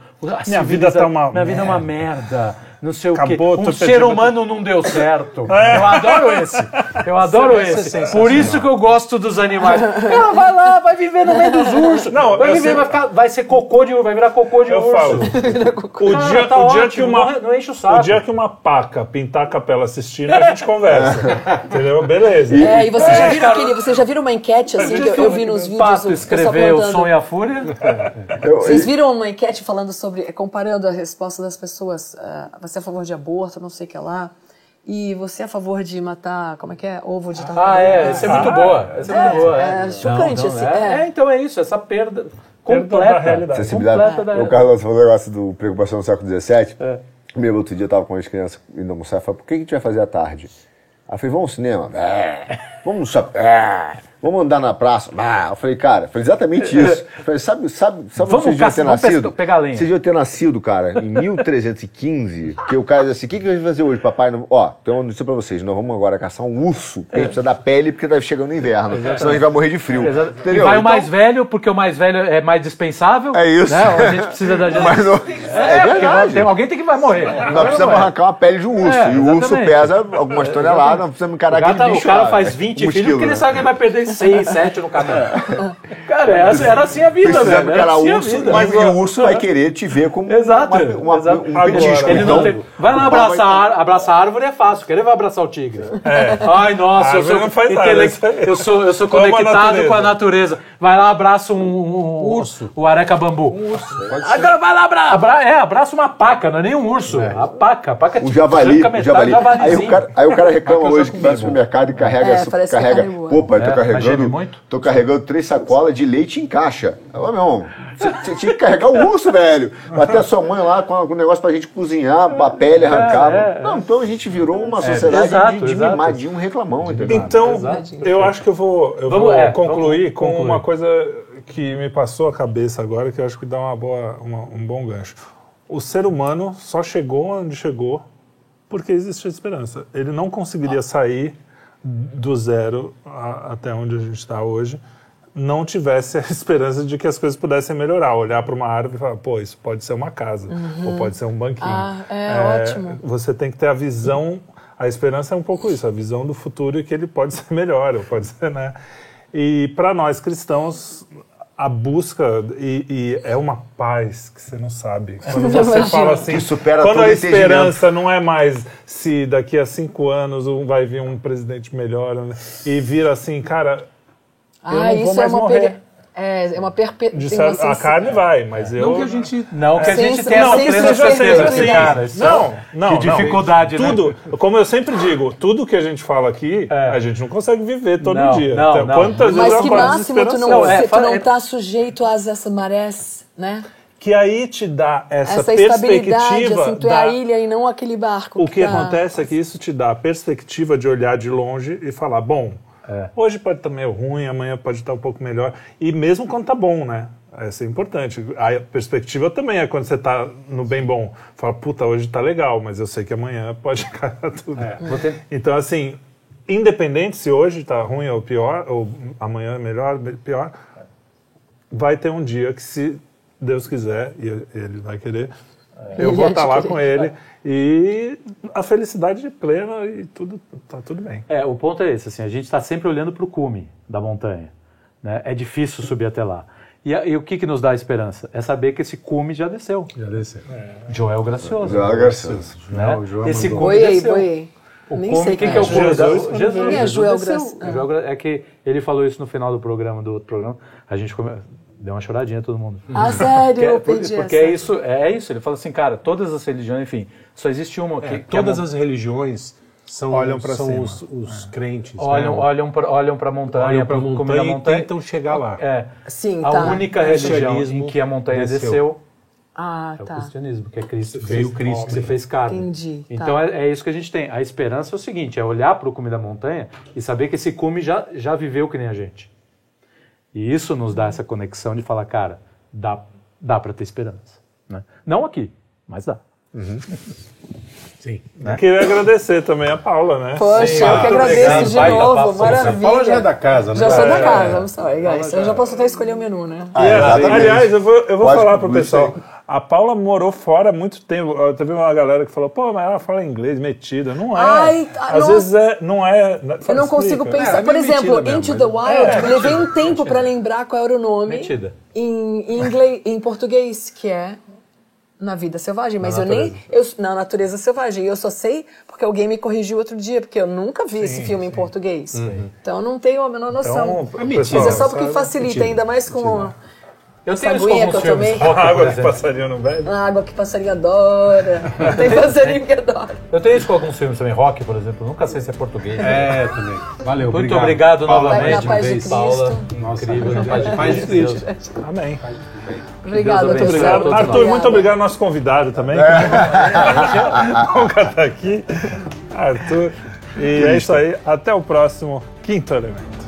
minha vida tá uma minha vida é uma merda não sei o quê. Um ser humano não deu certo. É. Eu adoro esse. Eu adoro esse. Por isso que eu gosto dos animais. Ela vai lá, vai viver no meio dos ursos. Não, vai viver, sei... vai, ficar, vai ser cocô de vai virar cocô de eu urso. Falo. o dia, tá o dia que uma, não enche o saco. O dia que uma paca pintar a capela assistindo, a gente conversa. entendeu? Beleza. É, e você já viram aquele, você já viram uma enquete assim que eu, eu vi nos vídeos? Pato escreveu o Som e a Fúria. Vocês viram uma enquete falando sobre comparando a resposta das pessoas, uh, você é a favor de aborto, não sei o que lá. E você é a favor de matar, como é que é? Ovo de tartaruga? Ah, é, essa é muito boa. Essa é, muito boa. É, é chocante, não, não, assim. É. é. então é isso, essa perda completa da realidade. Sensibilidade. Completa da. O Carlos falou o negócio do preocupação no século XVII. É. Meu, outro dia eu tava com as crianças indo almoçar e falei, por que a gente vai fazer à tarde? Aí eu falei, vamos ao cinema? É. Vamos no shopping? É vamos andar na praça. Ah, eu falei, cara, foi exatamente isso. Eu falei, sabe, sabe, sabe vamos vocês deviam ter nascido? Pegar lenha. Vocês deviam ter nascido, cara, em 1315, que o cara disse assim, o que, que a gente vai fazer hoje, papai? Ó, tem uma notícia pra vocês, nós vamos agora caçar um urso, porque a gente precisa da pele, porque tá chegando o inverno, Exatamente. senão a gente vai morrer de frio. E vai então, o mais velho, porque o mais velho é mais dispensável. É isso. Né? A gente precisa da gente. Mas não, é, é verdade. Tem, alguém tem que vai morrer. Nós precisamos arrancar uma pele de um urso, é, e o urso pesa algumas toneladas, nós precisamos encarar aquele bicho O cara faz 20 filhos porque ele sabe que ele vai perder 6, 7 no caminho. Cara, era assim a vida, velho. Era assim urso, vida. Mas o urso vai querer te ver como Exato, uma, uma, exato. um petisco. Ele então, tem... Vai lá abraçar, vai... abraçar a árvore é fácil, querer vai abraçar o tigre. É. Ai, nossa, eu sou, intele... eu sou, eu sou conectado com a natureza. Vai lá, abraça um, um urso, o areca bambu. Um urso. Agora vai lá, abraça. Abra... É, abraça uma paca, não é nem um urso. É. A paca, a paca o javali, o javali. Aí o, cara, aí o cara reclama hoje que vai no supermercado e carrega. É, carrega. Pô, pai, tô é, carregando. Tô carregando três sacolas de leite em caixa. Eu, meu, você tinha que carregar o urso, velho. Até a sua mãe lá com o negócio pra gente cozinhar, a pele arrancar. É, é, não, então a gente virou uma é, sociedade exato, de, de mimadinho, um reclamão, entendeu? Então, eu acho que eu vou, eu vamos, vou é, concluir com concluir. uma coisa que me passou a cabeça agora, que eu acho que dá uma boa, uma, um bom gancho. O ser humano só chegou onde chegou porque existe esperança. Ele não conseguiria sair do zero a, até onde a gente está hoje não tivesse a esperança de que as coisas pudessem melhorar. Olhar para uma árvore e falar, pô, isso pode ser uma casa, uhum. ou pode ser um banquinho. Ah, é, é, ótimo. Você tem que ter a visão, a esperança é um pouco isso, a visão do futuro e que ele pode ser melhor, ou pode ser, né? E para nós cristãos, a busca e, e, é uma paz que você não sabe. Quando você fala assim, quando a esperança não é mais se daqui a cinco anos vai vir um presidente melhor né? e vira assim, cara, ah, isso é uma morrer. É, é uma perpetuação. A carne vai, mas eu. Não que a gente, não que a gente tenha não, plena certeza, assim, cara. Não, não. Que dificuldade, não. né? Tudo, como eu sempre digo, tudo que a gente fala aqui, é. a gente não consegue viver todo não, dia. Não, então, não. Quantas mas vezes que máximo tu não, é, tu não tá sujeito às essas marés, né? que aí te dá essa, essa perspectiva. Assim, tu é a ilha e não aquele barco. O que, que tá... acontece é que isso te dá a perspectiva de olhar de longe e falar: bom, é. Hoje pode estar meio ruim, amanhã pode estar um pouco melhor. E mesmo quando está bom, né? Essa é importante. A perspectiva também é quando você está no bem bom. Fala, puta, hoje está legal, mas eu sei que amanhã pode cair tudo. É. Então, assim, independente se hoje está ruim ou pior, ou amanhã é melhor, pior, vai ter um dia que, se Deus quiser, e ele vai querer, é. eu vou estar tá lá com ele. E a felicidade plena e tudo tá tudo bem. É, o ponto é esse, assim, a gente está sempre olhando para o cume da montanha. Né? É difícil subir até lá. E, e, o que, que nos dá a esperança? É saber que esse cume já desceu. Já desceu. É. Joel Gracioso. Joel Gracioso. Né? O Joel esse cume desceu. Boiei. O Nem cume, sei quem que é o cume? Jesus, Jesus, Jesus, é Joel Gracioso. É que ele falou isso no final do programa, do outro programa. A gente come... Deu uma choradinha todo mundo. Ah, sério? Porque, porque, porque é isso, é isso. Ele fala assim, cara, todas as religiões, enfim, só existe uma. É, que, todas que é as religiões são, olham para são os, os é. crentes. Olham, né? olham para olham a montanha, olham para a montanha, montanha, e tentam chegar lá. É. Sim, a tá. única religião em que a montanha desceu. desceu ah, é tá. o cristianismo, que é Cristo, veio Cristo que você fez carne. Entendi. Tá. Então tá. é, é, isso que a gente tem. A esperança é o seguinte: é olhar para o cume da montanha e saber que esse cume já, já viveu que nem a gente. E isso nos dá essa conexão de falar, cara, dá, dá para ter esperança. Né? Não aqui, mas dá. Uhum. Sim. Né? Queria agradecer também a Paula, né? Poxa, Sim, eu que agradeço de novo, maravilha. A Paula já é da casa, né? Já sou da casa, I'm sorry, guys. Eu já posso até escolher o menu, né? Ah, aliás, eu vou, eu vou falar pro pessoal. A Paula morou fora há muito tempo. Teve uma galera que falou, pô, mas ela fala inglês metida. Não é. Ai, Às nossa. vezes é, não é. Eu não consigo pensar. É, Por exemplo, Into the Wild, é, levei um tempo para lembrar qual era o nome. Metida. Em, em, inglês, em português, que é na vida selvagem, mas na eu natureza. nem. Eu, na natureza selvagem. Eu só sei porque alguém me corrigiu outro dia, porque eu nunca vi sim, esse filme sim. em português. Uhum. Então eu não tenho a menor noção. Então, é mas é só porque facilita, ainda mais com. Eu tenho isso com alguns que eu tomei. A água que passarinho não bebe? A água que passarinho adora. Tem passarinho que adora. Eu tenho isso com alguns filmes também. Rock, por exemplo. Nunca sei se é português. É, também. Valeu, Muito obrigado, obrigado novamente. Na paz de Cristo. Paula. Nossa, incrível. Na paz de, paz de Cristo. Amém. Obrigado, muito obrigado. Arthur, muito obrigado nosso convidado também. É. Nunca está aqui. Arthur. E é isso aí. Até o próximo Quinto Elemento.